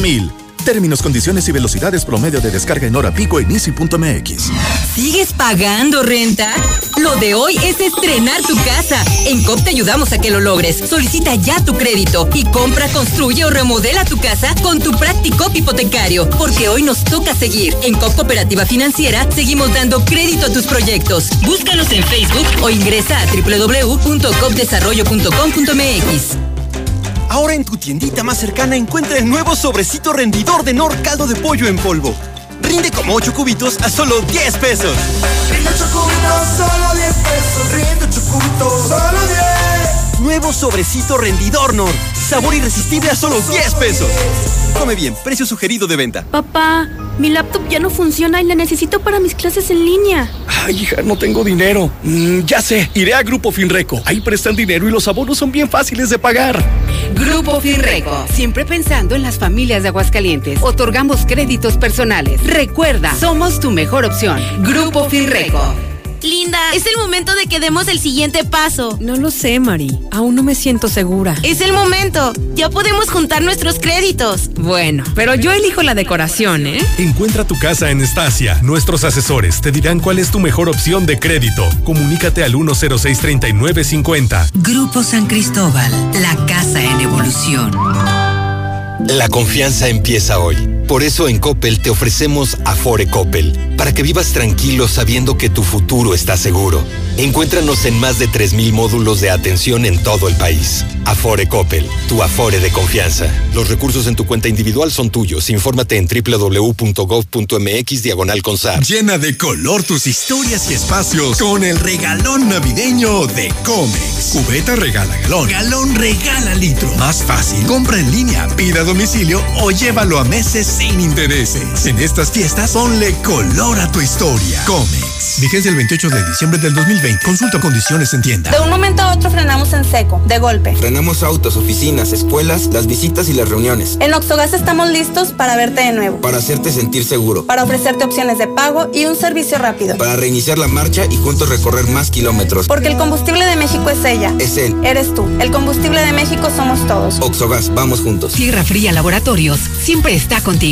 mil. Términos, condiciones y velocidades promedio de descarga en hora pico en easy.mx. ¿Sigues pagando renta? Lo de hoy es estrenar tu casa. En COP te ayudamos a que lo logres. Solicita ya tu crédito y compra, construye o remodela tu casa con tu Practicop hipotecario. Porque hoy nos toca seguir. En COP Cooperativa Financiera seguimos dando crédito a tus proyectos. Búscanos en Facebook o ingresa a www.copdesarrollo.com.mx. Ahora en tu tiendita más cercana encuentra el nuevo sobrecito rendidor de Nor caldo de pollo en polvo. Rinde como 8 cubitos a solo 10 pesos. Rinde 8 cubitos, solo 10 pesos. Rinde 8 cubitos, solo 10. Nuevo sobrecito rendidor Nor. Sabor irresistible a solo 10 pesos. Come bien, precio sugerido de venta. Papá, mi laptop ya no funciona y la necesito para mis clases en línea. Ay, hija, no tengo dinero. Mm, ya sé, iré a Grupo Finreco. Ahí prestan dinero y los abonos son bien fáciles de pagar. Grupo Finreco, siempre pensando en las familias de Aguascalientes. Otorgamos créditos personales. Recuerda, somos tu mejor opción. Grupo Finreco. Linda, es el momento de que demos el siguiente paso. No lo sé, Mari. Aún no me siento segura. Es el momento. Ya podemos juntar nuestros créditos. Bueno, pero yo elijo la decoración, ¿eh? Encuentra tu casa en Estacia. Nuestros asesores te dirán cuál es tu mejor opción de crédito. Comunícate al 1063950. Grupo San Cristóbal, la casa en evolución. La confianza empieza hoy. Por eso en Coppel te ofrecemos Afore Coppel, para que vivas tranquilo sabiendo que tu futuro está seguro. Encuéntranos en más de 3.000 módulos de atención en todo el país. Afore Coppel, tu Afore de confianza. Los recursos en tu cuenta individual son tuyos. Infórmate en www.gov.mx diagonal consar. Llena de color tus historias y espacios con el regalón navideño de Comex. Cubeta regala galón. Galón regala litro. Más fácil. Compra en línea, pida a domicilio o llévalo a meses sin intereses. En estas fiestas, ponle color a tu historia. Comex. Vigencia el 28 de diciembre del 2020. Consulta condiciones en tienda. De un momento a otro frenamos en seco, de golpe. Frenamos autos, oficinas, escuelas, las visitas y las reuniones. En Oxogas estamos listos para verte de nuevo. Para hacerte sentir seguro. Para ofrecerte opciones de pago y un servicio rápido. Para reiniciar la marcha y juntos recorrer más kilómetros. Porque el combustible de México es ella. Es él. Eres tú. El combustible de México somos todos. Oxogas, vamos juntos. Tierra Fría Laboratorios siempre está contigo.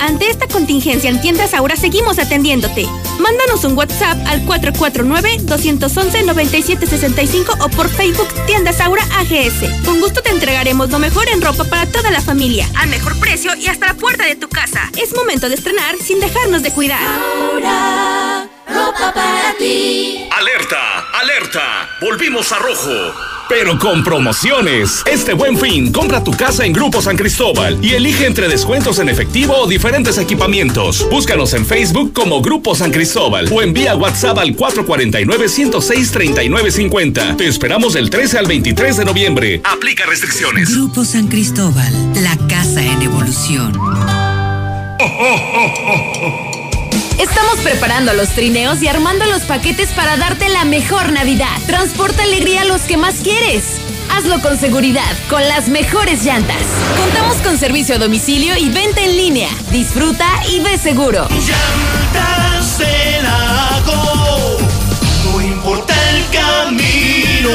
Ante esta contingencia en Tiendas Aura seguimos atendiéndote. Mándanos un WhatsApp al 449-211-9765 o por Facebook Tiendas Aura AGS. Con gusto te entregaremos lo mejor en ropa para toda la familia, al mejor precio y hasta la puerta de tu casa. Es momento de estrenar sin dejarnos de cuidar. Aura, ropa para ti. ¡Alerta! ¡Alerta! ¡Volvimos a rojo! Pero con promociones. Este buen fin, compra tu casa en Grupo San Cristóbal y elige entre descuentos en efectivo o diferentes equipamientos. Búscanos en Facebook como Grupo San Cristóbal o envía WhatsApp al 449-106-3950. Te esperamos del 13 al 23 de noviembre. Aplica restricciones. Grupo San Cristóbal, la casa en evolución. Estamos preparando los trineos y armando los paquetes para darte la mejor Navidad. Transporta alegría a los que más quieres. Hazlo con seguridad, con las mejores llantas. Contamos con servicio a domicilio y venta en línea. Disfruta y ve seguro. Llantas de Lago, no importa el camino.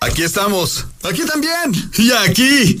Aquí estamos. Aquí también. Y aquí.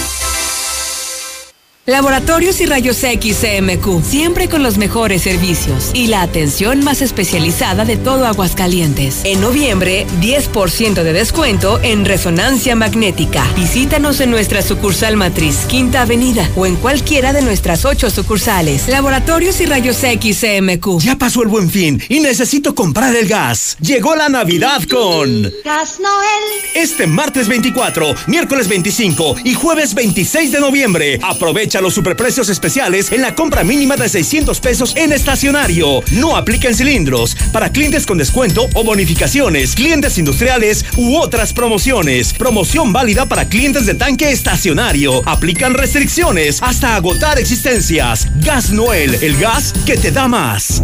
Laboratorios y Rayos X CMQ, siempre con los mejores servicios y la atención más especializada de todo Aguascalientes. En noviembre, 10% de descuento en resonancia magnética. Visítanos en nuestra sucursal matriz, Quinta Avenida, o en cualquiera de nuestras ocho sucursales. Laboratorios y Rayos X CMQ. Ya pasó el buen fin y necesito comprar el gas. Llegó la Navidad con... Gas Noel. Este martes 24, miércoles 25 y jueves 26 de noviembre, aprovecha los superprecios especiales en la compra mínima de 600 pesos en estacionario. No aplica en cilindros. Para clientes con descuento o bonificaciones, clientes industriales u otras promociones. Promoción válida para clientes de tanque estacionario. Aplican restricciones hasta agotar existencias. Gas Noel, el gas que te da más.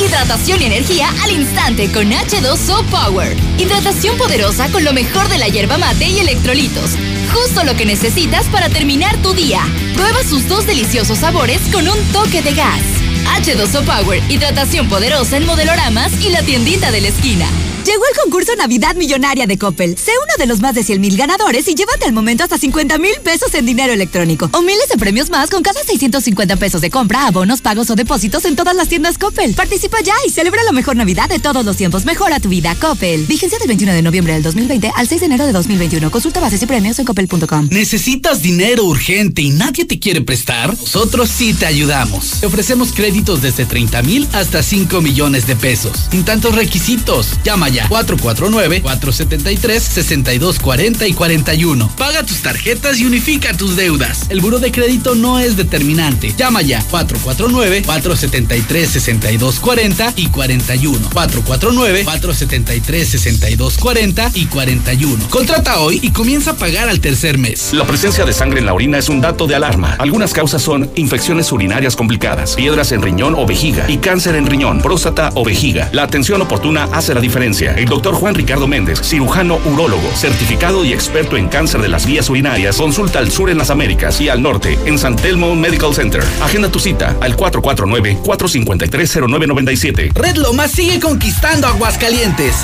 Hidratación y energía al instante con H2O Power. Hidratación poderosa con lo mejor de la hierba mate y electrolitos. Justo lo que necesitas para terminar tu día. Prueba sus dos deliciosos sabores con un toque de gas. H2O Power, hidratación poderosa en modeloramas y la tiendita de la esquina. Llegó el concurso Navidad Millonaria de Coppel. Sé uno de los más de 100 mil ganadores y llévate al momento hasta 50 mil pesos en dinero electrónico. O miles de premios más con cada 650 pesos de compra, abonos, pagos o depósitos en todas las tiendas Coppel. Participa ya y celebra la mejor Navidad de todos los tiempos. Mejora tu vida, Coppel. Vigencia del 21 de noviembre del 2020 al 6 de enero de 2021. Consulta bases y premios en coppel.com. ¿Necesitas dinero urgente y nadie te quiere prestar? Nosotros sí te ayudamos. Te ofrecemos desde 30 mil hasta 5 millones de pesos. Sin tantos requisitos. Llama ya 449-473-6240 y 41. Paga tus tarjetas y unifica tus deudas. El buro de crédito no es determinante. Llama ya 449-473-6240 y 41. 449-473-6240 y 41. Contrata hoy y comienza a pagar al tercer mes. La presencia de sangre en la orina es un dato de alarma. Algunas causas son infecciones urinarias complicadas, piedras en o vejiga y cáncer en riñón, próstata o vejiga. La atención oportuna hace la diferencia. El doctor Juan Ricardo Méndez, cirujano urólogo, certificado y experto en cáncer de las vías urinarias, consulta al sur en las Américas y al norte en San Telmo Medical Center. Agenda tu cita al 449-453-0997. Red Lomas sigue conquistando Aguascalientes.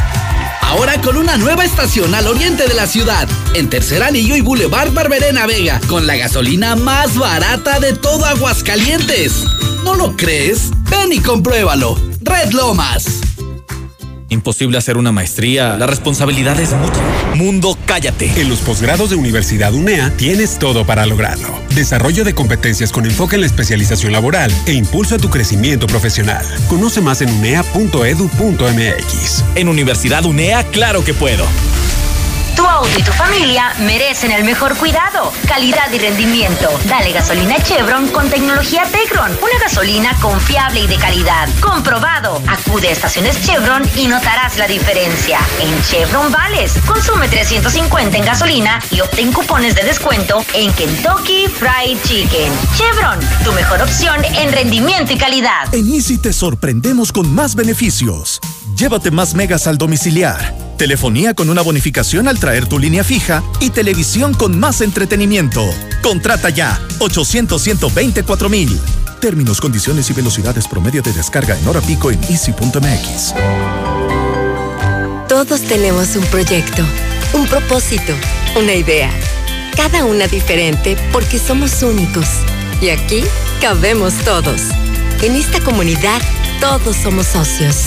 Ahora con una nueva estación al oriente de la ciudad, en Tercer Anillo y Boulevard Barberena Vega, con la gasolina más barata de todo Aguascalientes. ¿No lo crees? Ven y compruébalo. Red Lomas. Imposible hacer una maestría. La responsabilidad es mucha. Mundo, cállate. En los posgrados de Universidad UNEA tienes todo para lograrlo. Desarrollo de competencias con enfoque en la especialización laboral e impulso a tu crecimiento profesional. Conoce más en unea.edu.mx. En Universidad UNEA, claro que puedo. Tu auto y tu familia merecen el mejor cuidado, calidad y rendimiento. Dale gasolina Chevron con tecnología Tecron. Una gasolina confiable y de calidad. Comprobado. Acude a estaciones Chevron y notarás la diferencia. En Chevron Vales, consume 350 en gasolina y obtén cupones de descuento en Kentucky Fried Chicken. Chevron, tu mejor opción en rendimiento y calidad. En Easy te sorprendemos con más beneficios. Llévate más megas al domiciliar, telefonía con una bonificación al traer tu línea fija y televisión con más entretenimiento. Contrata ya 800 124 mil. Términos, condiciones y velocidades promedio de descarga en hora pico en easy.mx. Todos tenemos un proyecto, un propósito, una idea. Cada una diferente porque somos únicos. Y aquí cabemos todos. En esta comunidad todos somos socios.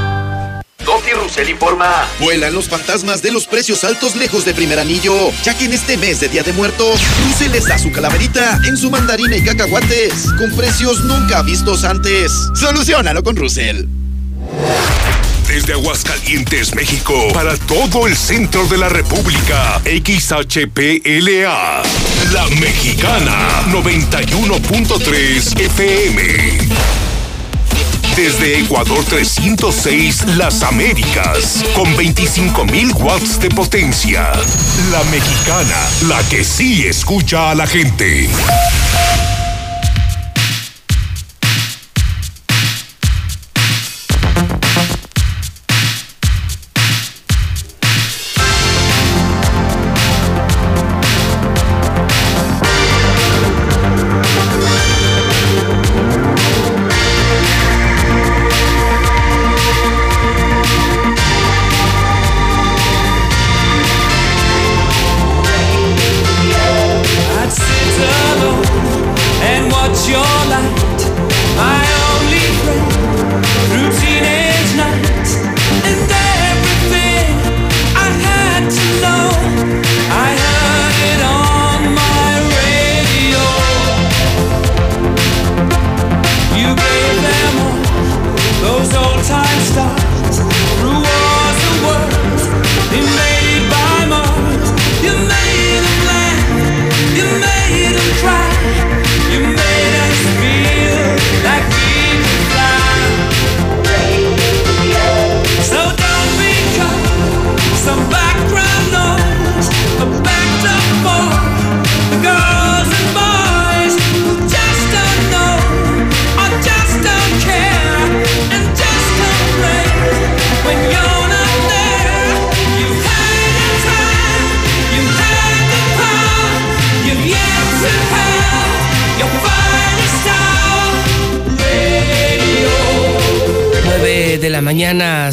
Doty Russell informa. Vuelan los fantasmas de los precios altos lejos de primer anillo, ya que en este mes de Día de Muertos, Russell les da su calaverita en su mandarina y cacahuates, con precios nunca vistos antes. Solucionalo con Russell. Desde Aguascalientes, México, para todo el centro de la República, XHPLA, La Mexicana, 91.3 FM. Desde Ecuador 306, Las Américas, con 25.000 watts de potencia. La Mexicana, la que sí escucha a la gente.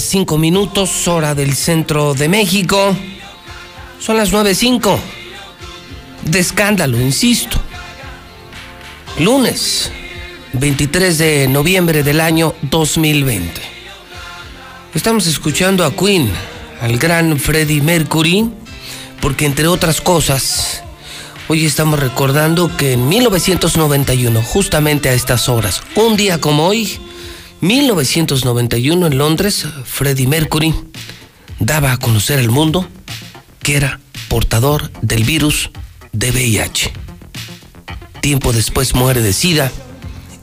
5 minutos, hora del centro de México. Son las 9.05. De escándalo, insisto. Lunes, 23 de noviembre del año 2020. Estamos escuchando a Queen, al gran Freddie Mercury, porque entre otras cosas, hoy estamos recordando que en 1991, justamente a estas horas, un día como hoy, 1991 en Londres, Freddie Mercury daba a conocer al mundo que era portador del virus de VIH. Tiempo después muere de SIDA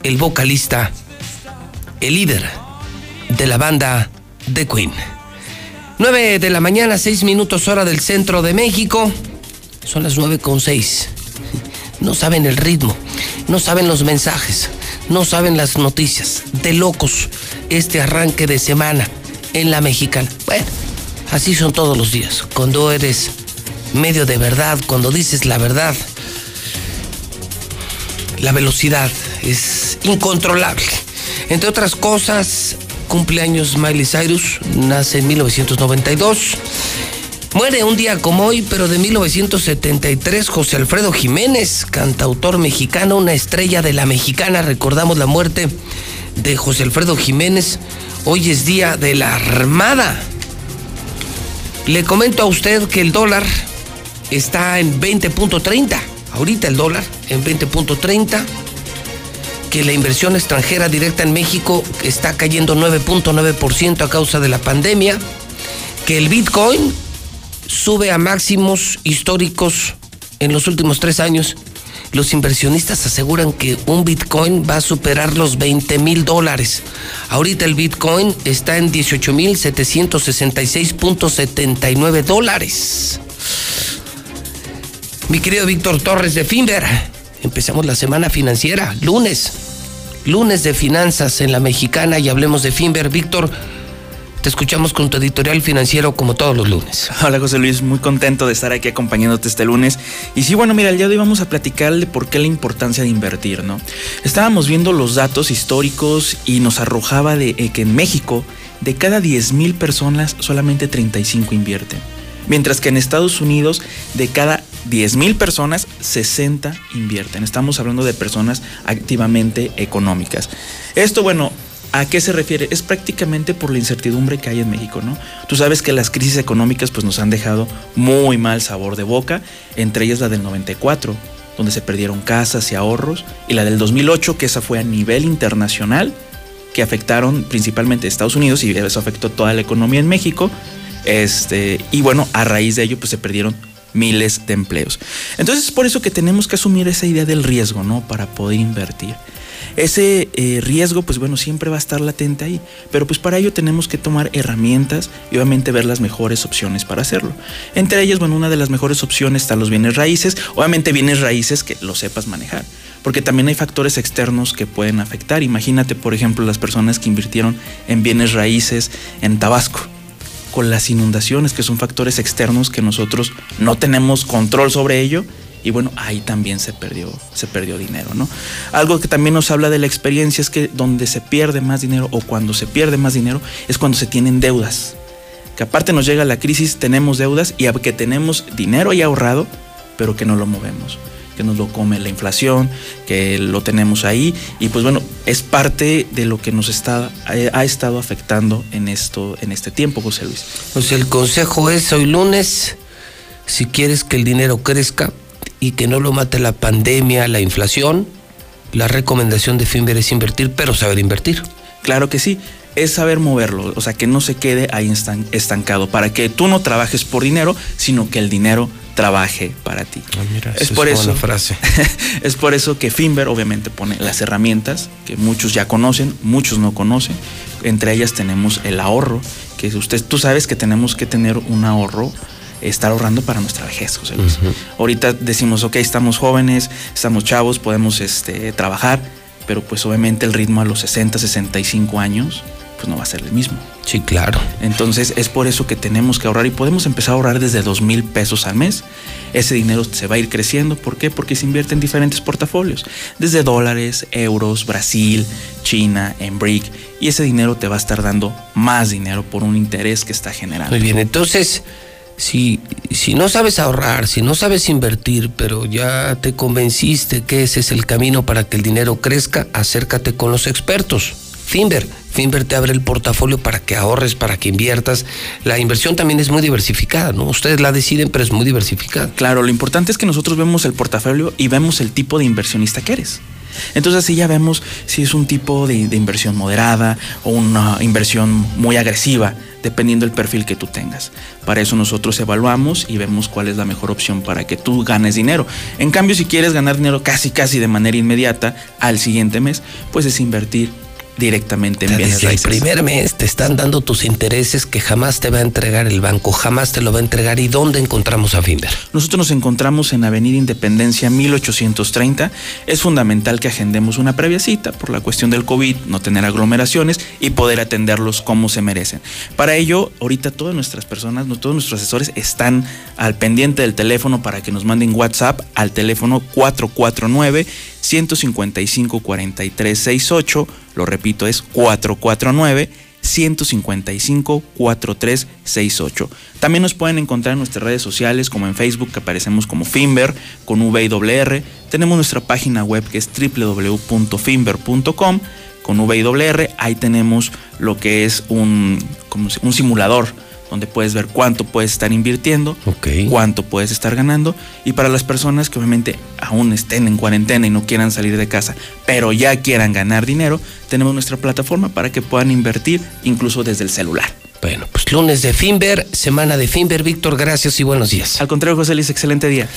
el vocalista, el líder de la banda The Queen. 9 de la mañana, 6 minutos hora del centro de México. Son las 9 con 6. No saben el ritmo, no saben los mensajes, no saben las noticias. De locos este arranque de semana en la mexicana. Bueno, así son todos los días. Cuando eres medio de verdad, cuando dices la verdad, la velocidad es incontrolable. Entre otras cosas, cumpleaños Miley Cyrus, nace en 1992. Muere un día como hoy, pero de 1973, José Alfredo Jiménez, cantautor mexicano, una estrella de la mexicana. Recordamos la muerte de José Alfredo Jiménez. Hoy es día de la Armada. Le comento a usted que el dólar está en 20.30. Ahorita el dólar en 20.30 que la inversión extranjera directa en México está cayendo 9.9% a causa de la pandemia, que el Bitcoin sube a máximos históricos en los últimos tres años. Los inversionistas aseguran que un Bitcoin va a superar los 20 mil dólares. Ahorita el Bitcoin está en 18 mil 766.79 dólares. Mi querido Víctor Torres de Finver, empezamos la semana financiera, lunes. Lunes de finanzas en la mexicana y hablemos de Finver. Víctor, te escuchamos con tu editorial financiero como todos los lunes. Hola José Luis, muy contento de estar aquí acompañándote este lunes. Y sí, bueno, mira, el día de hoy vamos a platicar de por qué la importancia de invertir, ¿no? Estábamos viendo los datos históricos y nos arrojaba de eh, que en México, de cada 10 mil personas, solamente 35 invierten. Mientras que en Estados Unidos, de cada 10 mil personas, 60 invierten. Estamos hablando de personas activamente económicas. Esto, bueno, ¿A qué se refiere? Es prácticamente por la incertidumbre que hay en México, ¿no? Tú sabes que las crisis económicas pues nos han dejado muy mal sabor de boca, entre ellas la del 94, donde se perdieron casas y ahorros, y la del 2008, que esa fue a nivel internacional, que afectaron principalmente a Estados Unidos y eso afectó toda la economía en México. Este, y bueno, a raíz de ello pues se perdieron miles de empleos. Entonces es por eso que tenemos que asumir esa idea del riesgo, ¿no? Para poder invertir. Ese eh, riesgo, pues bueno, siempre va a estar latente ahí, pero pues para ello tenemos que tomar herramientas y obviamente ver las mejores opciones para hacerlo. Entre ellas, bueno, una de las mejores opciones están los bienes raíces, obviamente bienes raíces que lo sepas manejar, porque también hay factores externos que pueden afectar. Imagínate, por ejemplo, las personas que invirtieron en bienes raíces en Tabasco con las inundaciones, que son factores externos que nosotros no tenemos control sobre ello. Y bueno, ahí también se perdió, se perdió dinero, ¿no? Algo que también nos habla de la experiencia es que donde se pierde más dinero o cuando se pierde más dinero es cuando se tienen deudas. Que aparte nos llega la crisis, tenemos deudas y que tenemos dinero ahí ahorrado, pero que no lo movemos que nos lo come la inflación, que lo tenemos ahí y pues bueno, es parte de lo que nos está ha estado afectando en esto en este tiempo, José Luis. Pues el consejo es hoy lunes, si quieres que el dinero crezca y que no lo mate la pandemia, la inflación, la recomendación de Finver es invertir, pero saber invertir. Claro que sí es saber moverlo, o sea, que no se quede ahí estancado, para que tú no trabajes por dinero, sino que el dinero trabaje para ti. Ah, es por eso frase. es por eso que Finver obviamente pone las herramientas que muchos ya conocen, muchos no conocen. Entre ellas tenemos el ahorro, que usted tú sabes que tenemos que tener un ahorro estar ahorrando para nuestra vejez, José Luis. Ahorita decimos, ok, estamos jóvenes, estamos chavos, podemos este, trabajar, pero pues obviamente el ritmo a los 60, 65 años pues no va a ser el mismo. Sí, claro. Entonces es por eso que tenemos que ahorrar y podemos empezar a ahorrar desde dos mil pesos al mes. Ese dinero se va a ir creciendo. ¿Por qué? Porque se invierte en diferentes portafolios. Desde dólares, euros, Brasil, China, en BRIC. Y ese dinero te va a estar dando más dinero por un interés que está generando. Muy bien, entonces, si, si no sabes ahorrar, si no sabes invertir, pero ya te convenciste que ese es el camino para que el dinero crezca, acércate con los expertos. Finver. Finver te abre el portafolio para que ahorres, para que inviertas. La inversión también es muy diversificada, ¿no? Ustedes la deciden, pero es muy diversificada. Claro, lo importante es que nosotros vemos el portafolio y vemos el tipo de inversionista que eres. Entonces así ya vemos si es un tipo de, inversión moderada o una inversión muy agresiva, dependiendo del perfil que tú tengas. Para eso nosotros evaluamos y vemos cuál es la mejor opción para que tú ganes dinero. En cambio, si quieres ganar dinero casi casi de manera inmediata al siguiente mes, pues es invertir directamente en bienes el primer mes te están dando tus intereses que jamás te va a entregar el banco, jamás te lo va a entregar. ¿Y dónde encontramos a Finver? Nosotros nos encontramos en Avenida Independencia 1830. Es fundamental que agendemos una previa cita por la cuestión del COVID, no tener aglomeraciones y poder atenderlos como se merecen. Para ello, ahorita todas nuestras personas, todos nuestros asesores están al pendiente del teléfono para que nos manden WhatsApp al teléfono 449 155 4368. Lo repito, es 449 155 4368. También nos pueden encontrar en nuestras redes sociales como en Facebook que aparecemos como Finver con V y doble R. Tenemos nuestra página web que es www.finver.com con V y doble R. Ahí tenemos lo que es un, como un simulador donde puedes ver cuánto puedes estar invirtiendo, cuánto puedes estar ganando. Y para las personas que obviamente aún estén en cuarentena y no quieran salir de casa, pero ya quieran ganar dinero, tenemos nuestra plataforma para que puedan invertir incluso desde el celular. Bueno, pues lunes de Finver, semana de Finver. Víctor, gracias y buenos días. Al contrario, José Luis, excelente día.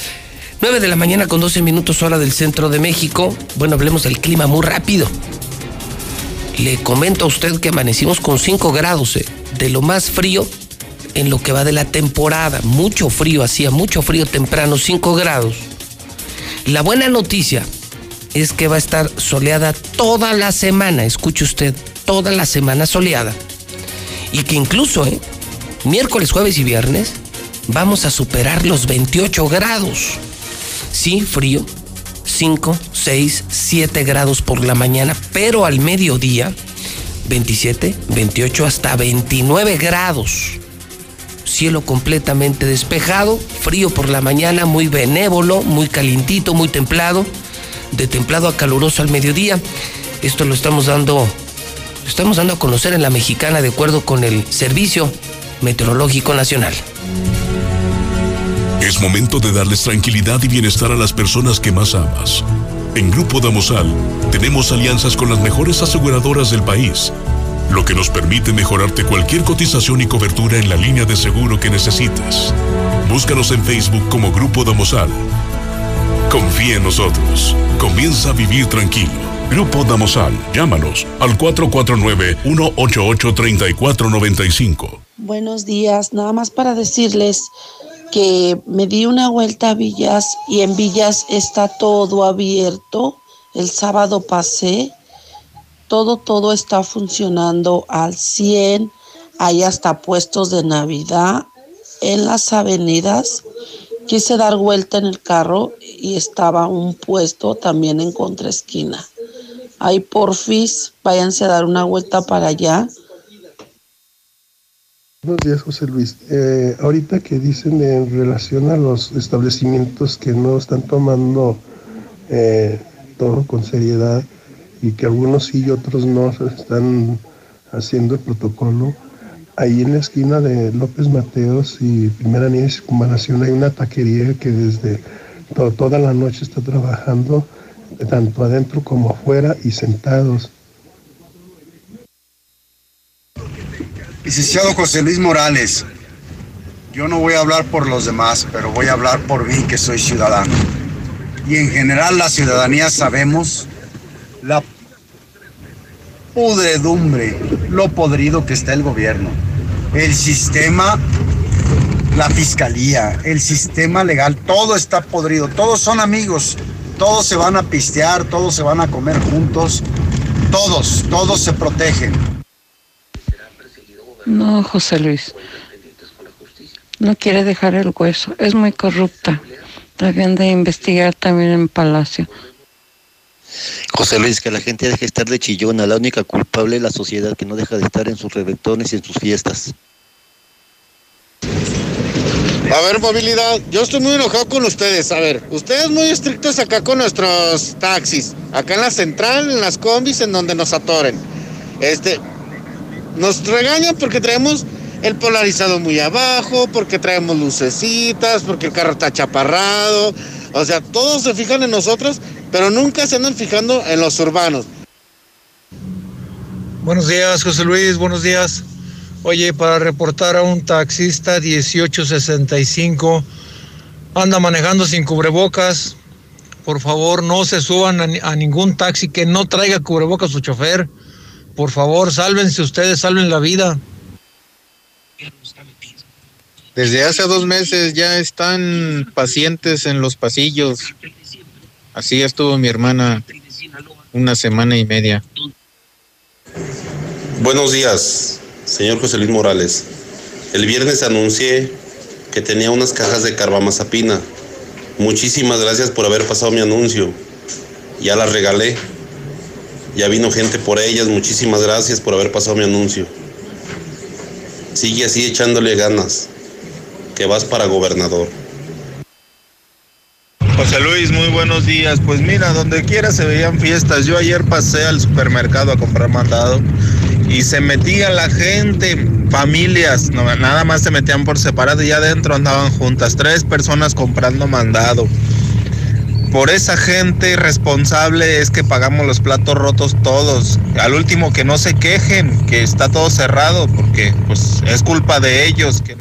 9 de la mañana con 12 minutos hora del centro de México. Bueno, hablemos del clima muy rápido. Le comento a usted que amanecimos con 5 grados, eh, de lo más frío en lo que va de la temporada. Mucho frío, hacía mucho frío temprano, 5 grados. La buena noticia es que va a estar soleada toda la semana, escuche usted, toda la semana soleada. Y que incluso, ¿eh? miércoles, jueves y viernes, vamos a superar los 28 grados. Sí, frío, 5, 6, 7 grados por la mañana, pero al mediodía, 27, 28 hasta 29 grados. Cielo completamente despejado, frío por la mañana, muy benévolo, muy calientito, muy templado, de templado a caluroso al mediodía. Esto lo estamos dando, lo estamos dando a conocer en la mexicana de acuerdo con el Servicio Meteorológico Nacional. Es momento de darles tranquilidad y bienestar a las personas que más amas. En Grupo Damosal tenemos alianzas con las mejores aseguradoras del país, lo que nos permite mejorarte cualquier cotización y cobertura en la línea de seguro que necesites. Búscanos en Facebook como Grupo Damosal. Confía en nosotros. Comienza a vivir tranquilo. Grupo Damosal. Llámanos al 449-188-3495. Buenos días, nada más para decirles que me di una vuelta a Villas y en Villas está todo abierto. El sábado pasé, todo, todo está funcionando al 100. Hay hasta puestos de Navidad en las avenidas. Quise dar vuelta en el carro y estaba un puesto también en contraesquina. Ahí porfis, váyanse a dar una vuelta para allá. Buenos días, José Luis. Eh, ahorita que dicen en relación a los establecimientos que no están tomando eh, todo con seriedad y que algunos sí y otros no están haciendo el protocolo, ahí en la esquina de López Mateos y Primera y Circunvalación hay una taquería que desde to- toda la noche está trabajando, tanto adentro como afuera y sentados. Licenciado José Luis Morales, yo no voy a hablar por los demás, pero voy a hablar por mí que soy ciudadano. Y en general la ciudadanía sabemos la pudredumbre, lo podrido que está el gobierno, el sistema, la fiscalía, el sistema legal, todo está podrido, todos son amigos, todos se van a pistear, todos se van a comer juntos, todos, todos se protegen. No, José Luis. No quiere dejar el hueso. Es muy corrupta. Deben de investigar también en Palacio. José Luis, que la gente deje de estar de chillona. La única culpable es la sociedad que no deja de estar en sus reventones y en sus fiestas. A ver, movilidad, yo estoy muy enojado con ustedes. A ver, ustedes muy estrictos acá con nuestros taxis, acá en la central, en las combis, en donde nos atoren. Este, nos regañan porque traemos el polarizado muy abajo, porque traemos lucecitas, porque el carro está chaparrado. O sea, todos se fijan en nosotros, pero nunca se andan fijando en los urbanos. Buenos días, José Luis, buenos días. Oye, para reportar a un taxista 1865, anda manejando sin cubrebocas. Por favor, no se suban a, ni- a ningún taxi que no traiga cubrebocas su chofer. Por favor, sálvense ustedes, salven la vida. Desde hace dos meses ya están pacientes en los pasillos. Así estuvo mi hermana una semana y media. Buenos días, señor José Luis Morales. El viernes anuncié que tenía unas cajas de carbamazapina. Muchísimas gracias por haber pasado mi anuncio. Ya las regalé. Ya vino gente por ellas. Muchísimas gracias por haber pasado mi anuncio. Sigue así echándole ganas. Que vas para gobernador. José Luis, muy buenos días. Pues mira, donde quiera se veían fiestas. Yo ayer pasé al supermercado a comprar mandado y se metía la gente, familias, nada más se metían por separado y adentro andaban juntas, tres personas comprando mandado. Por esa gente responsable es que pagamos los platos rotos todos. Al último que no se quejen, que está todo cerrado, porque pues es culpa de ellos. Que...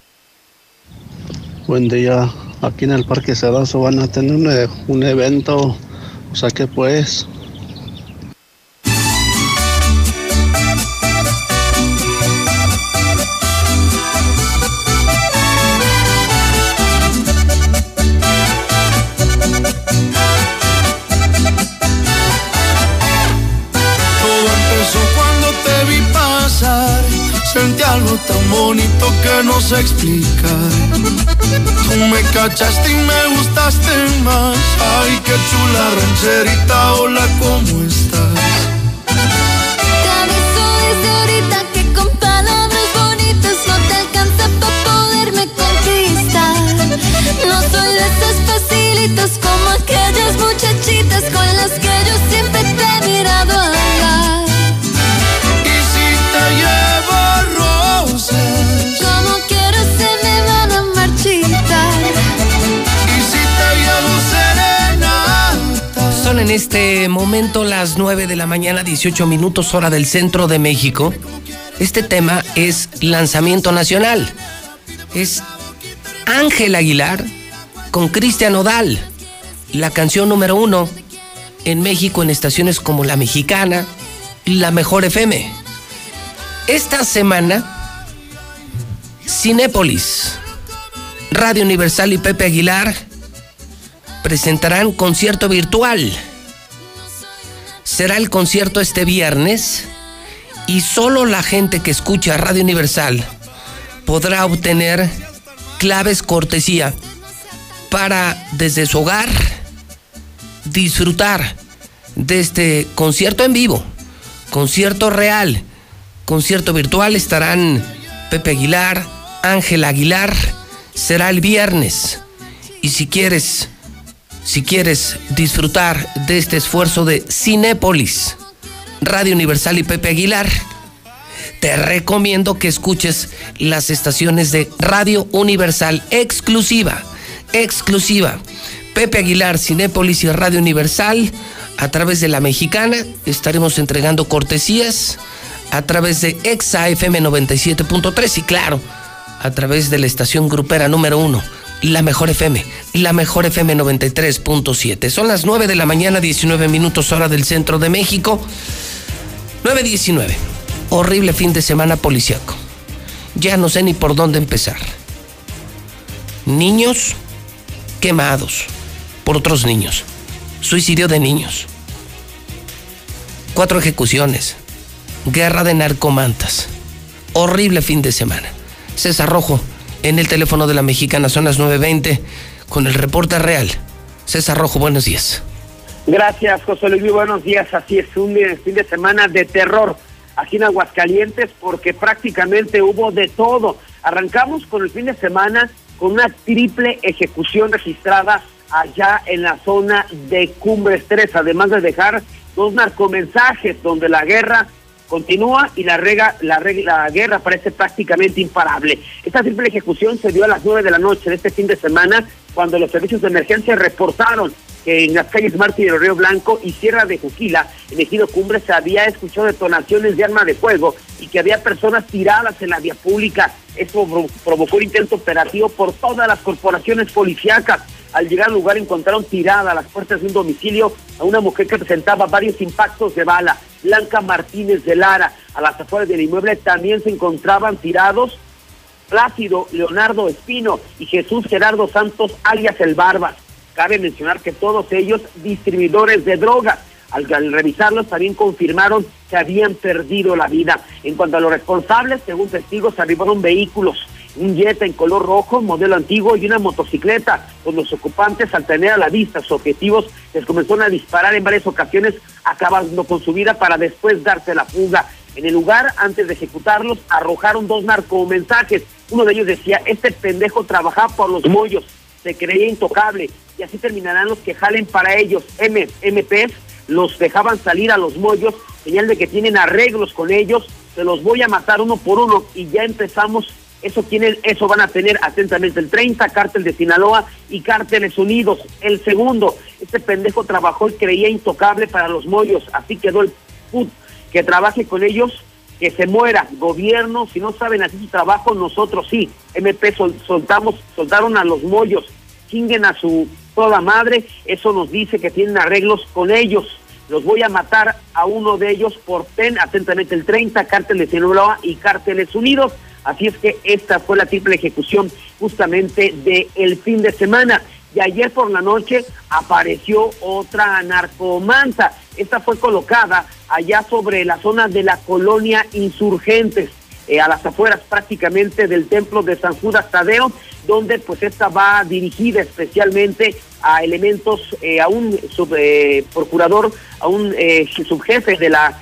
Buen día. Aquí en el Parque Cedazo van a tener un, e- un evento. O sea que pues. Sentí algo tan bonito que no sé explicar. Tú me cachaste y me gustaste más. Ay, qué chula rancherita, hola, ¿cómo estás? Aviso desde ahorita que con palabras bonitas no te alcanza para poderme conquistar. No soy de esas facilitas como aquellas muchachitas con las que en este momento las 9 de la mañana, 18 minutos hora del centro de México. Este tema es lanzamiento nacional. Es Ángel Aguilar con Cristian Odal. La canción número uno en México en estaciones como La Mexicana La Mejor FM. Esta semana, Cinépolis, Radio Universal y Pepe Aguilar presentarán concierto virtual. Será el concierto este viernes y solo la gente que escucha Radio Universal podrá obtener claves cortesía para desde su hogar disfrutar de este concierto en vivo, concierto real, concierto virtual. Estarán Pepe Aguilar, Ángel Aguilar. Será el viernes. Y si quieres si quieres disfrutar de este esfuerzo de Cinépolis, Radio Universal y Pepe Aguilar, te recomiendo que escuches las estaciones de Radio Universal exclusiva, exclusiva. Pepe Aguilar, Cinépolis y Radio Universal, a través de la mexicana, estaremos entregando cortesías a través de Exa FM 97.3 y claro, a través de la estación grupera número uno, la mejor FM, la mejor FM 93.7. Son las 9 de la mañana, 19 minutos hora del centro de México. 9.19. Horrible fin de semana policiaco. Ya no sé ni por dónde empezar. Niños quemados por otros niños. Suicidio de niños. Cuatro ejecuciones. Guerra de narcomantas. horrible fin de semana. César Rojo, en el teléfono de la mexicana, son las 9.20, con el reporte real. César Rojo, buenos días. Gracias, José Luis. Buenos días. Así es, un fin de semana de terror aquí en Aguascalientes porque prácticamente hubo de todo. Arrancamos con el fin de semana con una triple ejecución registrada allá en la zona de Cumbres 3, además de dejar dos narcomensajes donde la guerra continúa y la, rega, la, la guerra parece prácticamente imparable. Esta triple ejecución se dio a las nueve de la noche de este fin de semana cuando los servicios de emergencia reportaron en las calles Martín del Río Blanco y Sierra de Juquila, en Ejido Cumbre, se había escuchado detonaciones de arma de fuego y que había personas tiradas en la vía pública. Esto provocó un intento operativo por todas las corporaciones policíacas. Al llegar al lugar encontraron tirada a las puertas de un domicilio a una mujer que presentaba varios impactos de bala. Blanca Martínez de Lara. A las afueras del inmueble también se encontraban tirados Plácido Leonardo Espino y Jesús Gerardo Santos alias El Barbas. Cabe mencionar que todos ellos distribuidores de drogas. Al, revisarlos también confirmaron que habían perdido la vida. En cuanto a los responsables, según testigos, arribaron vehículos, un Jetta en color rojo, modelo antiguo y una motocicleta. Con los ocupantes, al tener a la vista sus objetivos, les comenzaron a disparar en varias ocasiones, acabando con su vida para después darse la fuga. En el lugar, antes de ejecutarlos, arrojaron dos narcomensajes. Uno de ellos decía, este pendejo trabajaba por los mollos, creía intocable, y así terminarán los que jalen para ellos. M, MPs los dejaban salir a los mollos, señal de que tienen arreglos con ellos, se los voy a matar uno por uno y ya empezamos eso tienen, eso van a tener atentamente el 30, Cártel de Sinaloa y Cárteles Unidos. El segundo, este pendejo trabajó y creía intocable para los mollos, así quedó el put, que trabaje con ellos, que se muera. Gobierno, si no saben hacer su trabajo, nosotros sí. MP soltamos, soltaron a los mollos, chinguen a su toda madre, eso nos dice que tienen arreglos con ellos. Los voy a matar a uno de ellos por PEN, atentamente el 30, Cártel de Sinaloa y Cárteles Unidos. Así es que esta fue la triple ejecución justamente del el fin de semana. Y ayer por la noche apareció otra narcomanta. Esta fue colocada allá sobre la zona de la colonia Insurgentes, eh, a las afueras prácticamente del templo de San Judas Tadeo, donde pues esta va dirigida especialmente a elementos, eh, a un sub, eh, procurador, a un subjefe de la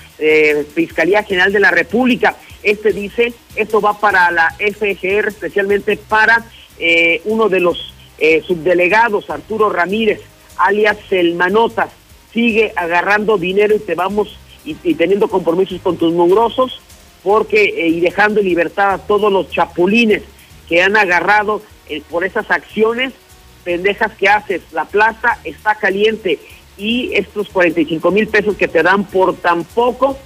Fiscalía General de la República este dice, esto va para la FGR, especialmente para eh, uno de los eh, subdelegados, Arturo Ramírez, alias El Manotas. Sigue agarrando dinero y te vamos y, teniendo compromisos con tus mugrosos, porque eh, y dejando en libertad a todos los chapulines que han agarrado por esas acciones pendejas que haces. La plaza está caliente y estos 45 mil pesos que te dan por tan poco,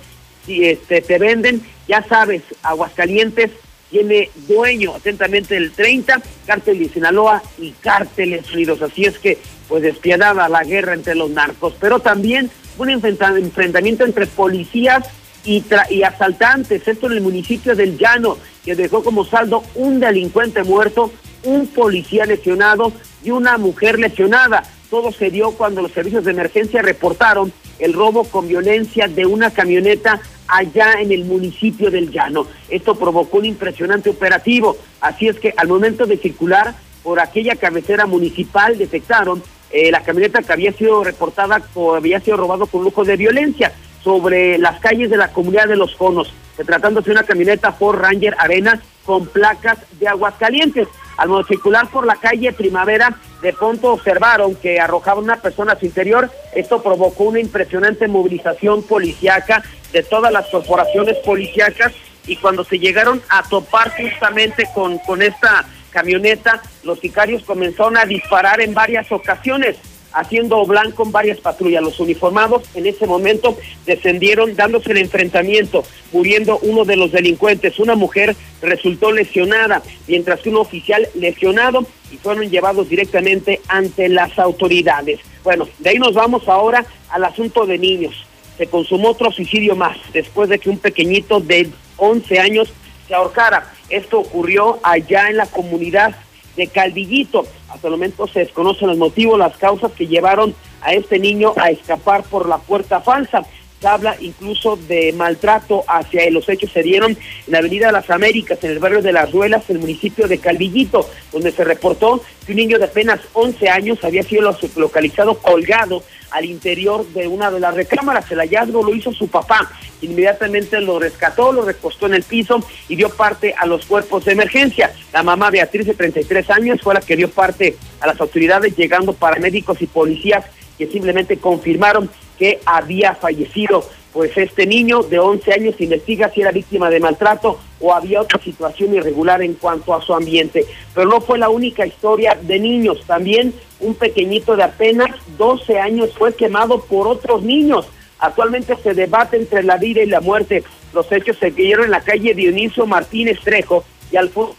si este, te venden ya sabes, Aguascalientes tiene dueño atentamente el 30, Cártel de Sinaloa y Cárteles Unidos. Así es que, pues despiadada la guerra entre los narcos, pero también un enfrentamiento entre policías y, y asaltantes, esto en el municipio del Llano, que dejó como saldo un delincuente muerto, un policía lesionado y una mujer lesionada. Todo se dio cuando los servicios de emergencia reportaron el robo con violencia de una camioneta allá en el municipio del Llano. Esto provocó un impresionante operativo, así es que al momento de circular por aquella cabecera municipal detectaron eh, la camioneta que había sido reportada o había sido robado con lujo de violencia sobre las calles de la comunidad de Los Conos, tratándose de una camioneta Ford Ranger Arena con placas de aguas calientes. Al circular por la calle Primavera, de pronto observaron que arrojaba una persona a su interior. Esto provocó una impresionante movilización policiaca de todas las corporaciones policíacas y cuando se llegaron a topar justamente con, con esta camioneta, los sicarios comenzaron a disparar en varias ocasiones haciendo blanco en varias patrullas. Los uniformados en ese momento descendieron dándose el enfrentamiento, muriendo uno de los delincuentes. Una mujer resultó lesionada, mientras que un oficial lesionado y fueron llevados directamente ante las autoridades. Bueno, de ahí nos vamos ahora al asunto de niños. Se consumó otro suicidio más después de que un pequeñito de 11 años se ahorcara. Esto ocurrió allá en la comunidad de Caldillito. Hasta el momento se desconocen los motivos, las causas que llevaron a este niño a escapar por la puerta falsa. Habla incluso de maltrato hacia él. Los hechos se dieron en la Avenida Las Américas, en el barrio de Las Ruelas, en el municipio de Calvillito, donde se reportó que un niño de apenas 11 años había sido localizado colgado al interior de una de las recámaras. El hallazgo lo hizo su papá. Inmediatamente lo rescató, lo recostó en el piso y dio parte a los cuerpos de emergencia. La mamá Beatriz, de 33 años, fue la que dio parte a las autoridades, llegando paramédicos y policías que simplemente confirmaron que había fallecido. Pues este niño de 11 años investiga si era víctima de maltrato o había otra situación irregular en cuanto a su ambiente. Pero no fue la única historia de niños. También un pequeñito de apenas 12 años fue quemado por otros niños. Actualmente se debate entre la vida y la muerte. Los hechos se dieron en la calle Dionisio Martínez Trejo y Alfonso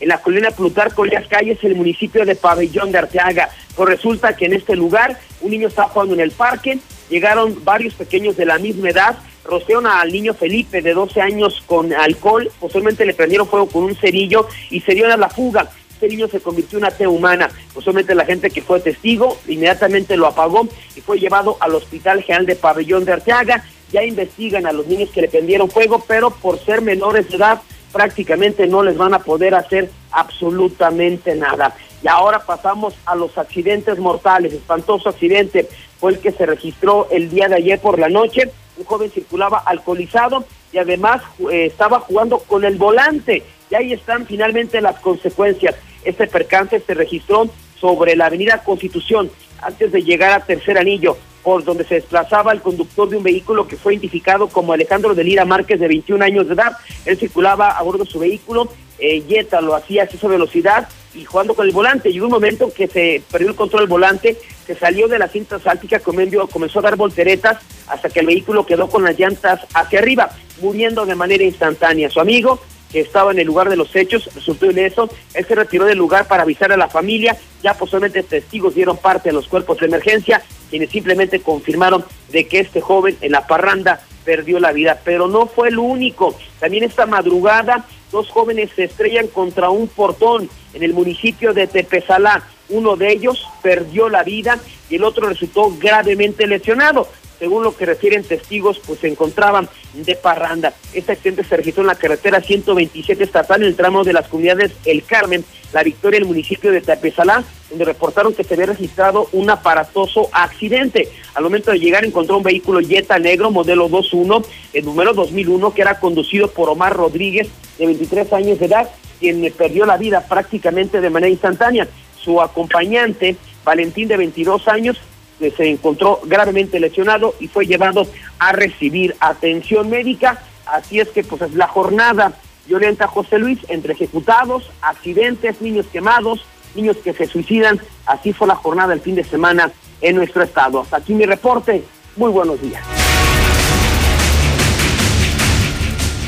en la colina Plutarco las Calles, el municipio de Pabellón de Arteaga. Pues resulta que en este lugar un niño estaba jugando en el parque, llegaron varios pequeños de la misma edad, rociaron al niño Felipe de 12 años con alcohol, posiblemente le prendieron fuego con un cerillo y se dio a la fuga. Este niño se convirtió en una T humana. Posiblemente la gente que fue testigo inmediatamente lo apagó y fue llevado al Hospital General de Pabellón de Arteaga. Ya investigan a los niños que le prendieron fuego, pero por ser menores de edad prácticamente no les van a poder hacer absolutamente nada. Y ahora pasamos a los accidentes mortales. Espantoso accidente fue el que se registró el día de ayer por la noche. Un joven circulaba alcoholizado y además eh, estaba jugando con el volante. Y ahí están finalmente las consecuencias. Este percance se registró sobre la avenida Constitución antes de llegar a Tercer Anillo donde se desplazaba el conductor de un vehículo que fue identificado como Alejandro de Lira Márquez, de 21 años de edad. Él circulaba a bordo de su vehículo, eh, Jetta lo hacía a esa velocidad y jugando con el volante. Y un momento que se perdió el control del volante, se salió de la cinta asfáltica, comenzó a dar volteretas hasta que el vehículo quedó con las llantas hacia arriba, muriendo de manera instantánea. Su amigo que estaba en el lugar de los hechos, resultó eso, Él se retiró del lugar para avisar a la familia. Ya posiblemente testigos dieron parte a los cuerpos de emergencia, quienes simplemente confirmaron de que este joven en la parranda perdió la vida. Pero no fue el único. También esta madrugada, dos jóvenes se estrellan contra un portón en el municipio de Tepezalá. Uno de ellos perdió la vida y el otro resultó gravemente lesionado según lo que refieren testigos, pues se encontraban de parranda. Este accidente se registró en la carretera 127 estatal en el tramo de las comunidades El Carmen, La Victoria, el municipio de Tapezalá, donde reportaron que se había registrado un aparatoso accidente. Al momento de llegar encontró un vehículo Jetta negro modelo 21, el número 2001, que era conducido por Omar Rodríguez, de 23 años de edad, quien perdió la vida prácticamente de manera instantánea. Su acompañante, Valentín, de 22 años, se encontró gravemente lesionado y fue llevado a recibir atención médica. Así es que pues es la jornada violenta José Luis entre ejecutados, accidentes, niños quemados, niños que se suicidan. Así fue la jornada el fin de semana en nuestro estado. Hasta aquí mi reporte. Muy buenos días.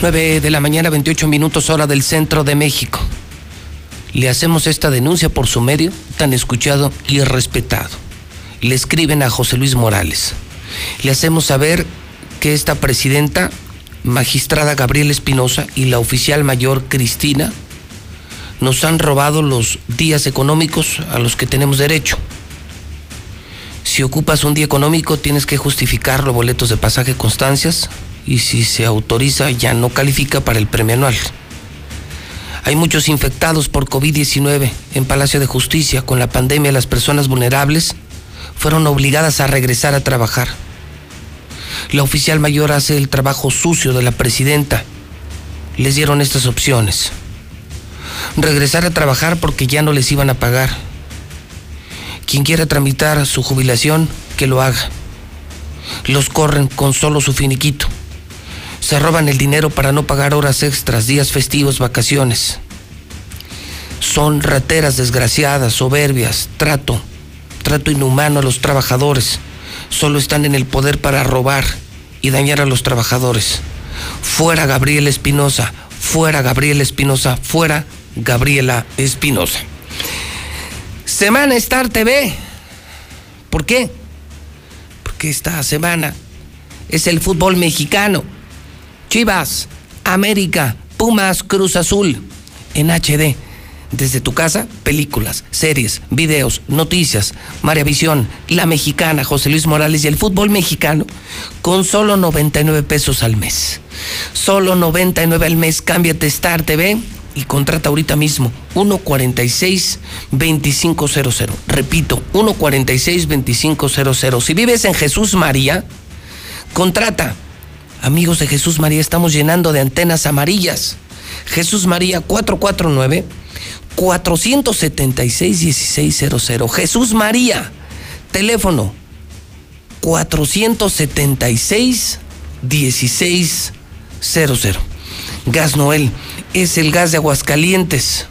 9 de la mañana, 28 minutos hora del centro de México. Le hacemos esta denuncia por su medio tan escuchado y respetado le escriben a José Luis Morales. Le hacemos saber que esta presidenta, magistrada Gabriela Espinosa y la oficial mayor Cristina nos han robado los días económicos a los que tenemos derecho. Si ocupas un día económico tienes que justificar los boletos de pasaje constancias y si se autoriza ya no califica para el premio anual. Hay muchos infectados por COVID-19 en Palacio de Justicia. Con la pandemia las personas vulnerables fueron obligadas a regresar a trabajar. La oficial mayor hace el trabajo sucio de la presidenta. Les dieron estas opciones. Regresar a trabajar porque ya no les iban a pagar. Quien quiera tramitar su jubilación, que lo haga. Los corren con solo su finiquito. Se roban el dinero para no pagar horas extras, días festivos, vacaciones. Son rateras desgraciadas, soberbias, trato trato inhumano a los trabajadores. Solo están en el poder para robar y dañar a los trabajadores. Fuera Gabriela Espinosa, fuera Gabriela Espinosa, fuera Gabriela Espinosa. Semana Star TV. ¿Por qué? Porque esta semana es el fútbol mexicano. Chivas, América, Pumas, Cruz Azul en HD Desde tu casa, películas, series, videos, noticias, María Visión, La Mexicana, José Luis Morales y el fútbol mexicano con solo 99 pesos al mes. Solo 99 al mes, cámbiate Star TV y contrata ahorita mismo 146-2500. Repito, 146-2500. Si vives en Jesús María, contrata. Amigos de Jesús María, estamos llenando de antenas amarillas. Jesús María 449 476-1600. Jesús María, teléfono 476-1600. Gas Noel es el gas de Aguascalientes.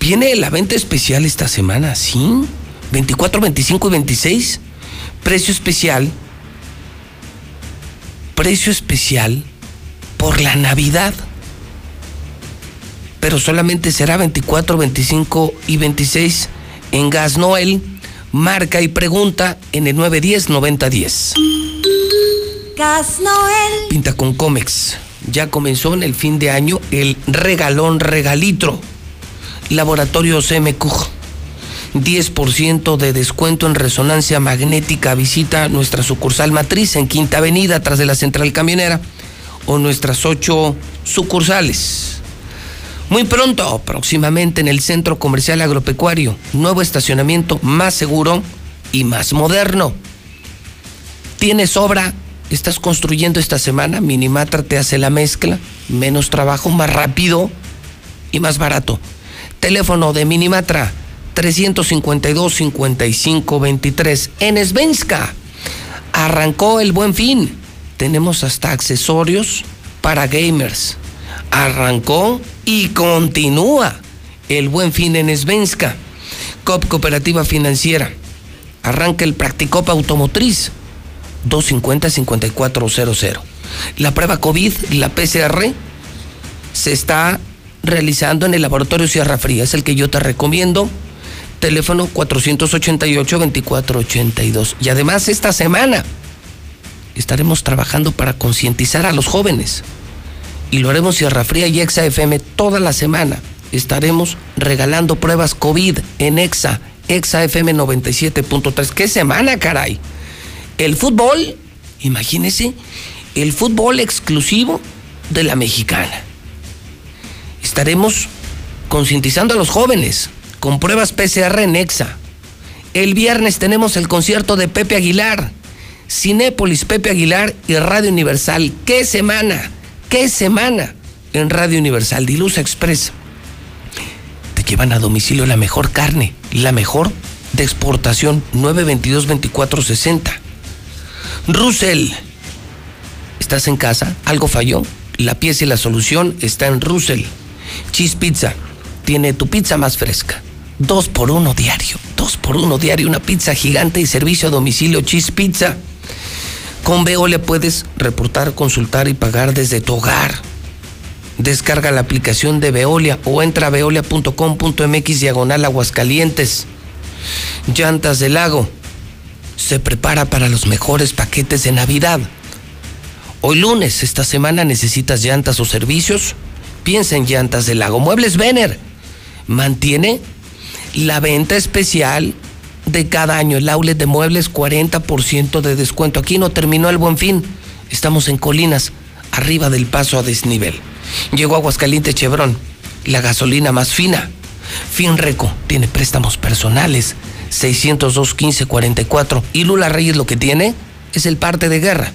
Viene la venta especial esta semana, ¿sí? 24, 25 y 26. Precio especial. Precio especial por la Navidad pero solamente será 24, 25 y 26 en Gas Noel. Marca y pregunta en el 910-9010. Gas Noel. Pinta con Comex. Ya comenzó en el fin de año el regalón regalitro. Laboratorio CMQ. 10% de descuento en resonancia magnética. Visita nuestra sucursal matriz en Quinta Avenida, tras de la central camionera, o nuestras ocho sucursales. Muy pronto, próximamente en el Centro Comercial Agropecuario, nuevo estacionamiento más seguro y más moderno. ¿Tienes obra? ¿Estás construyendo esta semana? Minimatra te hace la mezcla, menos trabajo, más rápido y más barato. Teléfono de Minimatra 352 5523 en Svenska. Arrancó el buen fin. Tenemos hasta accesorios para gamers arrancó y continúa el buen fin en Svenska. COP Cooperativa Financiera. Arranca el Practicop Automotriz. 250-5400. La prueba COVID, la PCR, se está realizando en el laboratorio Sierra Fría. Es el que yo te recomiendo. Teléfono 488-2482. Y además esta semana estaremos trabajando para concientizar a los jóvenes y lo haremos Sierra Fría y Exa FM toda la semana. Estaremos regalando pruebas COVID en Exa, Exa FM 97.3. ¿Qué semana, caray? El fútbol, imagínese, el fútbol exclusivo de la mexicana. Estaremos concientizando a los jóvenes con pruebas PCR en Exa. El viernes tenemos el concierto de Pepe Aguilar, Cinépolis, Pepe Aguilar y Radio Universal. ¿Qué semana? ¿Qué semana? En Radio Universal, Dilusa Express. Te llevan a domicilio la mejor carne, la mejor de exportación, 922-2460. Russell, ¿estás en casa? ¿Algo falló? La pieza y la solución está en Russell. Cheese Pizza, tiene tu pizza más fresca. Dos por uno diario, dos por uno diario, una pizza gigante y servicio a domicilio Cheese Pizza. Con Veolia puedes reportar, consultar y pagar desde tu hogar. Descarga la aplicación de Veolia o entra a veolia.com.mx diagonal Aguascalientes. Llantas del Lago. Se prepara para los mejores paquetes de Navidad. Hoy lunes, esta semana necesitas llantas o servicios. Piensa en Llantas del Lago. Muebles Vener mantiene la venta especial de cada año. El outlet de muebles, 40% de descuento. Aquí no terminó el buen fin. Estamos en Colinas, arriba del paso a desnivel. Llegó Aguascalientes Chevron, la gasolina más fina. Finreco tiene préstamos personales, 602 1544 Y Lula Reyes lo que tiene es el parte de guerra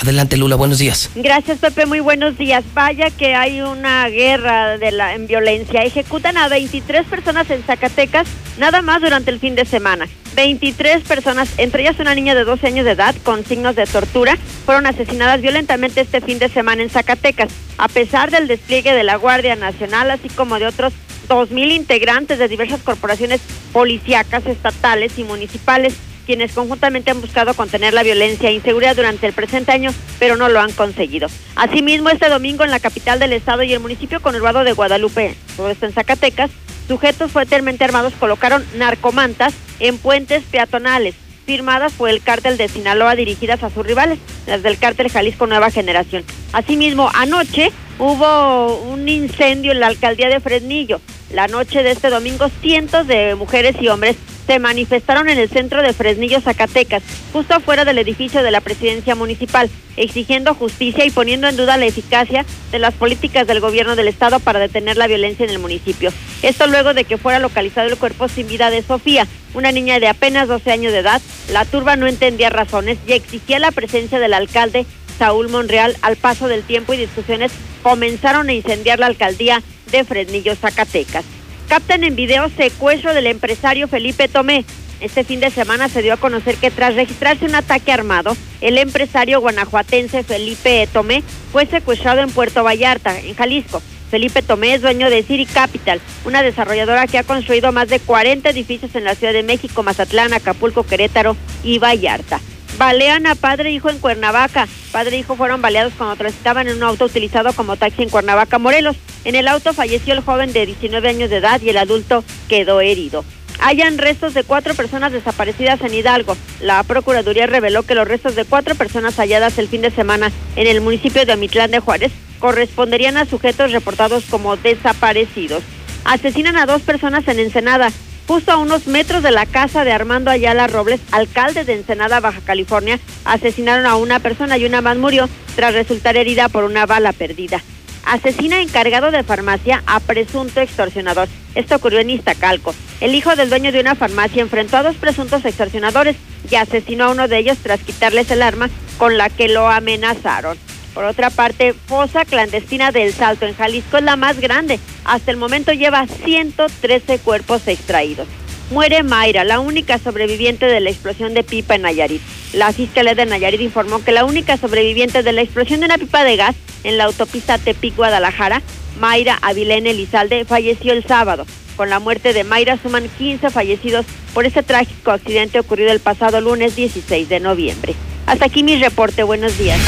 Adelante, Lula, buenos días. Gracias, Pepe, muy buenos días. Vaya que hay una guerra de la, en violencia. Ejecutan a 23 personas en Zacatecas, nada más durante el fin de semana. 23 personas, entre ellas una niña de 12 años de edad con signos de tortura, fueron asesinadas violentamente este fin de semana en Zacatecas. A pesar del despliegue de la Guardia Nacional, así como de otros 2.000 integrantes de diversas corporaciones policíacas, estatales y municipales, quienes conjuntamente han buscado contener la violencia e inseguridad durante el presente año, pero no lo han conseguido. Asimismo, este domingo en la capital del estado y el municipio conurbado de Guadalupe, todo en Zacatecas, sujetos fuertemente armados colocaron narcomantas en puentes peatonales firmadas por el cártel de Sinaloa dirigidas a sus rivales, las del cártel Jalisco Nueva Generación. Asimismo, anoche hubo un incendio en la alcaldía de Fresnillo. La noche de este domingo, cientos de mujeres y hombres se manifestaron en el centro de Fresnillo, Zacatecas, justo afuera del edificio de la presidencia municipal, exigiendo justicia y poniendo en duda la eficacia de las políticas del gobierno del estado para detener la violencia en el municipio. Esto luego de que fuera localizado el cuerpo sin vida de Sofía, una niña de apenas 12 años de edad. La turba no entendía razones y exigía la presencia del alcalde Saúl Monreal. Al paso del tiempo y discusiones comenzaron a incendiar la alcaldía de Fresnillo, Zacatecas. Captan en video secuestro del empresario Felipe Tomé. Este fin de semana se dio a conocer que tras registrarse un ataque armado, el empresario guanajuatense Felipe Tomé fue secuestrado en Puerto Vallarta, en Jalisco. Felipe Tomé es dueño de City Capital, una desarrolladora que ha construido más de 40 edificios en la Ciudad de México, Mazatlán, Acapulco, Querétaro y Vallarta. Balean a padre e hijo en Cuernavaca. Padre e hijo fueron baleados cuando transitaban en un auto utilizado como taxi en Cuernavaca, Morelos. En el auto falleció el joven de 19 años de edad y el adulto quedó herido. Hayan restos de cuatro personas desaparecidas en Hidalgo. La Procuraduría reveló que los restos de cuatro personas halladas el fin de semana en el municipio de Amitlán de Juárez corresponderían a sujetos reportados como desaparecidos. Asesinan a dos personas en Ensenada justo a unos metros de la casa de Armando Ayala Robles, alcalde de Ensenada, Baja California, asesinaron a una persona y una más murió tras resultar herida por una bala perdida. Asesina encargado de farmacia a presunto extorsionador. Esto ocurrió en Iztacalco. El hijo del dueño de una farmacia enfrentó a dos presuntos extorsionadores y asesinó a uno de ellos tras quitarles el arma con la que lo amenazaron. Por otra parte, fosa clandestina del Salto en Jalisco es la más grande. Hasta el momento lleva 113 cuerpos extraídos. Muere Mayra, la única sobreviviente de la explosión de pipa en Nayarit. La Fiscalía de Nayarit informó que la única sobreviviente de la explosión de una pipa de gas en la autopista Tepic-Guadalajara, Mayra Avilene Elizalde, falleció el sábado. Con la muerte de Mayra suman 15 fallecidos por este trágico accidente ocurrido el pasado lunes 16 de noviembre. Hasta aquí mi reporte. Buenos días.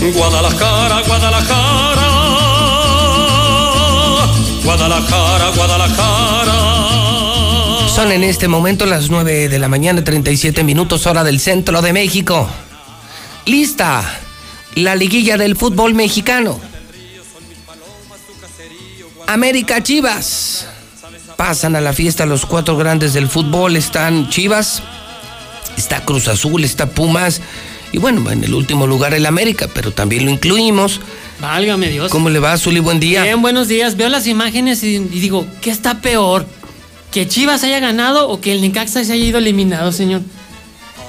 Guadalajara, Guadalajara, Guadalajara, Guadalajara. Son en este momento las 9 de la mañana, 37 minutos hora del centro de México. Lista la liguilla del fútbol mexicano. América Chivas. Pasan a la fiesta los cuatro grandes del fútbol. Están Chivas, está Cruz Azul, está Pumas y bueno, en el último lugar el América, pero también lo incluimos. Válgame Dios. ¿Cómo le va, Zuli? Buen día. Bien, buenos días. Veo las imágenes y, digo, ¿qué está peor? ¿Que Chivas haya ganado o que el Necaxa se haya ido eliminado, señor?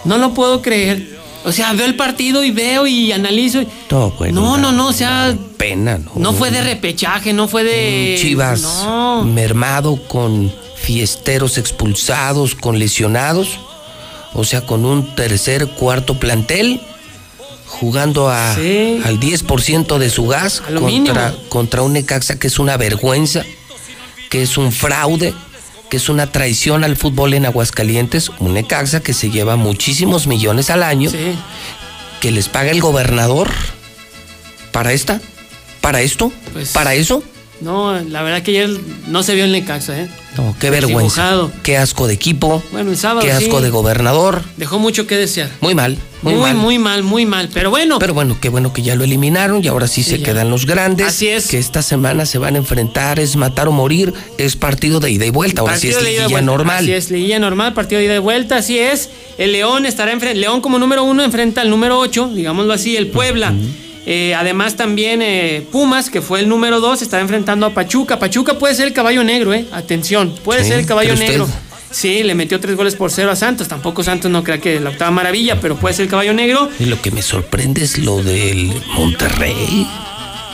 No lo puedo creer. O sea, veo el partido y veo y analizo. No, bueno, no, no, no, o sea. Pena, ¿no? No fue de repechaje, no fue de. Chivas mermado con fiesteros expulsados, con lesionados o sea, con un tercer, cuarto plantel, jugando a, al 10% de su gas contra, contra un Necaxa que es una vergüenza, que es un fraude, que es una traición al fútbol en Aguascalientes, un Necaxa que se lleva muchísimos millones al año, que les paga el gobernador para esta, para esto, Pues para eso. No, la verdad que ayer no se vio el Necaxa, ¿eh? No, qué vergüenza. Qué asco de equipo. Bueno, el sábado. Qué asco sí. de gobernador. Dejó mucho que desear. Muy mal, muy, Muy, mal. muy mal, muy mal. Pero bueno. Pero bueno, qué bueno que ya lo eliminaron y ahora sí, se ya. quedan los grandes. Así es. Que esta semana se van a enfrentar, es matar o morir, es partido de ida y vuelta. Ahora sí es de liguilla normal. Así es, liguilla normal, partido de ida y vuelta, así es. El León estará enfrente. León como número uno enfrenta al número ocho, digámoslo así, el Puebla. Eh, además también eh, Pumas, que fue el número dos, estará enfrentando a Pachuca. Pachuca puede ser el caballo negro, ¿eh? Atención, puede Sí, ser el caballo negro. Sí, le metió tres goles por cero a Santos. Tampoco Santos no crea que la octava maravilla, pero puede ser el caballo negro. Y lo que me sorprende es lo del Monterrey.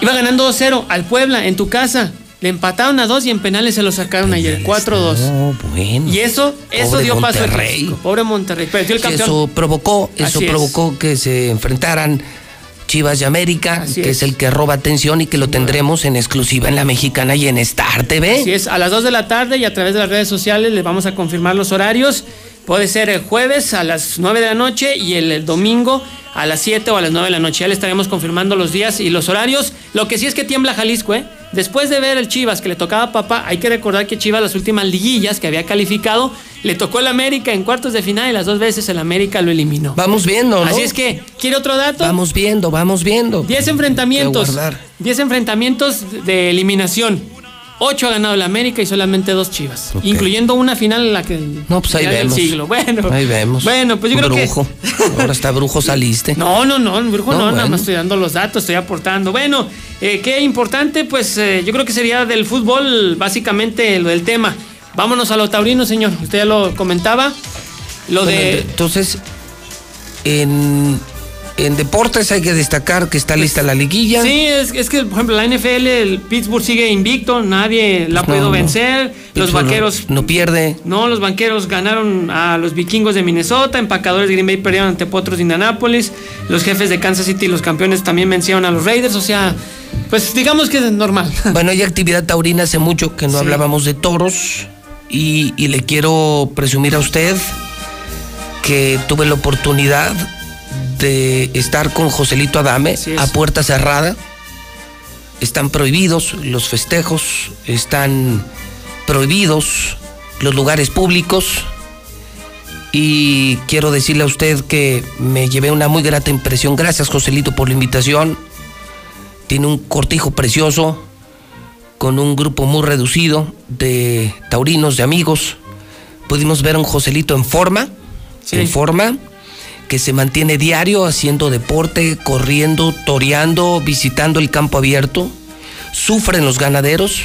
Iba ganando 2-0 al Puebla en tu casa. Le empataron a dos y en penales se lo sacaron ayer, 4-2. No, bueno. Y eso, eso Pobre dio paso al Monterrey. Pobre Monterrey. Perdió el campeón. eso provocó, eso Así es. provocó que se enfrentaran Chivas y América, Así que es. es. el que roba atención y que lo tendremos en exclusiva en la mexicana y en Star TV. Así es, a las 2 de la tarde y a través de las redes sociales les vamos a confirmar los horarios. Puede ser el jueves a las 9 de la noche y el, el domingo a las 7 o a las 9 de la noche. Ya le estaremos confirmando los días y los horarios. Lo que sí es que tiembla Jalisco, ¿eh? Después de ver el Chivas que le tocaba a papá, hay que recordar que Chivas las últimas liguillas que había calificado, le tocó el América en cuartos de final y las dos veces el América lo eliminó. Vamos viendo, ¿no? Así es que, ¿quiere otro dato? Vamos viendo, vamos viendo. 10 enfrentamientos. Voy a guardar. 10 enfrentamientos de eliminación. 8 ha ganado el América y solamente dos Chivas. Incluyendo una final en la que. No, pues ahí vemos. siglo. Bueno. Ahí vemos. Bueno, pues yo creo brujo. Ahora está brujo saliste. No, no, no, brujo no, No, nada más estoy dando los datos, estoy aportando. Bueno, eh, qué importante, pues eh, yo creo que sería del fútbol básicamente lo del tema. Vámonos a lo taurino, señor. Usted ya lo comentaba. Lo Bueno, de. Entonces, en, en deportes hay que destacar que está lista la liguilla. Sí, es, es que, por ejemplo, la NFL, el Pittsburgh sigue invicto, nadie la ha Pues no, podido no. vencer. Los vaqueros. No, no pierde. No, los banqueros ganaron a los vikingos de Minnesota, empacadores de Green Bay perdieron ante Potros de Indianápolis, los jefes de Kansas City, los campeones también vencieron a los Raiders, o sea, pues digamos que es normal. Bueno, hay actividad taurina hace mucho que no Sí. hablábamos de toros y, y le quiero presumir a usted que tuve la oportunidad de estar con Joselito Adame a puerta cerrada. Están prohibidos los festejos, están prohibidos los lugares públicos y quiero decirle a usted que me llevé una muy grata impresión. Gracias Joselito por la invitación. Tiene un cortijo precioso con un grupo muy reducido de taurinos, de amigos. Pudimos ver a un Joselito en forma, en forma, que se mantiene diario haciendo deporte, corriendo, toreando, visitando el campo abierto. Sufren los ganaderos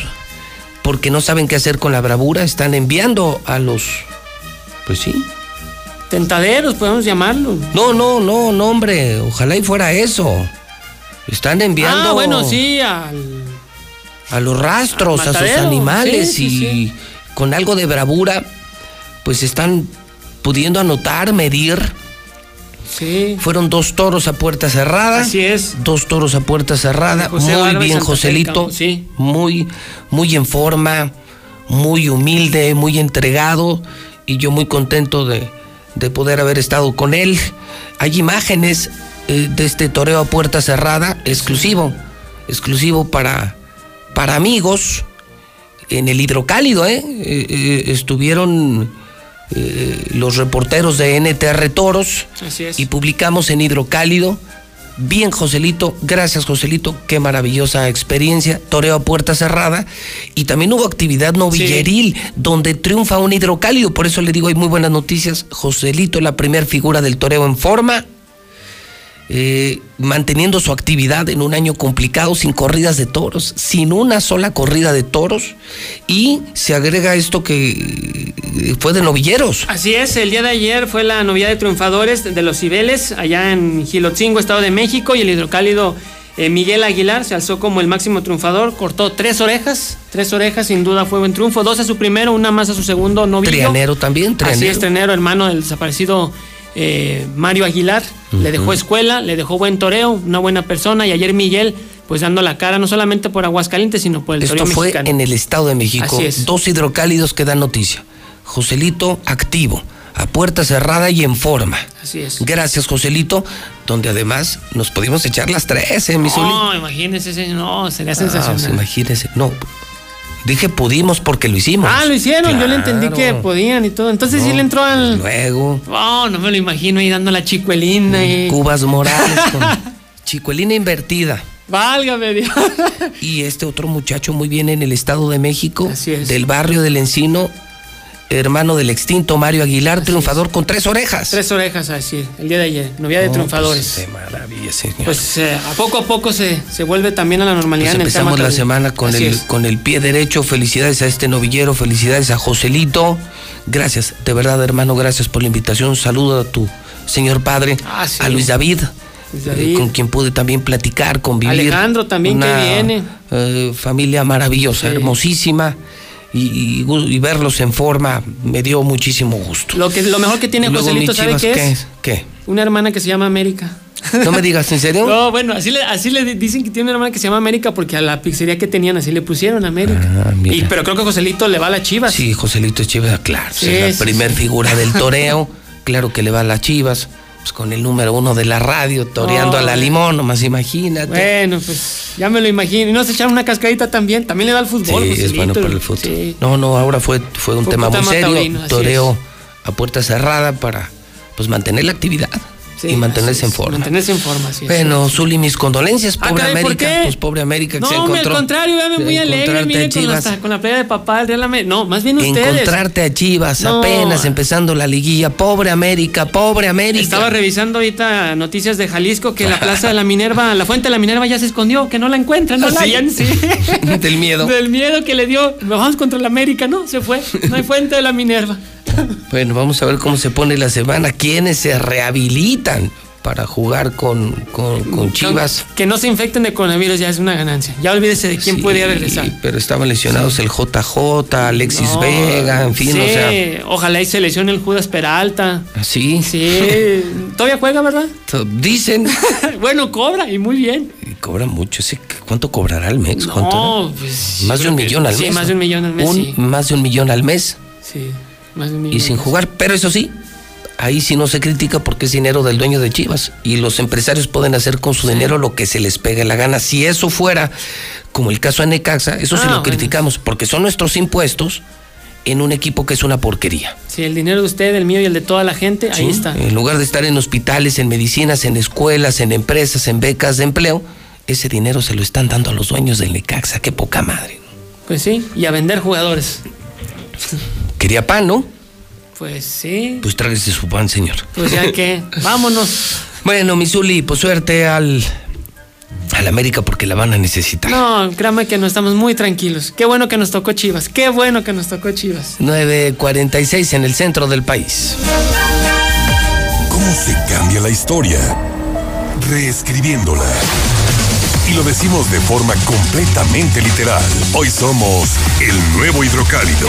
porque no saben qué hacer con la bravura. Están enviando a los... Pues sí. Tentaderos, podemos llamarlo. No, no, no, no, hombre. Ojalá y fuera eso. Están enviando Ah, bueno, sí, al... a los rastros, a sus animales sí, sí, y con algo de bravura, pues están pudiendo anotar, medir. Sí. Fueron dos toros a puerta cerrada. Así es. Dos toros a puerta cerrada. José muy Barba bien, Joselito. sí. Muy, muy en forma, muy humilde, muy entregado. Y yo muy contento de, de poder haber estado con él. Hay imágenes eh, de este toreo a puerta cerrada, exclusivo. Exclusivo para, para amigos. En el hidrocálido, ¿eh? Eh, eh, estuvieron eh, los reporteros de NTR Toros Así es. y publicamos en Hidrocálido. Bien, Joselito, gracias Joselito, qué maravillosa experiencia, toreo a puerta cerrada. Y también hubo actividad novilleril donde triunfa un hidrocálido, por eso le digo hay muy buenas noticias, Joselito la primera figura del toreo en forma, eh, manteniendo su actividad en un año complicado, sin corridas de toros, sin una sola corrida de toros y se agrega esto que eh, fue de novilleros. Así es, el día de ayer fue la novedad de triunfadores de los Cibeles, allá en Gilotzingo, Estado de México, y el hidrocálido eh, Miguel Aguilar se alzó como el máximo triunfador, cortó tres orejas, tres orejas, sin duda fue buen triunfo, dos a su primero, una más a su segundo novillo. Trianero también, Así trianero. es, Trianero, hermano del desaparecido eh, Mario Aguilar, le dejó escuela, le dejó buen toreo, una buena persona, y ayer Miguel, pues dando la cara, no solamente por Aguascalientes, sino por el Esto toreo fue mexicano. en el Estado de México. Así es. Dos hidrocálidos que dan noticia. Joselito activo, a puerta cerrada y en forma. Así es. Gracias, Joselito, donde además nos pudimos echar las tres, ¿eh, mi? No, imagínese, ese- no, sería Ah, sensacional. imagínese. No, dije pudimos porque lo hicimos. Ah, lo hicieron, yo le entendí que podían y todo. Entonces sí No, le entró al. Luego, Oh, no me lo imagino ahí dando la chicuelina y. Cubas Morales con chicuelina invertida. Válgame Dios. Y este otro muchacho muy bien en el Estado de México, del barrio del Encino, hermano del extinto Mario Aguilar, triunfador con tres orejas. Tres orejas, así, el día de ayer. Novia de No, triunfadores. pues, de maravilla, señor. Pues eh, a poco a poco se, se vuelve también a la normalidad Pues en el empezamos la semana con Así el, es. con el pie derecho. Felicidades a este novillero, felicidades a Joselito. Gracias, de verdad, hermano, gracias por la invitación. Saludo a tu señor padre, Ah, sí. a Luis David, eh, con quien pude también platicar, convivir. Alejandro también que Una, viene. eh, familia maravillosa, Sí. hermosísima. Y, y gu- y verlos en forma me dio muchísimo gusto. Lo, que, lo mejor que tiene Joselito, ¿sabe qué es? ¿Qué? Una hermana que se llama América. No me digas, ¿en serio? No, bueno, así le, así le di- dicen que tiene una hermana que se llama América porque a la pizzería que tenían así le pusieron América. Ah, y, pero creo que Joselito le va a las chivas. Sí, Joselito Chivas, claro, Sí, es la sí, primer sí. figura del toreo, claro que le va a las Chivas. Pues con el número uno de la radio, toreando a la limón, nomás imagínate. Bueno, pues ya me lo imagino. Y no se echaron una cascadita también. También le da al fútbol. Sí, es bueno para el fútbol. Sí. No, no, ahora fue, fue un Fue tema muy serio. taurino, toreo a puerta cerrada para pues mantener la actividad Sí, y mantenerse en forma. Mantenerse en forma, sí. Bueno, Zuli, mis condolencias, Ah, pobre caray, ¿por América. Pues pobre América que No, se encontró. al contrario, véame muy alegre, mire, con, la, con la pelea de papá, el Real América. No, más bien ustedes. Encontrarte a Chivas No. apenas empezando la liguilla. Pobre América, pobre América. Estaba revisando ahorita noticias de Jalisco que la plaza de la Minerva, la fuente de la Minerva ya se escondió, que no la encuentran, no ¿Ah, la sí? hallan, sí. Del miedo. Del miedo que le dio. Vamos contra la América, no, se fue. No hay fuente de la Minerva. Bueno, vamos a ver cómo se pone la semana. ¿Quiénes se rehabilitan para jugar con, con, con Chivas? Que no se infecten de coronavirus ya es una ganancia. Ya olvídese de quién Sí, podía regresar. Pero estaban lesionados el JJ, Alexis No, Vega, en fin, sí, o sea. Ojalá y se lesione el Judas Peralta. Sí. Sí. Todavía juega, ¿verdad? Dicen. bueno, cobra y muy bien. Y cobra mucho. ¿sí? ¿Cuánto cobrará al mes? ¿Cuánto No, pues. más de un millón al sí, mes. más ¿no? de un millón al mes. Un- sí. Más de un millón al mes Sí, y sin jugar. Pero eso sí, ahí sí no se critica porque es dinero del dueño de Chivas. Y los empresarios pueden hacer con su dinero lo que se les pegue la gana. Si eso fuera como el caso de Necaxa, eso sí Ah, lo bueno. criticamos porque son nuestros impuestos en un equipo que es una porquería. Sí, el dinero de usted, el mío y el de toda la gente, ahí ¿sí? está. En lugar de estar en hospitales, en medicinas, en escuelas, en empresas, en becas de empleo, ese dinero se lo están dando a los dueños del Necaxa. Qué poca madre. Pues sí, y a vender jugadores. Quería pan, ¿no? Pues sí, Pues tráguese su pan, señor. pues ya que, vámonos. Bueno, Misuli, pues suerte al, al América porque la van a necesitar. No, créame que no estamos muy tranquilos. Qué bueno que nos tocó Chivas, qué bueno que nos tocó Chivas. 9.46 en el centro del país. ¿Cómo se cambia la historia? Reescribiéndola. Y lo decimos de forma completamente literal. Hoy somos el nuevo hidrocálido.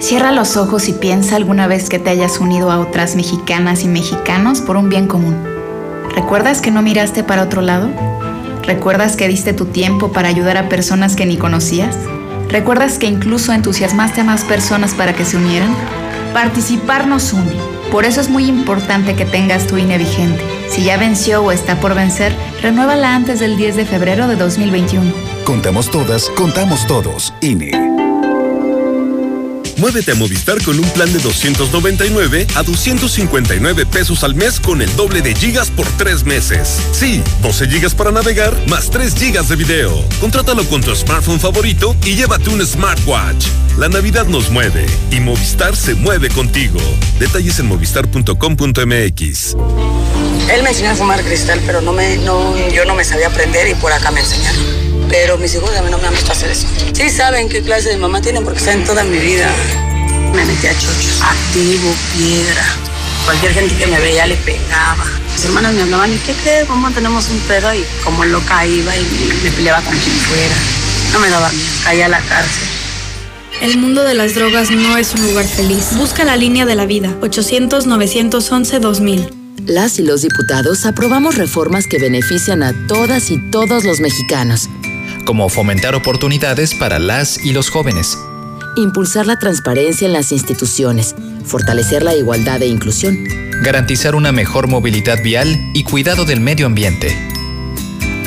Cierra los ojos y piensa alguna vez que te hayas unido a otras mexicanas y mexicanos por un bien común. ¿Recuerdas que no miraste para otro lado? ¿Recuerdas que diste tu tiempo para ayudar a personas que ni conocías? ¿Recuerdas que incluso entusiasmaste a más personas para que se unieran? Participar nos une. Por eso es muy importante que tengas tu INE vigente. Si ya venció o está por vencer, renuévala antes del 10 de febrero de 2021. Contamos todas, contamos todos. INE. Muévete a Movistar con un plan de 299 a 259 pesos al mes con el doble de gigas por tres meses. Sí, 12 gigas para navegar más 3 gigas de video. Contrátalo con tu smartphone favorito y llévate un smartwatch. La Navidad nos mueve y Movistar se mueve contigo. Detalles en movistar.com.mx. Él me enseñó a fumar cristal, pero no me, no, yo no me sabía aprender y por acá me enseñaron. Pero mis hijos a mí no me han visto hacer eso. Sí saben qué clase de mamá tienen porque saben toda mi vida. Me metí a chochos, activo, piedra. Cualquier gente que me veía le pegaba. Mis hermanas me hablaban, ¿y qué crees? Mamá, tenemos un pedo. Y como loca iba y me, me peleaba con quien fuera. No me daba miedo, caía a la cárcel. El mundo de las drogas no es un lugar feliz. Busca la línea de la vida. 800-911-2000. Las y los diputados aprobamos reformas que benefician a todas y todos los mexicanos. Como fomentar oportunidades para las y los jóvenes, Impulsar la transparencia en las instituciones. Fortalecer la igualdad e inclusión. garantizar una mejor movilidad vial y cuidado del medio ambiente.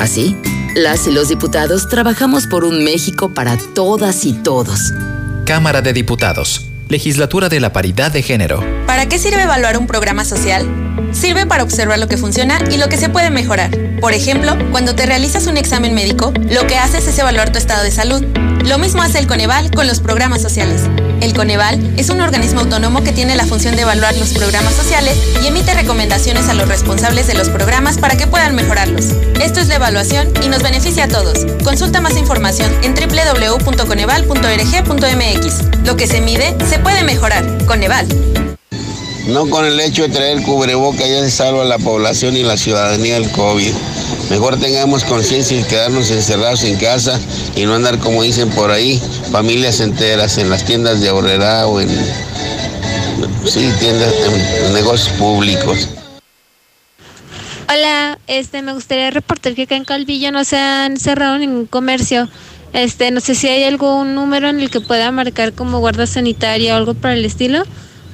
Así, las y los diputados trabajamos por un México para todas y todos. Cámara de Diputados, Legislatura de la Paridad de Género. ¿Para qué sirve evaluar un programa social? Sirve para observar lo que funciona y lo que se puede mejorar. Por ejemplo, cuando te realizas un examen médico, lo que haces es evaluar tu estado de salud. Lo mismo hace el Coneval con los programas sociales. El Coneval es un organismo autónomo que tiene la función de evaluar los programas sociales y emite recomendaciones a los responsables de los programas para que puedan mejorarlos. Esto es la evaluación y nos beneficia a todos. Consulta más información en www.coneval.org.mx. Lo que se mide se puede mejorar. Coneval. No con el hecho de traer cubreboca ya se salva la población y la ciudadanía del COVID. Mejor tengamos conciencia y quedarnos encerrados en casa y no andar como dicen por ahí, familias enteras en las tiendas de ahorrera o en sí, tiendas, en negocios públicos. Hola, este, me gustaría reportar que acá en Calvillo no se han cerrado ningún comercio. Este, no sé si hay algún número en el que pueda marcar como guarda sanitaria o algo por el estilo,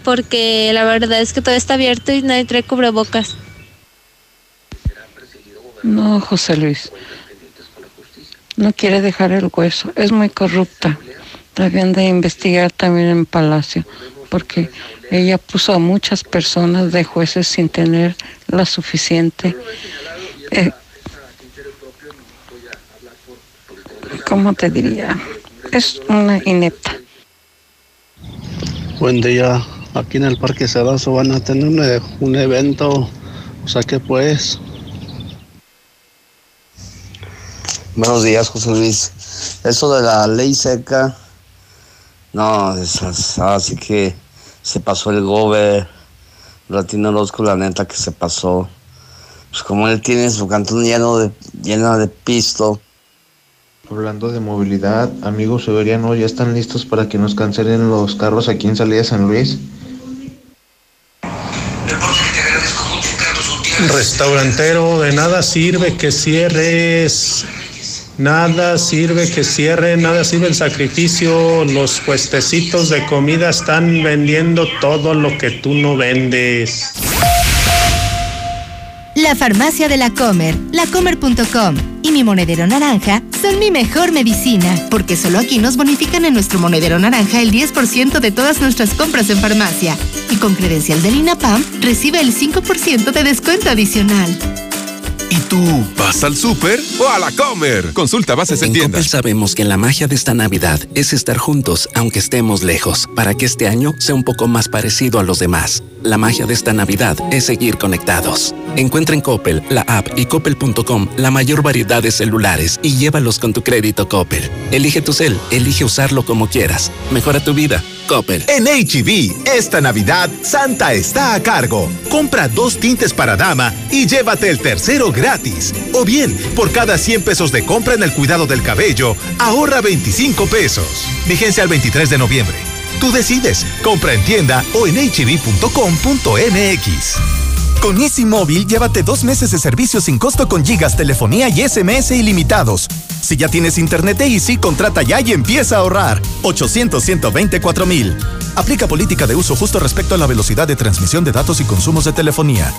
porque la verdad es que todo está abierto y nadie trae cubrebocas. No, José Luis. No quiere dejar el hueso. Es muy corrupta. Deben de investigar también en Palacio, porque ella puso a muchas personas de jueces sin tener la suficiente. eh, ¿Cómo te diría? Es una inepta. Buen día. Aquí en el Parque Cedazo van a tener un, e- un evento. O sea que pues. Buenos días, José Luis. Eso de la ley seca, no, esas, así que se pasó el gober, Latino Orozco, la neta que se pasó. Pues como él tiene su cantón lleno de, lleno de pisto. Hablando de movilidad, amigos Severiano, ¿ya están listos para que nos cancelen los carros aquí en Salida San Luis? Restaurantero, de nada sirve que cierres. Nada sirve que cierre, nada sirve el sacrificio. Los puestecitos de comida están vendiendo todo lo que tú no vendes. La farmacia de la Comer, lacomer.com y mi monedero naranja son mi mejor medicina, porque solo aquí nos bonifican en nuestro monedero naranja el 10% de todas nuestras compras en farmacia. Y con credencial del INAPAM recibe el 5% de descuento adicional. ¿Y tú vas al súper o a la comer? Consulta bases en En tiendas. Coppel sabemos que la magia de esta Navidad es estar juntos, aunque estemos lejos, para que este año sea un poco más parecido a los demás. La magia de esta Navidad es seguir conectados. Encuentra en Coppel, la app y coppel.com la mayor variedad de celulares y llévalos con tu crédito Coppel. Elige tu cel, elige usarlo como quieras. Mejora tu vida. Coppel. En HB, esta Navidad, Santa está a cargo. Compra dos tintes para dama y llévate el tercero gratis. O bien, por cada 100 pesos de compra en el cuidado del cabello, ahorra 25 pesos. Vigencia al 23 de noviembre. Tú decides. Compra en tienda o en hb.com.mx. Con Easy Móvil, llévate dos meses de servicio sin costo con gigas, telefonía y SMS ilimitados. Si ya tienes internet de Easy, contrata ya y empieza a ahorrar. 800 mil. Aplica política de uso justo respecto a la velocidad de transmisión de datos y consumos de telefonía.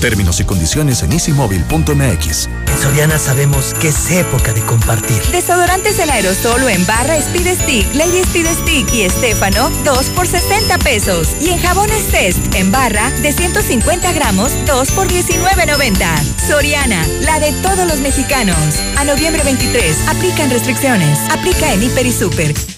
Términos y condiciones en easymóvil.mx. En Soriana sabemos que es época de compartir. Desodorantes el aerosol o en barra Speed Stick, Lady Speed Stick y Estefano, 2 por 60 pesos. Y en jabones Test, en barra, de 150 gramos, 2 por 19.90. Soriana, la de todos los mexicanos. A noviembre 23, aplican restricciones. Aplica en Hiper y Super.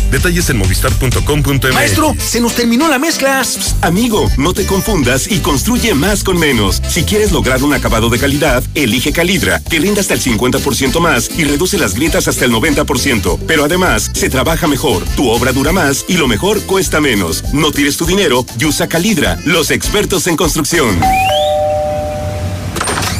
Detalles en movistar.com.mx. Maestro, se nos terminó la mezcla. Psst, Amigo, no te confundas y construye más con menos. Si quieres lograr un acabado de calidad, elige Calidra, que rinde hasta el 50% más y reduce las grietas hasta el 90%. Pero además, se trabaja mejor, tu obra dura más y lo mejor cuesta menos. No tires tu dinero y usa Calidra, los expertos en construcción.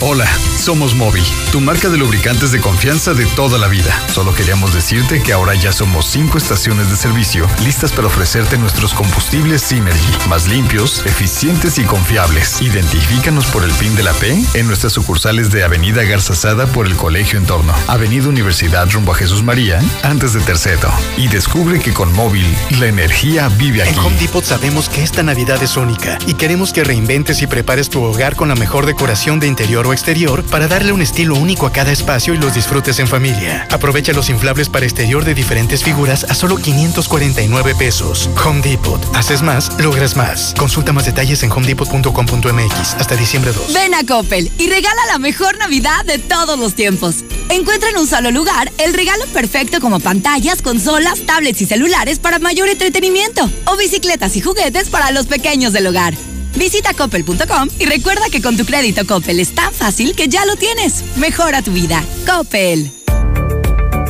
Hola, somos Móvil, tu marca de lubricantes de confianza de toda la vida. Solo queríamos decirte que ahora ya somos cinco estaciones de servicio listas para ofrecerte nuestros combustibles Synergy, más limpios, eficientes y confiables. Identifícanos por el PIN de la P en nuestras sucursales de Avenida Garza Sada por el Colegio Entorno, Avenida Universidad rumbo a Jesús María, antes de Terceto. Y descubre que con Móvil la energía vive aquí. En Home Depot sabemos que esta Navidad es única y queremos que reinventes y prepares tu hogar con la mejor decoración de interior o exterior para darle un estilo único a cada espacio y los disfrutes en familia. Aprovecha los inflables para exterior de diferentes figuras a solo 549 pesos. Home Depot. Haces más, logras más. Consulta más detalles en homedepot.com.mx hasta diciembre 2. Ven a Coppel y regala la mejor Navidad de todos los tiempos. Encuentra en un solo lugar el regalo perfecto como pantallas, consolas, tablets y celulares para mayor entretenimiento o bicicletas y juguetes para los pequeños del hogar. Visita coppel.com y recuerda que con tu crédito Coppel es tan fácil que ya lo tienes. Mejora tu vida. Coppel.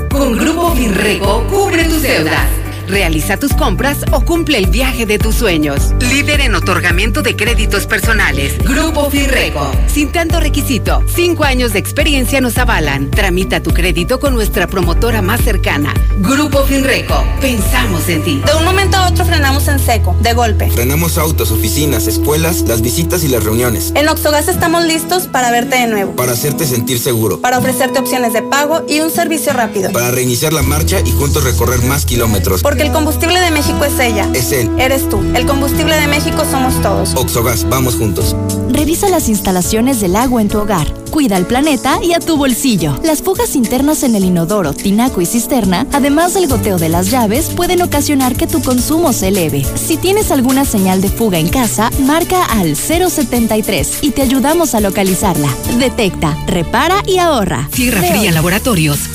Con Grupo Finreco, cubre tus deudas. Realiza tus compras o cumple el viaje de tus sueños. Líder en otorgamiento de créditos personales. Grupo Firrego. Sin tanto requisito, cinco años de experiencia nos avalan. Tramita tu crédito con nuestra promotora más cercana. Grupo Finreco. Pensamos en ti. De un momento a otro frenamos en seco, de golpe. Frenamos autos, oficinas, escuelas, las visitas y las reuniones. En Oxogas estamos listos para verte de nuevo. Para hacerte sentir seguro. Para ofrecerte opciones de pago y un servicio rápido. Para reiniciar la marcha y juntos recorrer más kilómetros. Porque el combustible de México es ella. Es él. Eres tú. El combustible de México somos todos. Oxogas, vamos juntos. Revisa las instalaciones del agua en tu hogar. Cuida al planeta y a tu bolsillo. Las fugas internas en el inodoro, tinaco y cisterna, además del goteo de las llaves, pueden ocasionar que tu consumo se eleve. Si tienes alguna señal de fuga en casa, marca al 073 y te ayudamos a localizarla. Detecta, repara y ahorra. Sierra Veo. Fría Laboratorios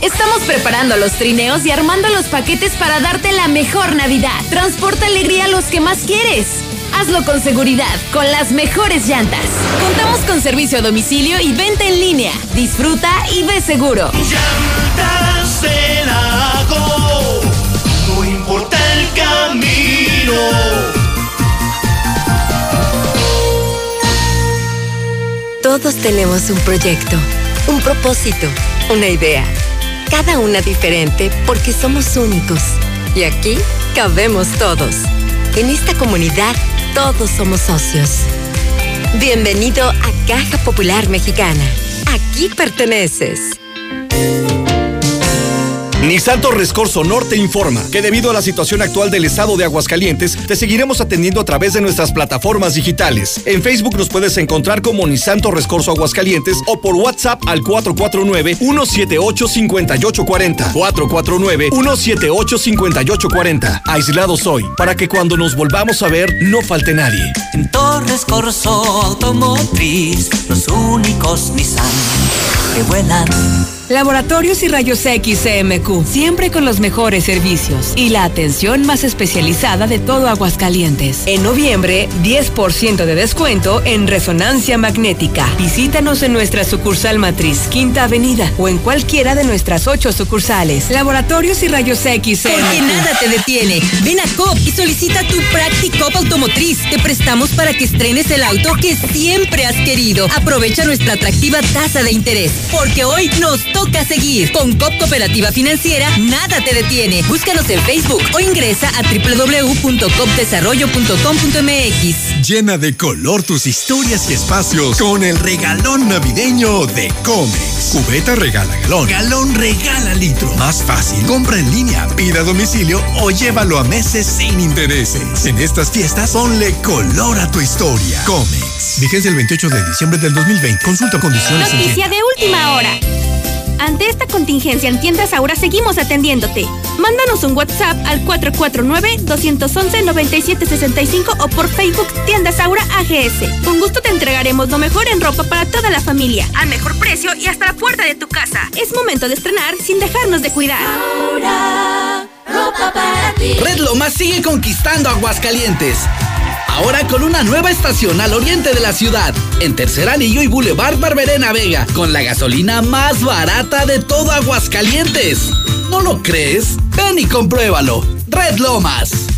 Estamos preparando los trineos y armando los paquetes para darte la mejor Navidad. Transporta alegría a los que más quieres. Hazlo con seguridad, con las mejores llantas. Contamos con servicio a domicilio y venta en línea. Disfruta y ve seguro. Llantas en Ago, no importa el camino. Todos tenemos un proyecto, un propósito, una idea. Cada una diferente porque somos únicos. Y aquí cabemos todos. En esta comunidad todos somos socios. Bienvenido a Caja Popular Mexicana. Aquí perteneces. Nissan Torres Corso Norte informa que debido a la situación actual del estado de Aguascalientes, te seguiremos atendiendo a través de nuestras plataformas digitales. En Facebook nos puedes encontrar como Nissan Torres Corso Aguascalientes o por WhatsApp al 449-178-5840. 449-178-5840. Aislados hoy, para que cuando nos volvamos a ver no falte nadie. En Torres Corso Automotriz, los únicos Nissan que vuelan. Laboratorios y Rayos X Siempre con los mejores servicios y la atención más especializada de todo Aguascalientes. En noviembre, 10% de descuento en resonancia magnética. Visítanos en nuestra sucursal matriz, Quinta Avenida, o en cualquiera de nuestras ocho sucursales. Laboratorios y Rayos X. Porque nada te detiene. Ven a COP y solicita tu Practicop Automotriz. Te prestamos para que estrenes el auto que siempre has querido. Aprovecha nuestra atractiva tasa de interés. Porque hoy nos toca seguir. Con COP Cooperativa Financiera, nada te detiene. Búscanos en Facebook o ingresa a www.copdesarrollo.com.mx. Llena de color tus historias y espacios con el regalón navideño de Comex. Cubeta regala galón. Galón regala litro. Más fácil. Compra en línea, pida a domicilio o llévalo a meses sin intereses. En estas fiestas, ponle color a tu historia. Comex. Vigencia el 28 de diciembre del 2020. Consulta condiciones en Noticia de última hora. Ante esta contingencia en Tiendas Aura seguimos atendiéndote. Mándanos un WhatsApp al 449-211-9765 o por Facebook Tiendas Aura AGS. Con gusto te entregaremos lo mejor en ropa para toda la familia, al mejor precio y hasta la puerta de tu casa. Es momento de estrenar sin dejarnos de cuidar. ropa para ti. Red Lomas sigue conquistando Aguascalientes. Ahora con una nueva estación al oriente de la ciudad, en Tercer Anillo y Boulevard Barberena Vega, con la gasolina más barata de todo Aguascalientes. ¿No lo crees? Ven y compruébalo. Red Lomas.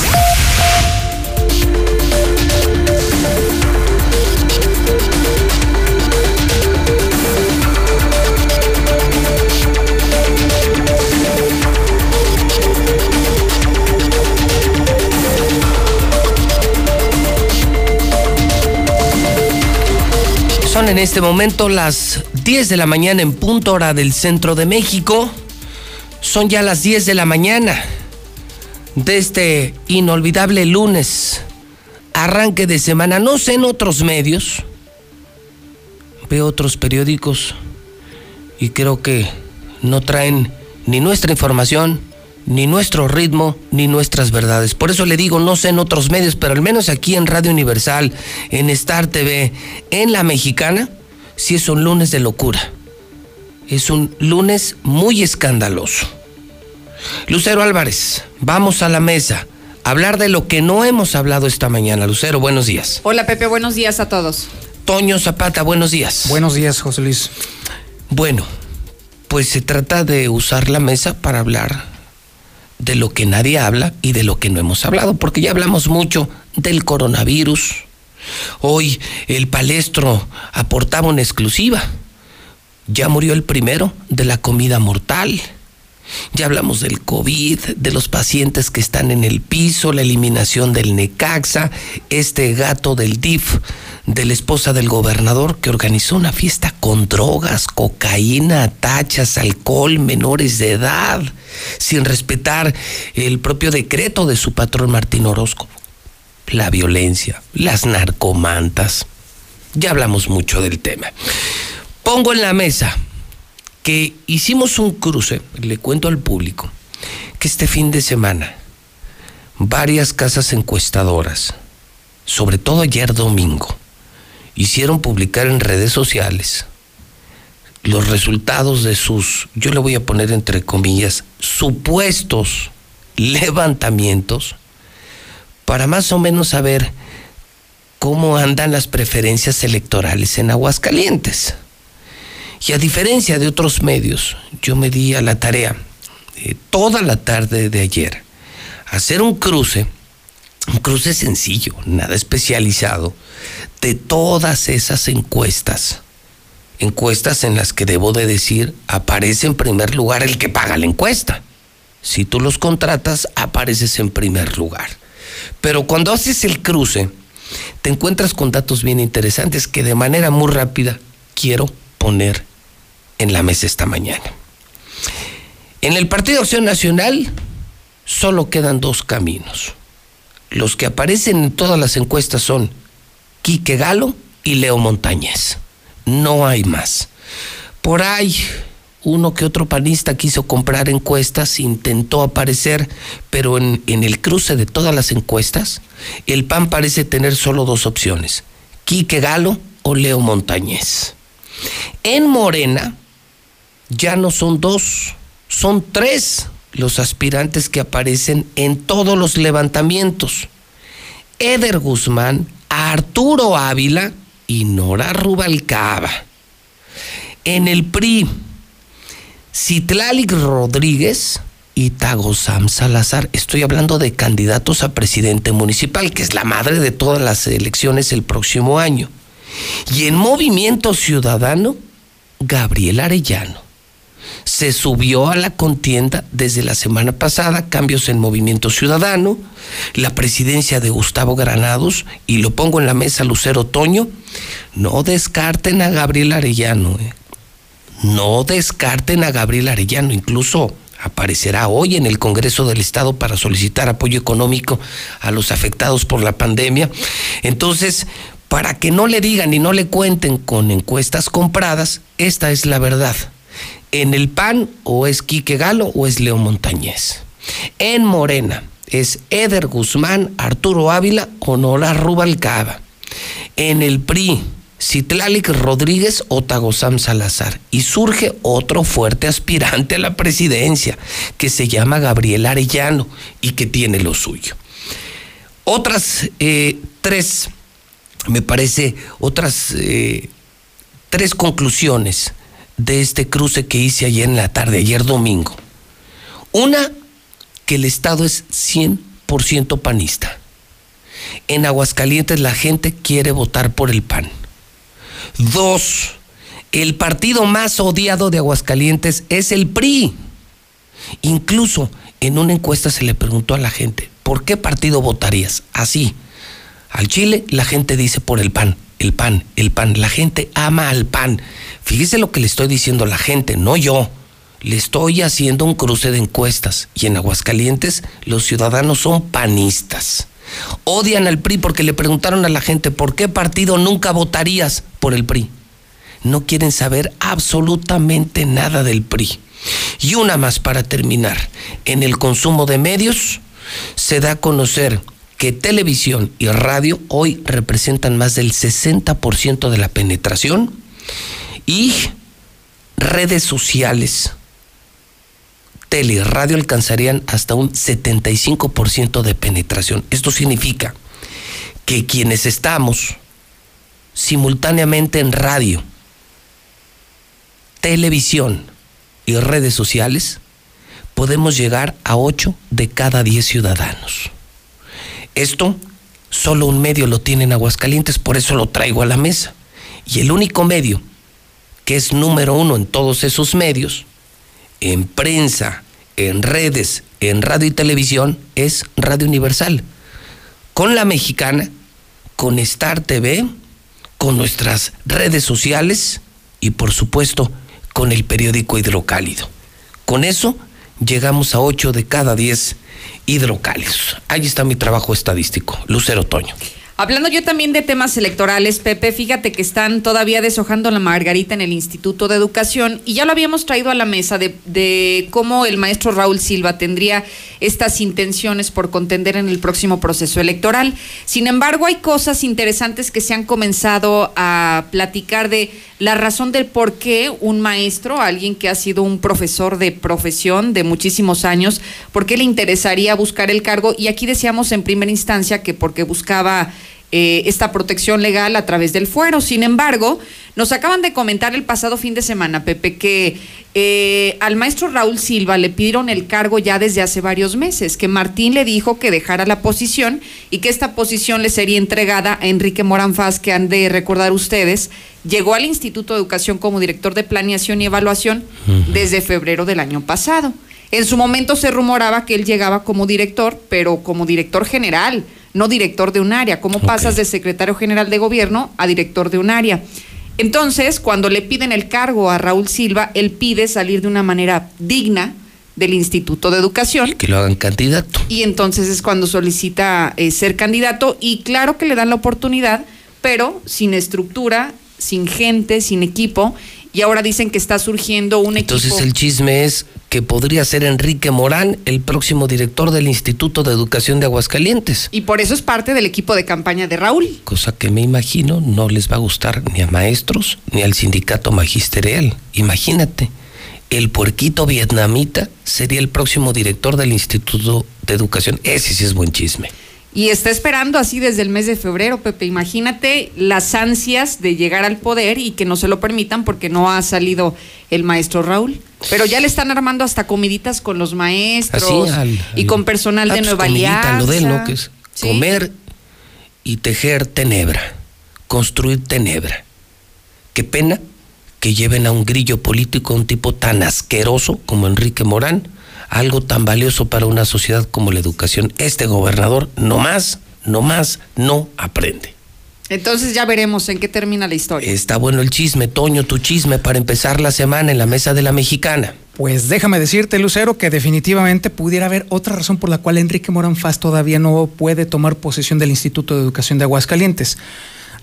Son en este momento las 10 de la mañana en punto hora del centro de México. Son ya las 10 de la mañana de este inolvidable lunes, arranque de semana. No sé en otros medios, veo otros periódicos y creo que no traen ni nuestra información, ni nuestro ritmo, ni nuestras verdades. Por eso le digo, no sé en otros medios, pero al menos aquí en Radio Universal, en Star TV, en La Mexicana, sí es un lunes de locura. Es un lunes muy escandaloso. Lucero Álvarez, vamos a la mesa. Hablar de lo que no hemos hablado esta mañana. Lucero, buenos días. Hola Pepe, buenos días a todos. Toño Zapata, buenos días. Buenos días, José Luis. Bueno, pues se trata de usar la mesa para hablar de lo que nadie habla y de lo que no hemos hablado, porque ya hablamos mucho del coronavirus. Hoy el palestro aportaba una exclusiva. Ya murió el primero de la comida mortal. Ya hablamos del COVID, de los pacientes que están en el piso, la eliminación del Necaxa, este gato del DIF, de la esposa del gobernador que organizó una fiesta con drogas, cocaína, tachas, alcohol, menores de edad, sin respetar el propio decreto de su patrón Martín Orozco. La violencia, las narcomantas. Ya hablamos mucho del tema. Pongo en la mesa que hicimos un cruce, le cuento al público, que este fin de semana varias casas encuestadoras, sobre todo ayer domingo, hicieron publicar en redes sociales los resultados de sus, yo le voy a poner entre comillas, supuestos levantamientos para más o menos saber cómo andan las preferencias electorales en Aguascalientes. Y a diferencia de otros medios, yo me di a la tarea toda la tarde de ayer hacer un cruce, un cruce sencillo, nada especializado, de todas esas encuestas. Encuestas en las que debo de decir, aparece en primer lugar el que paga la encuesta. Si tú los contratas, apareces en primer lugar. Pero cuando haces el cruce, te encuentras con datos bien interesantes que de manera muy rápida quiero poner en la mesa esta mañana. En el Partido Acción Nacional solo quedan dos caminos. Los que aparecen en todas las encuestas son Quique Galo y Leo Montañez. No hay más. Por ahí uno que otro panista quiso comprar encuestas, intentó aparecer, pero en, en, el cruce de todas las encuestas, el PAN parece tener solo dos opciones, Quique Galo o Leo Montañez. En Morena ya no son dos, son tres los aspirantes que aparecen en todos los levantamientos. Eder Guzmán, Arturo Ávila y Nora Rubalcaba. En el PRI, Citlalic Rodríguez y Tagosam Salazar. Estoy hablando de candidatos a presidente municipal, que es la madre de todas las elecciones el próximo año. Y en Movimiento Ciudadano, Gabriel Arellano. Se subió a la contienda desde la semana pasada, cambios en Movimiento Ciudadano, la presidencia de Gustavo Granados, y lo pongo en la mesa Lucero Toño. No descarten a Gabriel Arellano. ¿eh? No descarten a Gabriel Arellano, incluso aparecerá hoy en el Congreso del Estado para solicitar apoyo económico a los afectados por la pandemia. Entonces, para que no le digan y no le cuenten con encuestas compradas, esta es la verdad. En el PAN o es Quique Galo o es Leo Montañez. En Morena, es Eder Guzmán, Arturo Ávila o Nora Rubalcaba. En el PRI, Citlalic Rodríguez o Tagosam Salazar. Y surge otro fuerte aspirante a la presidencia, que se llama Gabriel Arellano y que tiene lo suyo. Otras eh, tres, me parece, otras eh, tres conclusiones de este cruce que hice ayer en la tarde, ayer domingo. Una, que el Estado es 100% panista. En Aguascalientes la gente quiere votar por el PAN. Dos, el partido más odiado de Aguascalientes es el PRI. Incluso en una encuesta se le preguntó a la gente, ¿por qué partido votarías? Así. Al Chile la gente dice por el PAN, el PAN, el PAN. La gente ama al PAN. Fíjese lo que le estoy diciendo a la gente, no yo. Le estoy haciendo un cruce de encuestas y en Aguascalientes los ciudadanos son panistas. Odian al PRI porque le preguntaron a la gente por qué partido nunca votarías por el PRI. No quieren saber absolutamente nada del PRI. Y una más para terminar. En el consumo de medios se da a conocer que televisión y radio hoy representan más del 60% de la penetración y redes sociales, tele y radio alcanzarían hasta un 75% de penetración. Esto significa que quienes estamos simultáneamente en radio, televisión y redes sociales, podemos llegar a 8 de cada 10 ciudadanos. Esto solo un medio lo tiene en Aguascalientes, por eso lo traigo a la mesa. Y el único medio que es número uno en todos esos medios, en prensa, en redes, en radio y televisión, es Radio Universal. Con la mexicana, con Star TV, con nuestras redes sociales y por supuesto con el periódico Hidrocálido. Con eso llegamos a 8 de cada 10 hidrocálidos. Ahí está mi trabajo estadístico. Lucero Toño. Hablando yo también de temas electorales, Pepe, fíjate que están todavía deshojando la margarita en el Instituto de Educación y ya lo habíamos traído a la mesa de, de, cómo el maestro Raúl Silva tendría estas intenciones por contender en el próximo proceso electoral. Sin embargo, hay cosas interesantes que se han comenzado a platicar de la razón del por qué un maestro, alguien que ha sido un profesor de profesión de muchísimos años, por qué le interesaría buscar el cargo. Y aquí decíamos en primera instancia que porque buscaba eh, esta protección legal a través del fuero. Sin embargo, nos acaban de comentar el pasado fin de semana, Pepe, que eh, al maestro Raúl Silva le pidieron el cargo ya desde hace varios meses, que Martín le dijo que dejara la posición y que esta posición le sería entregada a Enrique Moranfaz, que han de recordar ustedes, llegó al Instituto de Educación como director de Planeación y Evaluación desde febrero del año pasado. En su momento se rumoraba que él llegaba como director, pero como director general no director de un área. ¿Cómo pasas de secretario general de gobierno a director de un área? Entonces, cuando le piden el cargo a Raúl Silva, él pide salir de una manera digna del Instituto de Educación. Que lo hagan candidato. Y entonces es cuando solicita eh, ser candidato y claro que le dan la oportunidad, pero sin estructura, sin gente, sin equipo. Y ahora dicen que está surgiendo un entonces equipo. Entonces el chisme es que podría ser Enrique Morán el próximo director del Instituto de Educación de Aguascalientes. Y por eso es parte del equipo de campaña de Raúl. Cosa que me imagino no les va a gustar ni a maestros ni al sindicato magisterial. Imagínate, el puerquito vietnamita sería el próximo director del Instituto de Educación. Ese sí es buen chisme. Y está esperando así desde el mes de febrero, Pepe. Imagínate las ansias de llegar al poder y que no se lo permitan porque no ha salido el maestro Raúl. Pero ya le están armando hasta comiditas con los maestros y con personal de Nueva Alianza. Lo de él, ¿no? Que es comer y tejer tenebra, construir tenebra. Qué pena que lleven a un grillo político, un tipo tan asqueroso como Enrique Morán, algo tan valioso para una sociedad como la educación. Este gobernador no más, no más, no aprende. Entonces ya veremos en qué termina la historia. Está bueno el chisme, Toño, tu chisme para empezar la semana en la mesa de la mexicana. Pues déjame decirte, Lucero, que definitivamente pudiera haber otra razón por la cual Enrique Morán Faz todavía no puede tomar posesión del Instituto de Educación de Aguascalientes.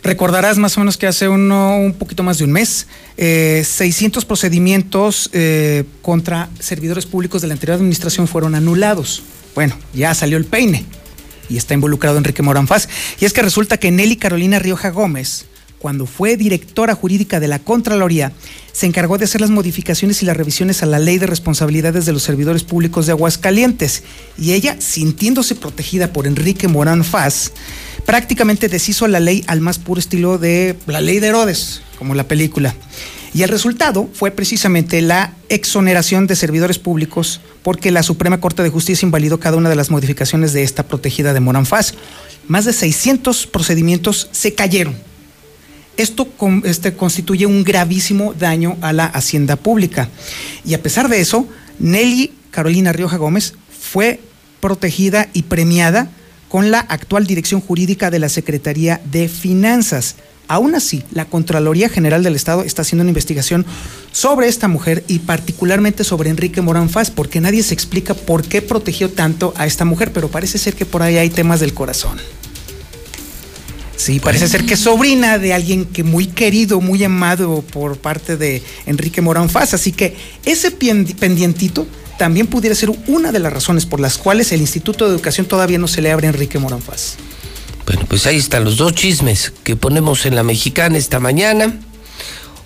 Recordarás más o menos que hace uno, un poquito más de un mes, eh, 600 procedimientos eh, contra servidores públicos de la anterior administración fueron anulados bueno, ya salió el peine y está involucrado Enrique Morán Faz. Y es que resulta que Nelly Carolina Rioja Gómez, cuando fue directora jurídica de la Contraloría, se encargó de hacer las modificaciones y las revisiones a la ley de responsabilidades de los servidores públicos de Aguascalientes. Y ella, sintiéndose protegida por Enrique Morán Faz, prácticamente deshizo la ley al más puro estilo de la ley de Herodes, como la película. Y el resultado fue precisamente la exoneración de servidores públicos porque la Suprema Corte de Justicia invalidó cada una de las modificaciones de esta protegida de Morán Faz. Más de 600 procedimientos se cayeron. Esto este, constituye un gravísimo daño a la hacienda pública. Y a pesar de eso, Nelly Carolina Rioja Gómez fue protegida y premiada con la actual dirección jurídica de la Secretaría de Finanzas. Aún así, la Contraloría General del Estado está haciendo una investigación sobre esta mujer y particularmente sobre Enrique Morán Faz, porque nadie se explica por qué protegió tanto a esta mujer, pero parece ser que por ahí hay temas del corazón. Sí, parece ser que es sobrina de alguien que muy querido, muy amado por parte de Enrique Morán Faz, así que ese pendientito también pudiera ser una de las razones por las cuales el Instituto de Educación todavía no se le abre a Enrique Morán Faz. Bueno, pues ahí están los dos chismes que ponemos en la mexicana esta mañana.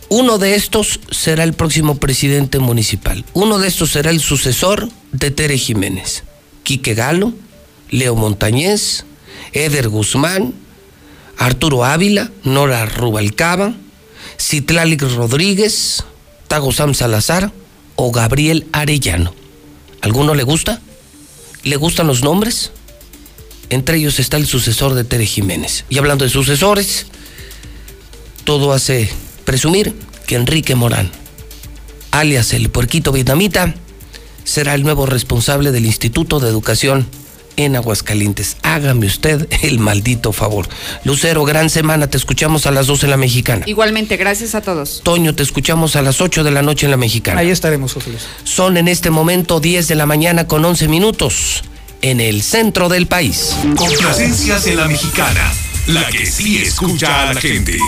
Uno de estos será el próximo presidente municipal. Uno de estos será el sucesor de Tere Jiménez. Quique Galo, Leo Montañez, Eder Guzmán, Arturo Ávila, Nora Rubalcaba, Citlalic Rodríguez, Tago Sam Salazar o Gabriel Arellano. ¿Alguno le gusta? ¿Le gustan los nombres? Entre ellos está el sucesor de Tere Jiménez. Y hablando de sucesores, todo hace presumir que Enrique Morán, alias el puerquito vietnamita, será el nuevo responsable del Instituto de Educación en Aguascalientes. Hágame usted el maldito favor. Lucero, gran semana. Te escuchamos a las 12 en la Mexicana. Igualmente, gracias a todos. Toño, te escuchamos a las 8 de la noche en la Mexicana. Ahí estaremos, Sofía. Son en este momento 10 de la mañana con 11 minutos en el centro del país. Complacencias en la mexicana, la que sí escucha a la gente.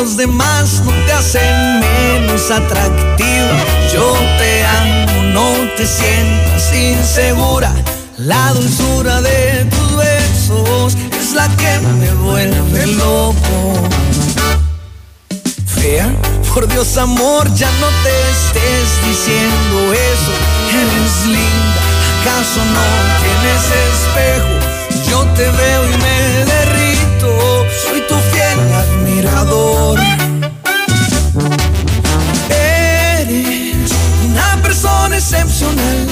Los demás no te hacen menos atractiva. Yo te amo, no te sientas insegura. La dulzura de tus besos es la que me vuelve loco. Fea, por Dios amor, ya no te estés diciendo eso. Eres linda, ¿acaso no tienes espejo? Yo te veo y me derrito, Eres una persona excepcional,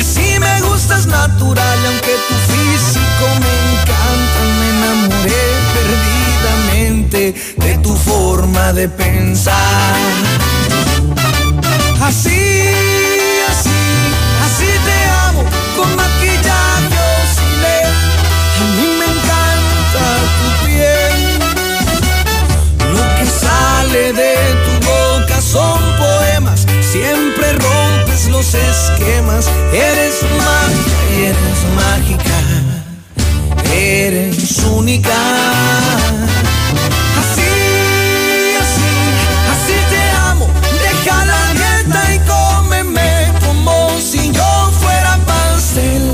así me gustas natural, aunque tu físico me encanta, me enamoré perdidamente de tu forma de pensar. Así, esquemas. Eres mágica, eres mágica. Eres única. Así, así, así te amo. Deja la dieta y cómeme como si yo fuera pastel.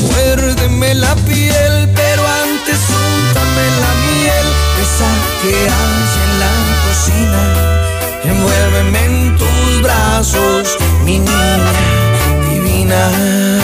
Muérdeme la piel, pero antes úntame la miel. Esa que hace en la cocina. Envuélveme en tus brazos, mi niña night